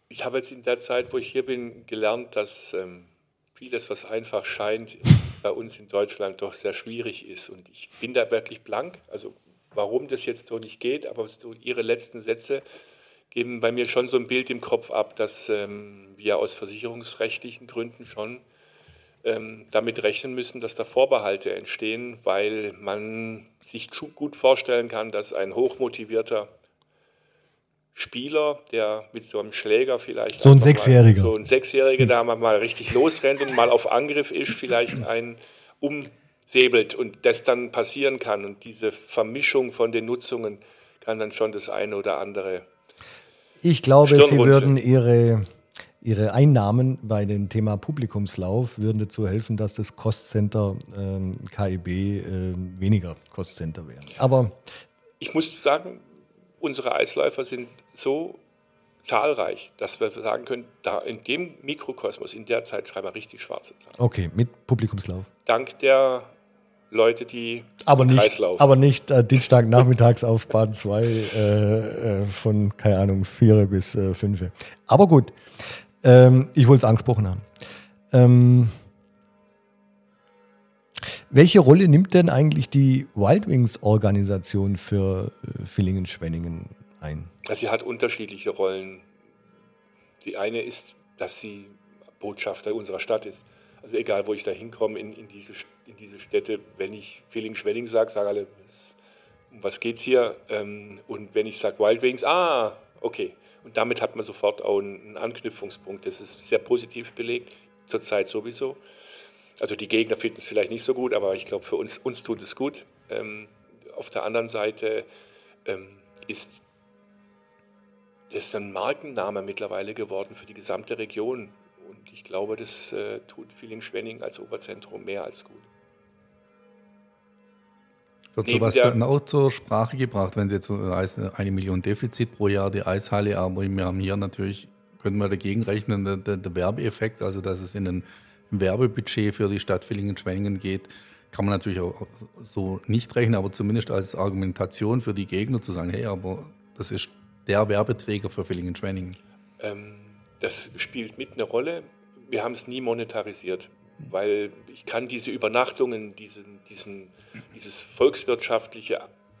S8: Ich habe jetzt in der Zeit, wo ich hier bin, gelernt, dass ähm, vieles, was einfach scheint, bei uns in Deutschland doch sehr schwierig ist. Und ich bin da wirklich blank. Also warum das jetzt so nicht geht, aber so Ihre letzten Sätze geben bei mir schon so ein Bild im Kopf ab, dass ähm, wir aus versicherungsrechtlichen Gründen schon ähm, damit rechnen müssen, dass da Vorbehalte entstehen, weil man sich gu- gut vorstellen kann, dass ein hochmotivierter Spieler, der mit so einem Schläger vielleicht
S2: So ein
S8: einfach mal-
S2: Sechsjähriger.
S8: so ein Sechsjähriger, der mal richtig losrennt und mal auf Angriff ist, vielleicht einen umsäbelt und das dann passieren kann. Und diese Vermischung von den Nutzungen kann dann schon das eine oder andere
S2: Ich glaube, Sie würden Ihre, Ihre Einnahmen bei dem Thema Publikumslauf würden dazu helfen, dass das Kostcenter ähm, KIB äh, weniger Kostcenter wäre. Aber
S8: Ich muss sagen, unsere Eisläufer sind so zahlreich, dass wir sagen können, da in dem Mikrokosmos, in der Zeit schreiben wir richtig schwarze Zahlen.
S2: okay, mit Publikumslauf.
S8: Dank der Leute, die
S2: Aber nicht,
S8: Kreis laufen.
S2: aber nicht äh, Dienstagnachmittags auf Bahn 2 äh, äh, von, keine Ahnung, 4 bis äh, 5. Aber gut, ähm, ich wollte es angesprochen haben. Ähm, welche Rolle nimmt denn eigentlich die Wild Wings Organisation für äh, Villingen-Schwenningen ein?
S8: Also sie hat unterschiedliche Rollen. Die eine ist, dass sie Botschafter unserer Stadt ist. Also egal, wo ich da hinkomme in, in, diese, in diese Städte, wenn ich Feeling-Schwenning sage, sagen alle, um was geht's hier? Ähm, und wenn ich sage Wild Wings, ah, okay. Und damit hat man sofort auch einen einen Anknüpfungspunkt. Das ist sehr positiv belegt, zurzeit sowieso. Also die Gegner finden es vielleicht nicht so gut, aber ich glaube, für uns, uns tut es gut. Ähm, auf der anderen Seite ähm, ist das ein Markenname mittlerweile geworden für die gesamte Region. Ich glaube, das äh, tut Villingen-Schwenning als Oberzentrum mehr als gut.
S9: Wird
S8: Neben
S9: sowas dann auch zur Sprache gebracht, wenn Sie jetzt so heißt, eine Million Defizit pro Jahr die Eishalle, aber wir haben hier natürlich, können wir dagegen rechnen, der, der, der Werbeeffekt, also dass es in ein Werbebudget für die Stadt Villingen-Schwenningen geht, kann man natürlich auch so nicht rechnen, aber zumindest als Argumentation für die Gegner zu sagen, hey, aber das ist der Werbeträger für Villingen-Schwenningen.
S8: Ähm, das spielt mit eine Rolle. Wir haben es nie monetarisiert, weil ich kann diese Übernachtungen, diesen, diesen, dieses volkswirtschaftliche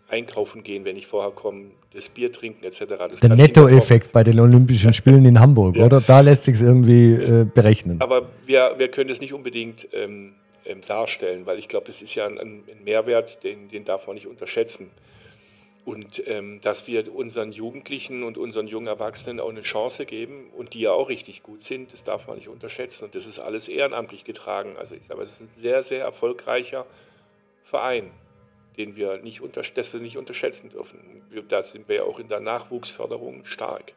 S8: Einkaufen gehen, wenn ich vorher komme, das Bier trinken etc. Das
S2: Der Nettoeffekt bei den Olympischen Spielen in Hamburg,
S8: Ja.
S2: oder? Da lässt sich es irgendwie äh, berechnen.
S8: Aber wir, wir können das nicht unbedingt ähm, ähm, darstellen, weil ich glaube, das ist ja ein, ein Mehrwert, den, den darf man nicht unterschätzen. Und ähm, dass wir unseren Jugendlichen und unseren jungen Erwachsenen auch eine Chance geben und die ja auch richtig gut sind, das darf man nicht unterschätzen. Und das ist alles ehrenamtlich getragen. Also ich sage, es ist ein sehr, sehr erfolgreicher Verein, den wir nicht, unter, das wir nicht unterschätzen dürfen. Da sind wir ja auch in der Nachwuchsförderung stark.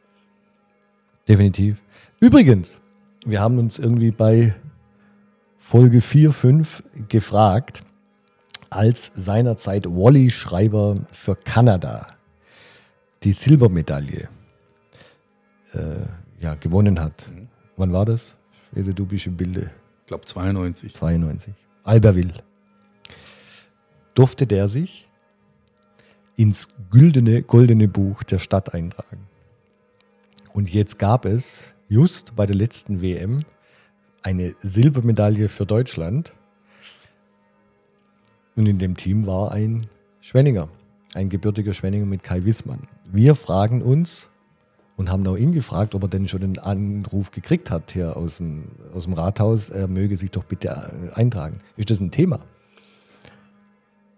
S2: Definitiv. Übrigens, wir haben uns irgendwie bei Folge 4, 5 gefragt, als seinerzeit Wally Schreiber für Kanada die Silbermedaille äh, ja, gewonnen hat. Wann war das? Schwede, du bist im Bilde.
S9: Ich glaube 92.
S2: 92. Albertville. Durfte der sich ins güldene, goldene Buch der Stadt eintragen. Und jetzt gab es just bei der letzten WM eine Silbermedaille für Deutschland. Und in dem Team war ein Schwenninger, ein gebürtiger Schwenninger mit Kai Wissmann. Wir fragen uns und haben auch ihn gefragt, ob er denn schon einen Anruf gekriegt hat hier aus dem, aus dem Rathaus. Er möge sich doch bitte äh, eintragen. Ist das ein Thema?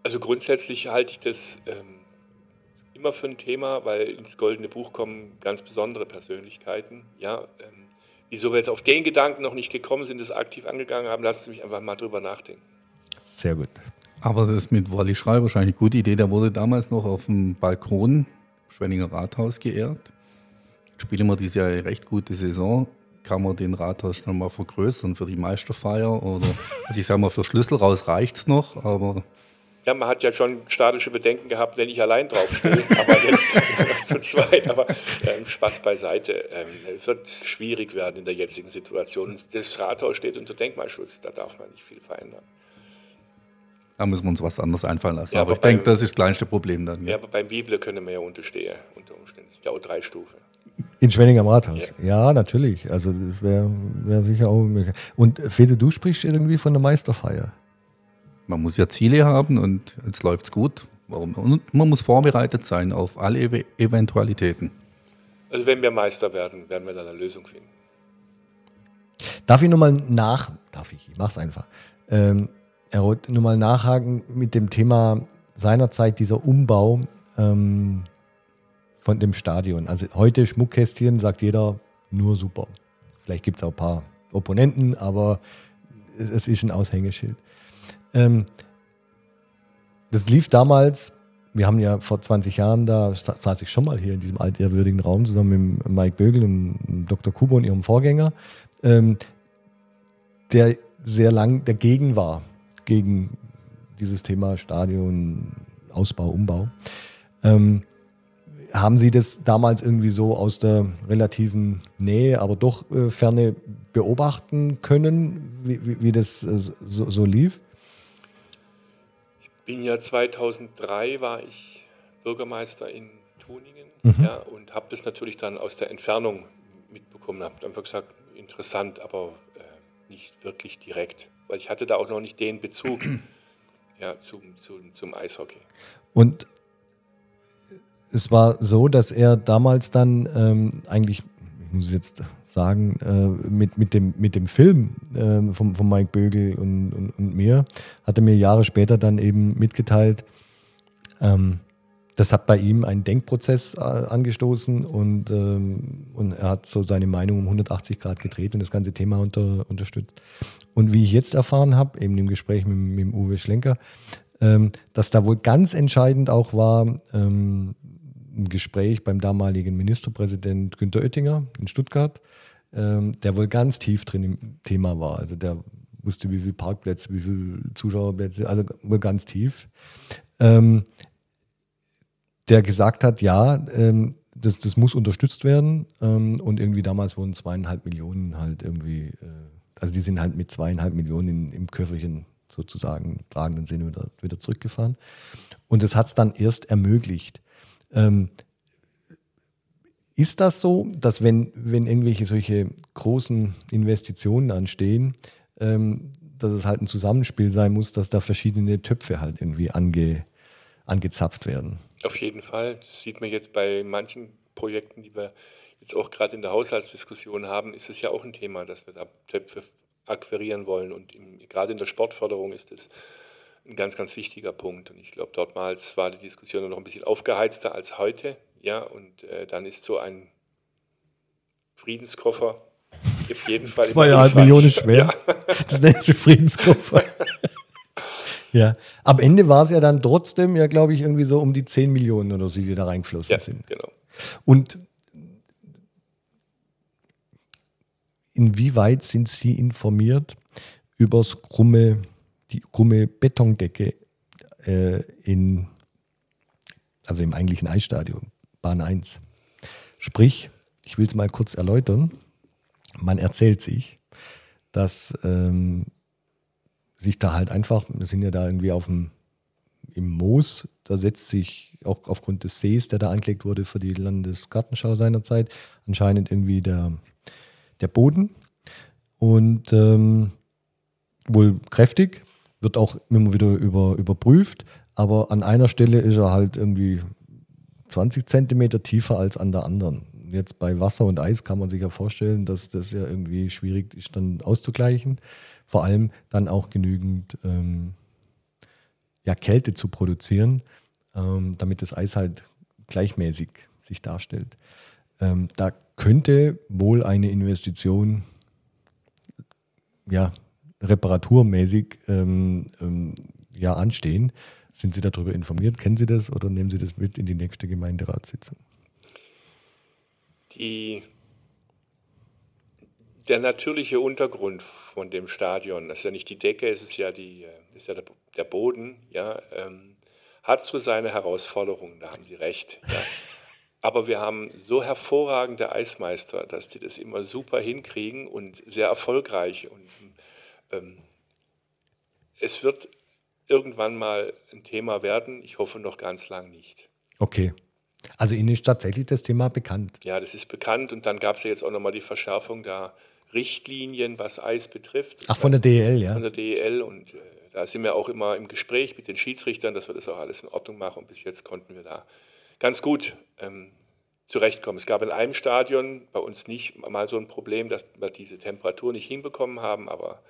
S8: Also grundsätzlich halte ich das ähm, immer für ein Thema, weil ins Goldene Buch kommen ganz besondere Persönlichkeiten. Ja, ähm, wieso wir jetzt auf den Gedanken noch nicht gekommen sind, das aktiv angegangen haben, lassen Sie mich einfach mal drüber nachdenken.
S2: Sehr gut.
S9: Aber das ist mit Wally Schreiber wahrscheinlich eine gute Idee. Der wurde damals noch auf dem Balkon Schwenninger Rathaus geehrt. Spielen wir dieses Jahr eine recht gute Saison. Kann man den Rathaus schon mal vergrößern für die Meisterfeier? Oder, also ich sage mal, für Schlüssel raus reicht es noch, aber
S8: Ja, man hat ja schon statische Bedenken gehabt, wenn ich allein draufstehe, aber jetzt zu zweit. Aber ähm, Spaß beiseite. Ähm, es wird schwierig werden in der jetzigen Situation. Das Rathaus steht unter Denkmalschutz, da darf man nicht viel verändern.
S9: Da müssen wir uns was anderes einfallen lassen.
S8: Ja,
S9: aber
S8: aber
S9: ich denke, das ist das kleinste Problem dann.
S8: Ja,
S9: Ja.
S8: aber beim Bibel können wir ja unterstehen, unter Umständen. Ja auch drei Stufen.
S2: In Schwenning am Rathaus. Ja, natürlich. Also das wäre wär sicher auch möglich. Und äh, Fese, du sprichst irgendwie von der Meisterfeier.
S9: Man muss ja Ziele haben und jetzt läuft es gut. Warum? Und man muss vorbereitet sein auf alle Ev Eventualitäten.
S8: Also wenn wir Meister werden, werden wir dann eine Lösung finden.
S2: Darf ich nochmal nach, darf ich, ich mach's einfach, ähm, Herr Roth, nur mal nachhaken mit dem Thema seinerzeit dieser Umbau ähm, von dem Stadion. Also heute Schmuckkästchen sagt jeder nur super. Vielleicht gibt es auch ein paar Opponenten, aber es, es ist ein Aushängeschild. Ähm, das lief damals wir haben ja vor 20 Jahren, da sa- saß ich schon mal hier in diesem altehrwürdigen Raum zusammen mit Mike Bögel und Dr. Kubo und ihrem Vorgänger, ähm, der sehr lang dagegen war, gegen dieses Thema Stadion, Ausbau, Umbau. Ähm, haben Sie das damals irgendwie so aus der relativen Nähe, aber doch äh, Ferne beobachten können, wie, wie, wie das äh, so, so lief?
S8: bin ja 2003 war ich Bürgermeister in Tuningen
S2: Mhm.
S8: ja, und habe das natürlich dann aus der Entfernung mitbekommen. Habe einfach gesagt, interessant, aber äh, nicht wirklich direkt, weil ich hatte da auch noch nicht den Bezug ja, zum, zum, zum Eishockey.
S2: Und es war so, dass er damals dann ähm, eigentlich, ich muss es jetzt sagen, äh, mit, mit, dem, mit dem Film ähm, von, von Mike Bögel und, und, und mir, hat er mir Jahre später dann eben mitgeteilt, ähm, das hat bei ihm einen Denkprozess äh, angestoßen und, ähm, und er hat so seine Meinung um 180 Grad gedreht und das ganze Thema unter, unterstützt. Und wie ich jetzt erfahren habe, eben im Gespräch mit, mit dem Uwe Schlenker, ähm, dass da wohl ganz entscheidend auch war ähm, ein Gespräch beim damaligen Ministerpräsident Günter Oettinger in Stuttgart, ähm, der wohl ganz tief drin im Thema war. Also der wusste, wie viele Parkplätze, wie viele Zuschauerplätze, also wohl ganz tief. Ähm, der gesagt hat, ja, ähm, das, das muss unterstützt werden ähm, und irgendwie damals wurden zweieinhalb Millionen halt irgendwie, äh, also die sind halt mit zweieinhalb Millionen in, im Köfferchen sozusagen tragenden Sinne wieder, wieder zurückgefahren. Und das hat es dann erst ermöglicht. Ähm, ist das so, dass wenn, wenn irgendwelche solche großen Investitionen anstehen, ähm, dass es halt ein Zusammenspiel sein muss, dass da verschiedene Töpfe halt irgendwie ange, angezapft werden?
S8: Auf jeden Fall. Das sieht man jetzt bei manchen Projekten, die wir jetzt auch gerade in der Haushaltsdiskussion haben, ist es ja auch ein Thema, dass wir da Töpfe akquirieren wollen. Und im, gerade in der Sportförderung ist es ein ganz, ganz wichtiger Punkt. Und ich glaube, dortmals war die Diskussion noch ein bisschen aufgeheizter als heute. Ja, und äh, dann ist so ein Friedenskoffer auf jeden Fall.
S2: Zweieinhalb. Millionen schwer.
S8: Ja.
S2: Das nennt sich Friedenskoffer. ja. Am Ende war es ja dann trotzdem, ja, glaube ich, irgendwie so um die 10 Millionen oder so, die da reingeflossen
S8: Ja,
S2: sind.
S8: genau.
S2: Und inwieweit sind Sie informiert über das krumme, die krumme Betondecke äh, in, also im eigentlichen Eisstadion, Bahn 1? Sprich, ich will es mal kurz erläutern. Man erzählt sich, dass ähm, sich da halt einfach, wir sind ja da irgendwie auf dem, im Moos, da setzt sich auch aufgrund des Sees, der da angelegt wurde für die Landesgartenschau seinerzeit, anscheinend irgendwie der, der Boden. Und ähm, wohl kräftig, wird auch immer wieder über, überprüft, aber an einer Stelle ist er halt irgendwie 20 Zentimeter tiefer als an der anderen. Jetzt bei Wasser und Eis kann man sich ja vorstellen, dass das ja irgendwie schwierig ist, dann auszugleichen. Vor allem dann auch genügend ähm, ja, Kälte zu produzieren, ähm, damit das Eis halt gleichmäßig sich darstellt. Ähm, da könnte wohl eine Investition ja, reparaturmäßig ähm, ähm, ja, anstehen. Sind Sie darüber informiert? Kennen Sie das oder nehmen Sie das mit in die nächste Gemeinderatssitzung?
S8: Die, der natürliche Untergrund von dem Stadion, das ist ja nicht die Decke, es ist ja, die, äh, ist ja der, der Boden, ja, ähm, hat so seine Herausforderungen, da haben Sie recht. Ja. Aber wir haben so hervorragende Eismeister, dass die das immer super hinkriegen und sehr erfolgreich. Und ähm, es wird irgendwann mal ein Thema werden. Ich hoffe noch ganz lang nicht.
S2: Okay. Also Ihnen ist tatsächlich das Thema bekannt.
S8: Ja, das ist bekannt. Und dann gab es ja jetzt auch nochmal die Verschärfung der Richtlinien, was Eis betrifft.
S2: Ach, von der DEL, ja.
S8: Von der DEL. Und äh, da sind wir auch immer im Gespräch mit den Schiedsrichtern, dass wir das auch alles in Ordnung machen. Und bis jetzt konnten wir da ganz gut ähm, zurechtkommen. Es gab in einem Stadion bei uns nicht mal so ein Problem, dass wir diese Temperatur nicht hinbekommen haben, aber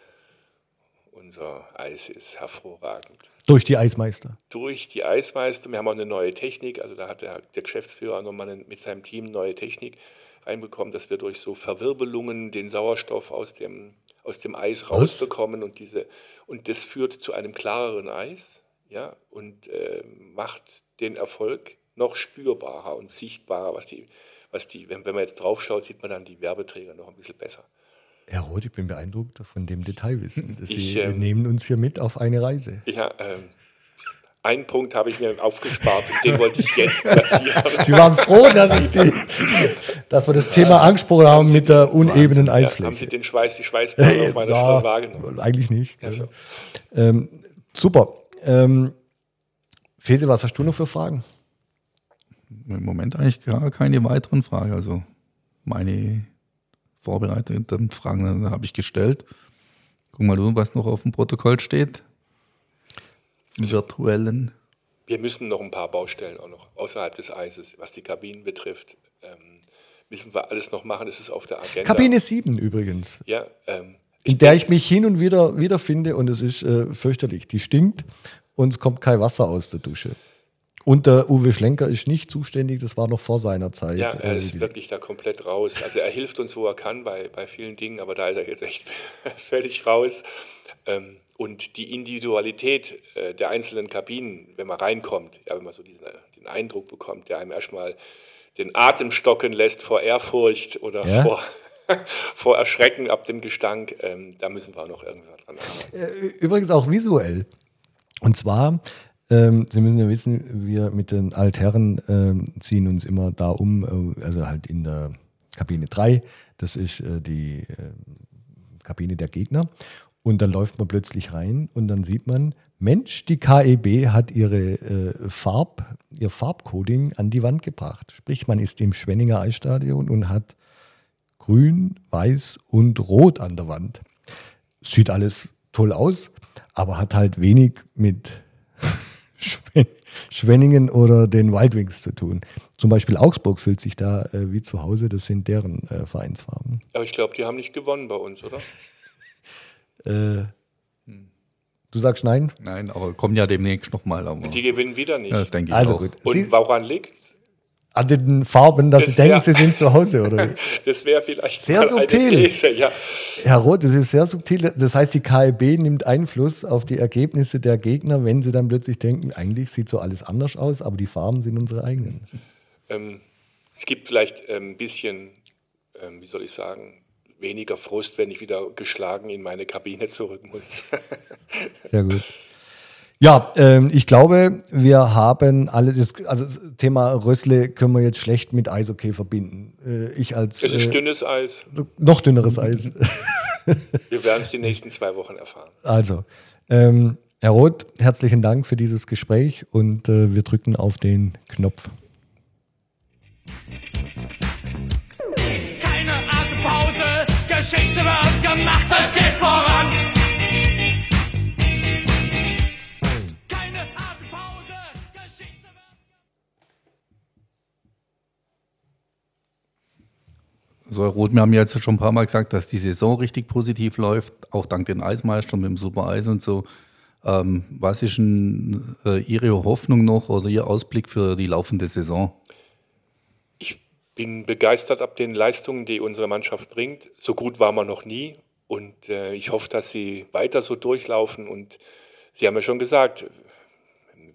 S8: unser Eis ist hervorragend.
S2: Durch die Eismeister.
S8: Durch die Eismeister, wir haben auch eine neue Technik, also da hat der, der Geschäftsführer nochmal mit seinem Team neue Technik reinbekommen, dass wir durch so Verwirbelungen den Sauerstoff aus dem, aus dem Eis rausbekommen und diese und das führt zu einem klareren Eis. ja, und äh, macht den Erfolg noch spürbarer und sichtbarer, was die, was die, wenn, wenn man jetzt drauf schaut, sieht man dann die Werbeträger noch ein bisschen besser.
S2: Herr Roth, ich bin beeindruckt von dem Detailwissen. Sie
S8: Ich, ähm,
S2: nehmen uns hier mit auf eine Reise.
S8: Ja, ähm, einen Punkt habe ich mir aufgespart und den wollte ich jetzt platzieren.
S2: Sie waren froh, dass, ich die, dass wir das Thema angesprochen haben mit der unebenen
S8: Ja, haben Sie
S2: Eisfläche.
S8: den Schweiß, die Schweißperle auf meiner
S2: Ja,
S8: Stirn wahrgenommen?
S2: Eigentlich nicht.
S8: Ja, so.
S2: ähm, super. Ähm, Fese, was hast du noch für Fragen?
S9: Im Moment eigentlich gar keine weiteren Fragen. Also meine vorbereiteten Fragen habe ich gestellt. Guck mal du, was noch auf dem Protokoll steht. Virtuellen.
S8: Wir müssen noch ein paar Baustellen auch noch außerhalb des Eises, was die Kabinen betrifft. Ähm, müssen wir alles noch machen, das ist auf der Agenda.
S2: Kabine 7 übrigens,
S8: Ja, ähm,
S2: in der ich mich hin und wieder wiederfinde und es ist äh, fürchterlich. Die stinkt und es kommt kein Wasser aus der Dusche. Und der Uwe Schlenker ist nicht zuständig, das war noch vor seiner Zeit.
S8: Ja, er
S2: Äh,
S8: ist wirklich da komplett raus. Also er hilft uns, wo er kann, bei, bei vielen Dingen, aber da ist er jetzt echt völlig raus. Ähm, und die Individualität äh, der einzelnen Kabinen, wenn man reinkommt, ja, wenn man so diesen, äh, den Eindruck bekommt, der einem erstmal den Atem stocken lässt vor Ehrfurcht oder
S2: Ja?
S8: vor, vor Erschrecken ab dem Gestank, ähm, da müssen wir noch irgendwas dran arbeiten.
S2: Übrigens auch visuell. Und zwar, ähm, Sie müssen ja wissen, wir mit den Altherren ähm, ziehen uns immer da um, äh, also halt in der Kabine 3, das ist äh, die äh, Kabine der Gegner. Und dann läuft man plötzlich rein und dann sieht man, Mensch, die KEB hat ihre äh, Farb, ihr Farbcoding an die Wand gebracht. Sprich, man ist im Schwenninger Eisstadion und hat grün, weiß und rot an der Wand. Sieht alles toll aus, aber hat halt wenig mit Schwen- Schwenningen oder den Wild Wings zu tun. Zum Beispiel Augsburg fühlt sich da äh, wie zu Hause, das sind deren äh, Vereinsfarben.
S8: Aber ich glaube, die haben nicht gewonnen bei uns, oder?
S2: Äh, du sagst nein?
S9: Nein, aber kommen ja demnächst nochmal.
S8: Die gewinnen wieder nicht.
S9: Ja, das denke ich
S2: Also
S9: auch.
S2: gut.
S8: Und
S2: Sie,
S8: woran liegt
S2: an den Farben, dass
S8: Das
S2: sie denken, sie sind zu Hause, oder?
S8: Das wäre vielleicht
S2: Sehr subtil.
S8: These, ja.
S2: Herr Roth, das ist sehr subtil. Das heißt, die KLB nimmt Einfluss auf die Ergebnisse der Gegner, wenn sie dann plötzlich denken, eigentlich sieht so alles anders aus, aber die Farben sind unsere eigenen.
S8: Ähm, es gibt vielleicht ähm, ein bisschen, ähm, wie soll ich sagen, weniger Frust, wenn ich wieder geschlagen in meine Kabine zurück muss.
S2: Sehr gut. Ja, ähm, ich glaube, wir haben alle das, also das Thema Rössle können wir jetzt schlecht mit Eishockey verbinden. Äh, ich als
S8: Es ist
S2: äh,
S8: dünnes Eis.
S2: noch dünneres Eis.
S8: Wir werden es die nächsten zwei Wochen erfahren.
S2: Also, ähm, Herr Roth, herzlichen Dank für dieses Gespräch und äh, wir drücken auf den Knopf.
S6: Keine Atempause, Geschichte wird gemacht,
S9: So, Herr Roth, wir haben jetzt schon ein paar Mal gesagt, dass die Saison richtig positiv läuft, auch dank den Eismeistern mit dem Super Eis und so. Ähm, was ist denn äh, Ihre Hoffnung noch oder Ihr Ausblick für die laufende Saison?
S8: Ich bin begeistert ab den Leistungen, die unsere Mannschaft bringt. So gut war man noch nie. Und äh, ich hoffe, dass sie weiter so durchlaufen. Und Sie haben ja schon gesagt,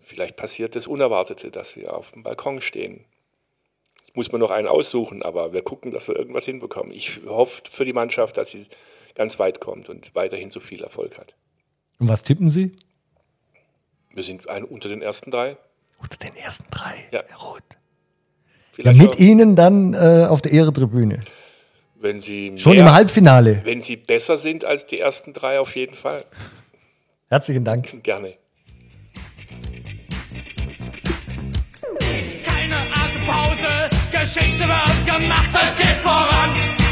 S8: vielleicht passiert das Unerwartete, dass wir auf dem Balkon stehen. Muss man noch einen aussuchen, aber wir gucken, dass wir irgendwas hinbekommen. Ich hoffe für die Mannschaft, dass sie ganz weit kommt und weiterhin so viel Erfolg hat.
S2: Und was tippen Sie?
S8: Wir sind ein, unter den ersten drei.
S2: Unter den ersten drei,
S8: Ja.
S2: Herr Roth. Ja, mit
S8: auch,
S2: Ihnen dann äh, auf der Ehretribüne.
S8: wenn sie
S2: Schon
S8: mehr,
S2: im Halbfinale.
S8: Wenn sie besser sind als die ersten drei, auf jeden Fall.
S2: Herzlichen Dank.
S8: Gerne.
S6: Geschichte wird gemacht, es geht voran.